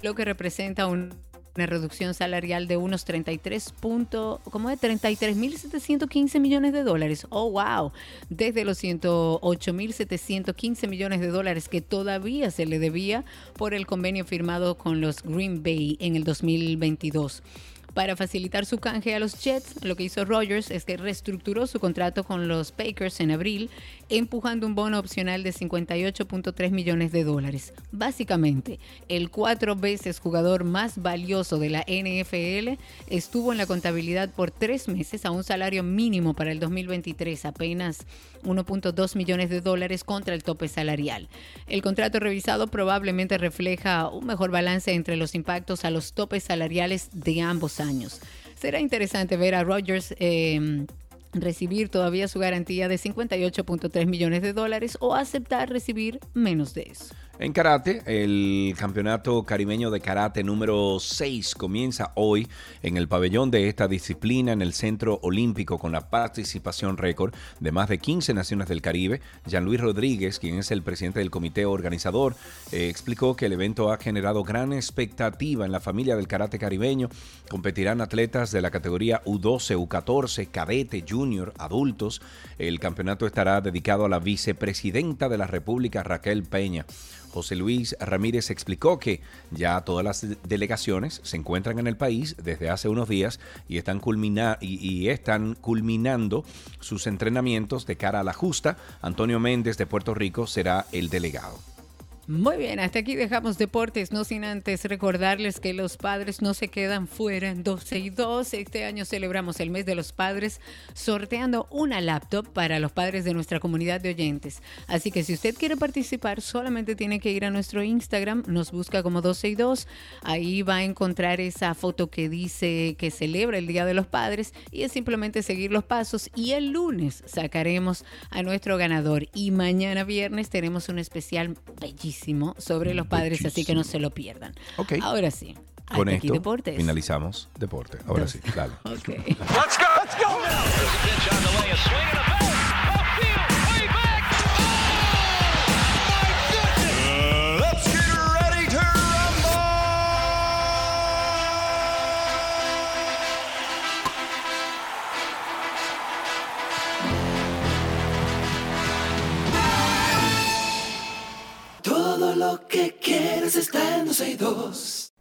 lo que representa un- una reducción salarial de unos 33 punto, ¿cómo es? 33.715 millones de dólares. Oh, wow. Desde los 108.715 millones de dólares que todavía se le debía por el convenio firmado con los Green Bay en el 2022. Para facilitar su canje a los Jets, lo que hizo Rogers es que reestructuró su contrato con los Packers en abril, empujando un bono opcional de 58.3 millones de dólares. Básicamente, el cuatro veces jugador más valioso de la NFL estuvo en la contabilidad por tres meses a un salario mínimo para el 2023, apenas 1.2 millones de dólares contra el tope salarial. El contrato revisado probablemente refleja un mejor balance entre los impactos a los topes salariales de ambos años. Será interesante ver a Rogers eh, recibir todavía su garantía de 58.3 millones de dólares o aceptar recibir menos de eso. En karate, el campeonato caribeño de karate número 6 comienza hoy en el pabellón de esta disciplina en el Centro Olímpico con la participación récord de más de 15 naciones del Caribe. Jean-Louis Rodríguez, quien es el presidente del comité organizador, eh, explicó que el evento ha generado gran expectativa en la familia del karate caribeño. Competirán atletas de la categoría U12, U14, cadete, junior, adultos. El campeonato estará dedicado a la vicepresidenta de la República, Raquel Peña. José Luis Ramírez explicó que ya todas las delegaciones se encuentran en el país desde hace unos días y están, y están culminando sus entrenamientos de cara a la justa. Antonio Méndez de Puerto Rico será el delegado. Muy bien, hasta aquí dejamos deportes, no sin antes recordarles que los padres no se quedan fuera en 12 y 2. Este año celebramos el mes de los padres sorteando una laptop para los padres de nuestra comunidad de oyentes. Así que si usted quiere participar, solamente tiene que ir a nuestro Instagram, nos busca como 12 y 2. Ahí va a encontrar esa foto que dice que celebra el Día de los Padres y es simplemente seguir los pasos y el lunes sacaremos a nuestro ganador y mañana viernes tenemos un especial bellísimo sobre los padres, así que no se lo pierdan. Ok. Ahora sí. Con aquí esto deportes. finalizamos deporte. Ahora sí, [laughs] dale. Ok. Let's go. Let's go now. Lo que quieres está en 12 y 2.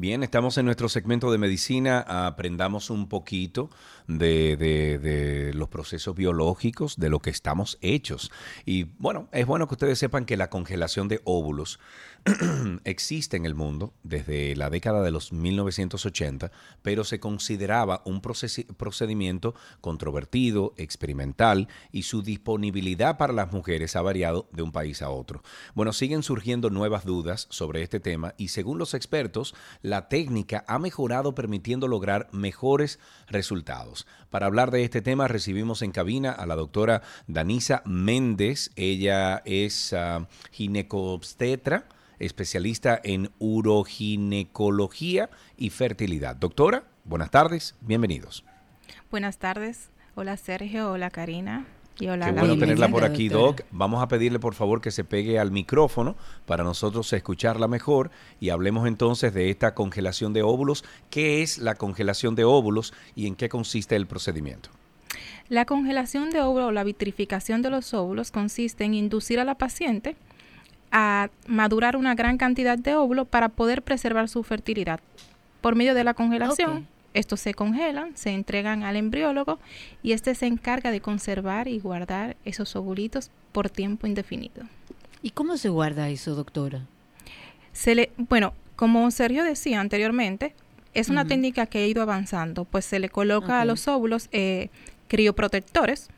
Bien, estamos en nuestro segmento de medicina. Aprendamos un poquito de, los procesos biológicos, de lo que estamos hechos. Y bueno, es bueno que ustedes sepan que la congelación de óvulos [clears throat] existe en el mundo desde la década de los 1980, pero se consideraba un procedimiento controvertido, experimental, y su disponibilidad para las mujeres ha variado de un país a otro. Bueno, siguen surgiendo nuevas dudas sobre este tema y según los expertos, la técnica ha mejorado permitiendo lograr mejores resultados. Para hablar de este tema recibimos en cabina a la doctora Danisa Méndez. Ella es ginecobstetra, especialista en uroginecología y fertilidad. Doctora, buenas tardes, bienvenidos. Buenas tardes. Hola Sergio, hola Karina y hola Qué bueno tenerla por aquí, Doc. Vamos a pedirle por favor que se pegue al micrófono para nosotros escucharla mejor y hablemos entonces de esta congelación de óvulos. ¿Qué es la congelación de óvulos y en qué consiste el procedimiento? La congelación de óvulos o la vitrificación de los óvulos consiste en inducir a la paciente a madurar una gran cantidad de óvulos para poder preservar su fertilidad. Por medio de la congelación. Estos se congelan, se entregan al embriólogo y este se encarga de conservar y guardar esos ovulitos por tiempo indefinido. ¿Y cómo se guarda eso, doctora? Se le, bueno, como Sergio decía anteriormente, es una técnica que ha ido avanzando, pues se le coloca a los óvulos eh, crioprotectores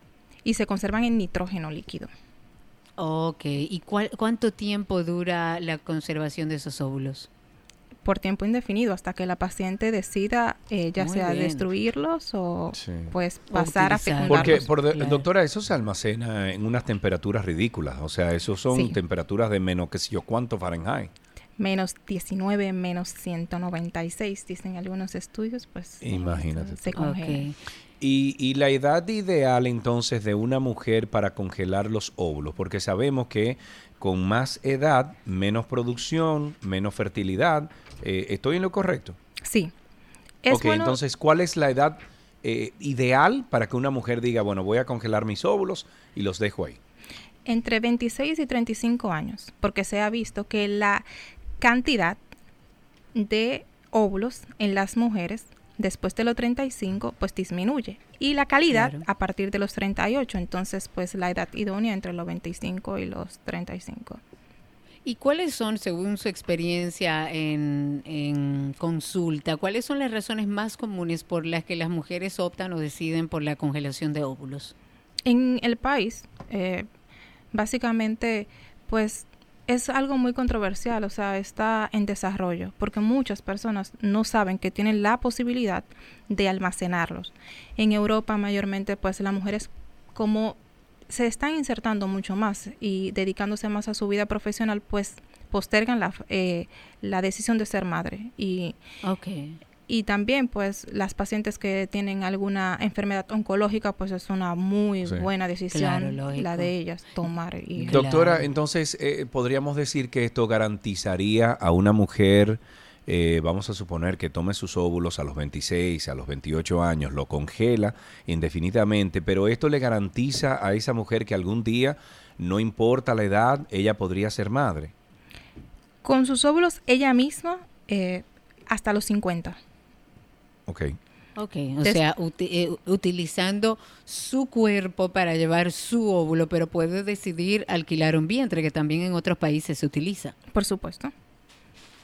y se conservan en nitrógeno líquido. Ok, ¿y cuál- cuánto tiempo dura la conservación de esos óvulos? Por tiempo indefinido hasta que la paciente decida eh, ya Muy sea bien. destruirlos o Sí. pues O pasar a utilizar. Porque, fecundarlos. por de- claro. doctora, eso se almacena en unas temperaturas ridículas. O sea, eso son Sí. temperaturas de menos, qué sé yo, cuánto Fahrenheit. Menos 19, menos 196, dicen algunos estudios, pues Imagínate se congela. Y, y la edad ideal entonces de una mujer para congelar los óvulos, porque sabemos que con más edad, menos producción, menos fertilidad. Eh, ¿Estoy en lo correcto? Sí. Es ok, bueno- entonces, ¿cuál es la edad eh, ideal para que una mujer diga, bueno, voy a congelar mis óvulos y los dejo ahí? entre 26 y 35 años, porque se ha visto que la cantidad de óvulos en las mujeres después de los 35 pues disminuye y la calidad Claro. a partir de los 38, entonces pues la edad idónea entre los 25 y los 35. ¿Y cuáles son, según su experiencia en, consulta, cuáles son las razones más comunes por las que las mujeres optan o deciden por la congelación de óvulos? En el país, eh, básicamente, pues es algo muy controversial, o sea, está en desarrollo, porque muchas personas no saben que tienen la posibilidad de almacenarlos. En Europa, mayormente, pues las mujeres, como se están insertando mucho más y dedicándose más a su vida profesional, pues postergan la, eh, la decisión de ser madre. Y y también, pues, las pacientes que tienen alguna enfermedad oncológica, pues es una muy Sí. buena decisión Claro, la de ellas tomar. Y Doctora, entonces, eh, ¿podríamos decir que esto garantizaría a una mujer, eh, vamos a suponer que tome sus óvulos a los 26, a los 28 años, lo congela indefinidamente, pero esto le garantiza a esa mujer que algún día, no importa la edad, ella podría ser madre? Con sus óvulos, ella misma, eh, hasta los 50. Ok. Ok, o sea, uti- eh, utilizando su cuerpo para llevar su óvulo, pero puede decidir alquilar un vientre, que también en otros países se utiliza. Por supuesto.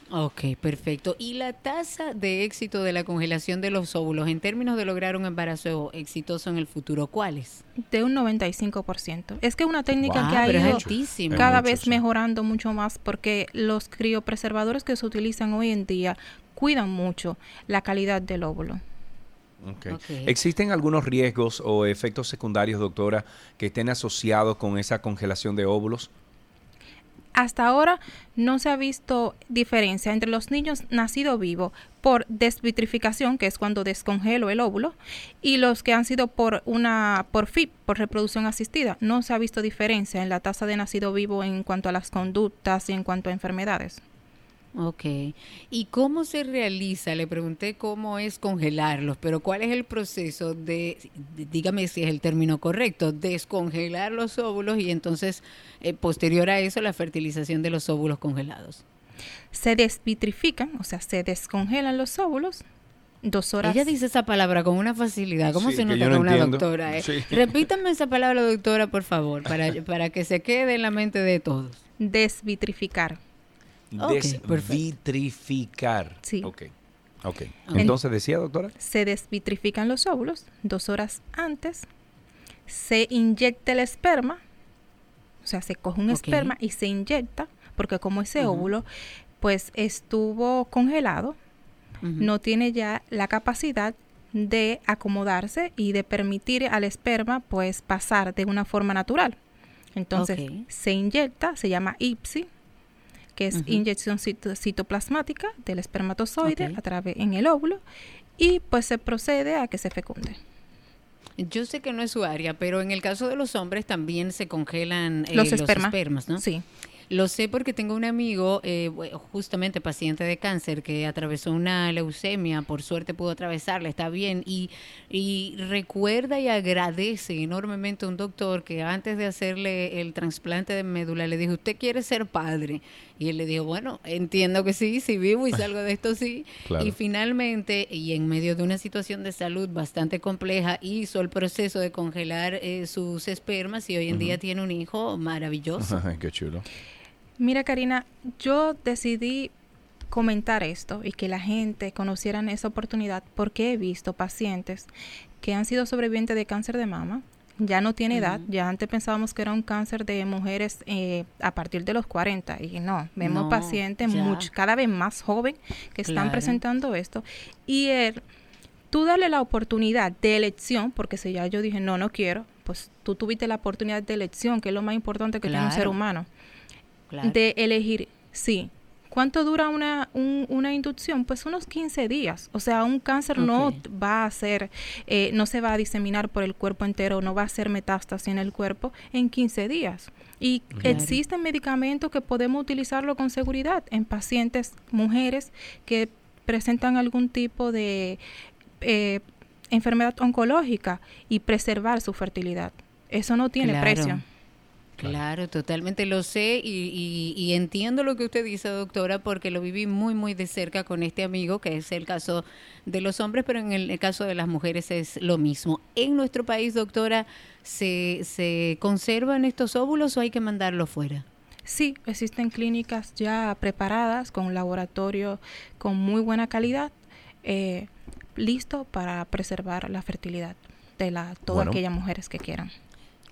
Ok, perfecto. ¿Y la tasa de éxito de la congelación de los óvulos en términos de lograr un embarazo exitoso en el futuro, cuál es? De un 95%. Es que es una técnica Wow, que ha ido altísimo. cada Es mucho, vez sí. mejorando mucho más porque los criopreservadores que se utilizan hoy en día cuidan mucho la calidad del óvulo. Ok. ¿Existen algunos riesgos o efectos secundarios, doctora, que estén asociados con esa congelación de óvulos? Hasta ahora no se ha visto diferencia entre los niños nacidos vivos por desvitrificación, que es cuando descongelo el óvulo, y los que han sido por una por FIP, por reproducción asistida. No se ha visto diferencia en la tasa de nacido vivo en cuanto a las conductas y en cuanto a enfermedades. Ok. ¿Y cómo se realiza? Le pregunté cómo es congelarlos, pero ¿cuál es el proceso de, de- dígame si es el término correcto, descongelar los óvulos y entonces eh, posterior a eso la fertilización de los óvulos congelados? Se desvitrifican, o sea, se descongelan los óvulos dos horas. Ella dice esa palabra con una facilidad. ¿Cómo Sí, se nota que no una entiendo. doctora? eh? Sí. [laughs] Repítame esa palabra, doctora, por favor, para, para que se quede en la mente de todos. Desvitrificar. Ok, Desvitrificar. Sí. Ok. Ok. En- Entonces decía, doctora. Se desvitrifican los óvulos dos horas antes. Se inyecta el esperma. O sea, se coge un esperma y se inyecta, porque como ese óvulo, pues estuvo congelado, no tiene ya la capacidad de acomodarse y de permitir al esperma pues pasar de una forma natural. Entonces se inyecta, se llama IPSI, que es inyección cito- citoplasmática del espermatozoide a través en el óvulo y pues se procede a que se fecunde. Yo sé que no es su área, pero en el caso de los hombres también se congelan eh, Los los, esperma. espermas, ¿no? Sí. Lo sé porque tengo un amigo, eh, justamente paciente de cáncer, que atravesó una leucemia, por suerte pudo atravesarla, está bien, y, y recuerda y agradece enormemente a un doctor que antes de hacerle el trasplante de médula le dijo, ¿usted quiere ser padre? Y él le dijo, bueno, entiendo que sí, si vivo y salgo de esto, sí. [laughs] Claro. Y finalmente, y en medio de una situación de salud bastante compleja, hizo el proceso de congelar eh, sus espermas y hoy en día tiene un hijo maravilloso. [laughs] Qué chulo. Mira, Karina, yo decidí comentar esto y que la gente conocieran esa oportunidad porque he visto pacientes que han sido sobrevivientes de cáncer de mama. Ya no tiene edad, ya antes pensábamos que era un cáncer de mujeres eh, a partir de los 40 y no, vemos No, pacientes mucho, cada vez más jóvenes que están Claro. presentando esto y el, tú darle la oportunidad de elección, porque si ya yo dije no, no quiero, pues tú tuviste la oportunidad de elección, que es lo más importante que tiene un ser humano Claro. de elegir, sí. ¿Cuánto dura una, un- una inducción? Pues unos 15 días. O sea, un cáncer no va a ser, eh, no se va a diseminar por el cuerpo entero, no va a hacer metástasis en el cuerpo en 15 días. Y Claro. existen medicamentos que podemos utilizarlo con seguridad en pacientes, mujeres que presentan algún tipo de eh, enfermedad oncológica y preservar su fertilidad. Eso no tiene Claro. precio. Claro, totalmente lo sé y, y- y entiendo lo que usted dice, doctora, porque lo viví muy, muy de cerca con este amigo, que es el caso de los hombres, pero en el, el caso de las mujeres es lo mismo. En nuestro país, doctora, ¿se, se conservan estos óvulos o hay que mandarlos fuera? Sí, existen clínicas ya preparadas con un laboratorio con muy buena calidad, eh, listo para preservar la fertilidad de la, todas Bueno. aquellas mujeres que quieran.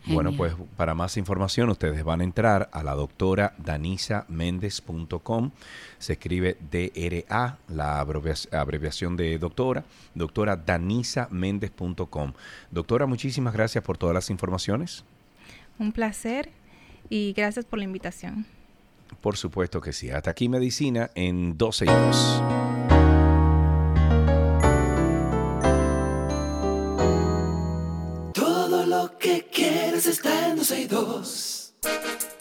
Bueno, pues para más información ustedes van a entrar a la doctora danisaméndez.com. Se escribe DRA, la abrevia- abreviación de doctora, doctora danisaméndez.com. Doctora, muchísimas gracias por todas las informaciones. Un placer y gracias por la invitación. Por supuesto que sí. Hasta aquí medicina en 12 y 2. 106.2.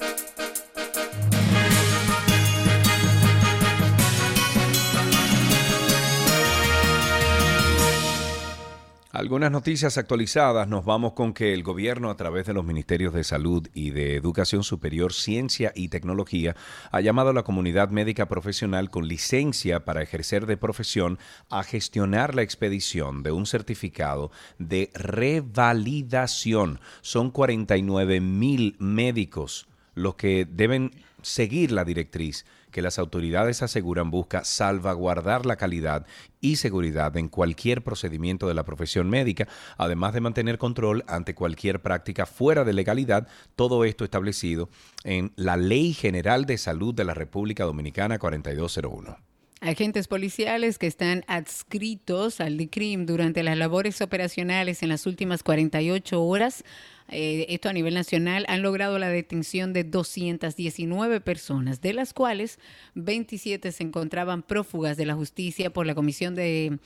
Algunas noticias actualizadas. Nos vamos con que el gobierno, a través de los ministerios de Salud y de Educación Superior, Ciencia y Tecnología, ha llamado a la comunidad médica profesional con licencia para ejercer de profesión a gestionar la expedición de un certificado de revalidación. Son 49 mil médicos los que deben seguir la directriz que las autoridades aseguran busca salvaguardar la calidad y seguridad en cualquier procedimiento de la profesión médica, además de mantener control ante cualquier práctica fuera de legalidad, todo esto establecido en la Ley General de Salud de la República Dominicana 4201. Agentes policiales que están adscritos al DICRIM durante las labores operacionales en las últimas 48 horas eh, esto a nivel nacional, han logrado la detención de 219 personas, de las cuales 27 se encontraban prófugas de la justicia por la comisión de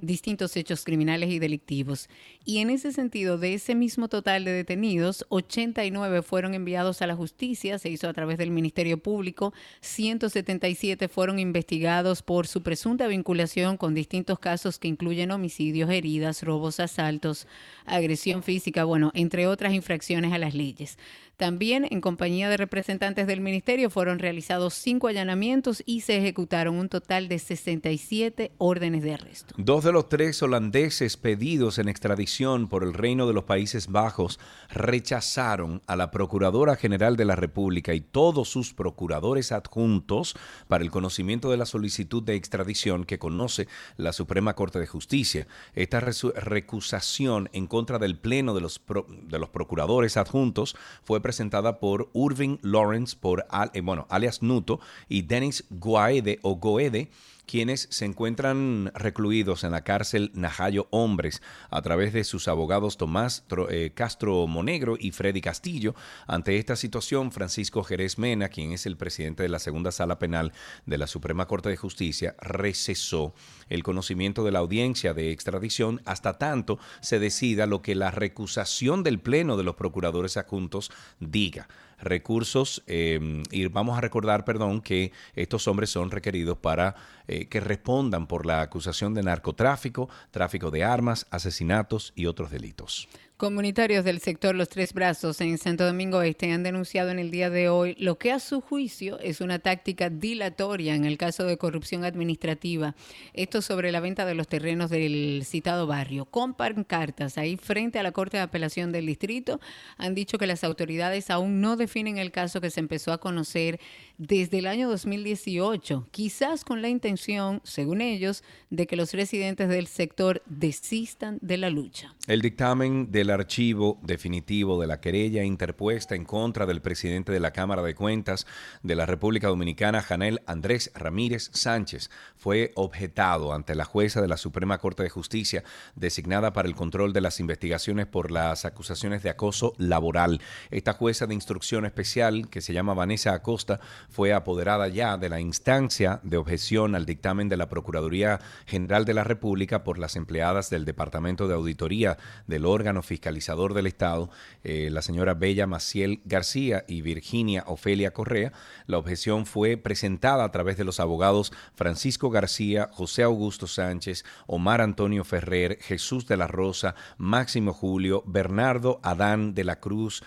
distintos hechos criminales y delictivos. Y en ese sentido, de ese mismo total de detenidos, 89 fueron enviados a la justicia, se hizo a través del Ministerio Público, 177 fueron investigados por su presunta vinculación con distintos casos que incluyen homicidios, heridas, robos, asaltos, agresión física, bueno, entre otras infracciones a las leyes. También, en compañía de representantes del ministerio, fueron realizados cinco allanamientos y se ejecutaron un total de 67 órdenes de arresto. Dos de los tres holandeses pedidos en extradición por el Reino de los Países Bajos rechazaron a la Procuradora General de la República y todos sus procuradores adjuntos para el conocimiento de la solicitud de extradición que conoce la Suprema Corte de Justicia. Esta recusación en contra del Pleno de los, de los procuradores adjuntos fue presentada por Irving Lawrence, por eh, bueno, alias Nuto, y Dennis Guaede o Goede, quienes se encuentran recluidos en la cárcel Najayo Hombres a través de sus abogados Tomás eh, Castro Monegro y Freddy Castillo. Ante esta situación, Francisco Jerez Mena, quien es el presidente de la segunda sala penal de la Suprema Corte de Justicia, recesó el conocimiento de la audiencia de extradición hasta tanto se decida lo que la recusación del Pleno de los Procuradores Adjuntos diga recursos eh, y vamos a recordar, perdón, que estos hombres son requeridos para eh, que respondan por la acusación de narcotráfico, tráfico de armas, asesinatos y otros delitos. Comunitarios del sector Los Tres Brazos en Santo Domingo Este han denunciado en el día de hoy lo que a su juicio es una táctica dilatoria en el caso de corrupción administrativa. Esto sobre la venta de los terrenos del citado barrio. Con pancartas ahí frente a la Corte de Apelación del Distrito han dicho que las autoridades aún no definen el caso que se empezó a conocer desde el año 2018, quizás con la intención, según ellos, de que los residentes del sector desistan de la lucha. El dictamen del archivo definitivo de la querella interpuesta en contra del presidente de la Cámara de Cuentas de la República Dominicana, Janel Andrés Ramírez Sánchez, fue objetado ante la jueza de la Suprema Corte de Justicia designada para el control de las investigaciones por las acusaciones de acoso laboral. Esta jueza de instrucción especial, que se llama Vanessa Acosta, fue apoderada ya de la instancia de objeción al dictamen de la Procuraduría General de la República por las empleadas del Departamento de Auditoría del órgano fiscalizador del Estado, eh, la señora Bella Maciel García y Virginia Ofelia Correa. La objeción fue presentada a través de los abogados Francisco García, José Augusto Sánchez, Omar Antonio Ferrer, Jesús de la Rosa, Máximo Julio, Bernardo Adán de la Cruz,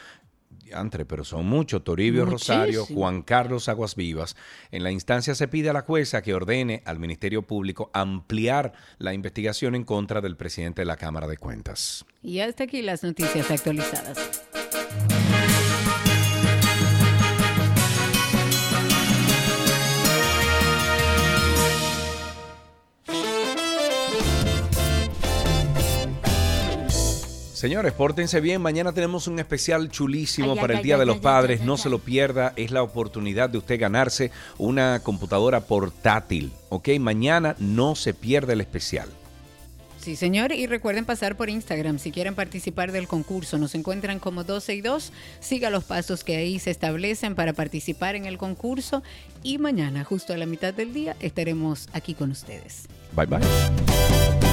entre, pero son muchos. Toribio Rosario. Juan Carlos Aguas Vivas. En la instancia se pide a la jueza que ordene al Ministerio Público ampliar la investigación en contra del presidente de la Cámara de Cuentas. Y hasta aquí las noticias actualizadas. Señores, pórtense bien. Mañana tenemos un especial chulísimo Ay, para ay, el Día ay, de los Padres. no se lo pierda. Es la oportunidad de usted ganarse una computadora portátil. ¿Ok? Mañana no se pierda el especial. Sí, señor, y recuerden pasar por Instagram si quieren participar del concurso. Nos encuentran como 12 y 2. Siga los pasos que ahí se establecen para participar en el concurso y mañana, justo a la mitad del día, estaremos aquí con ustedes. Bye bye.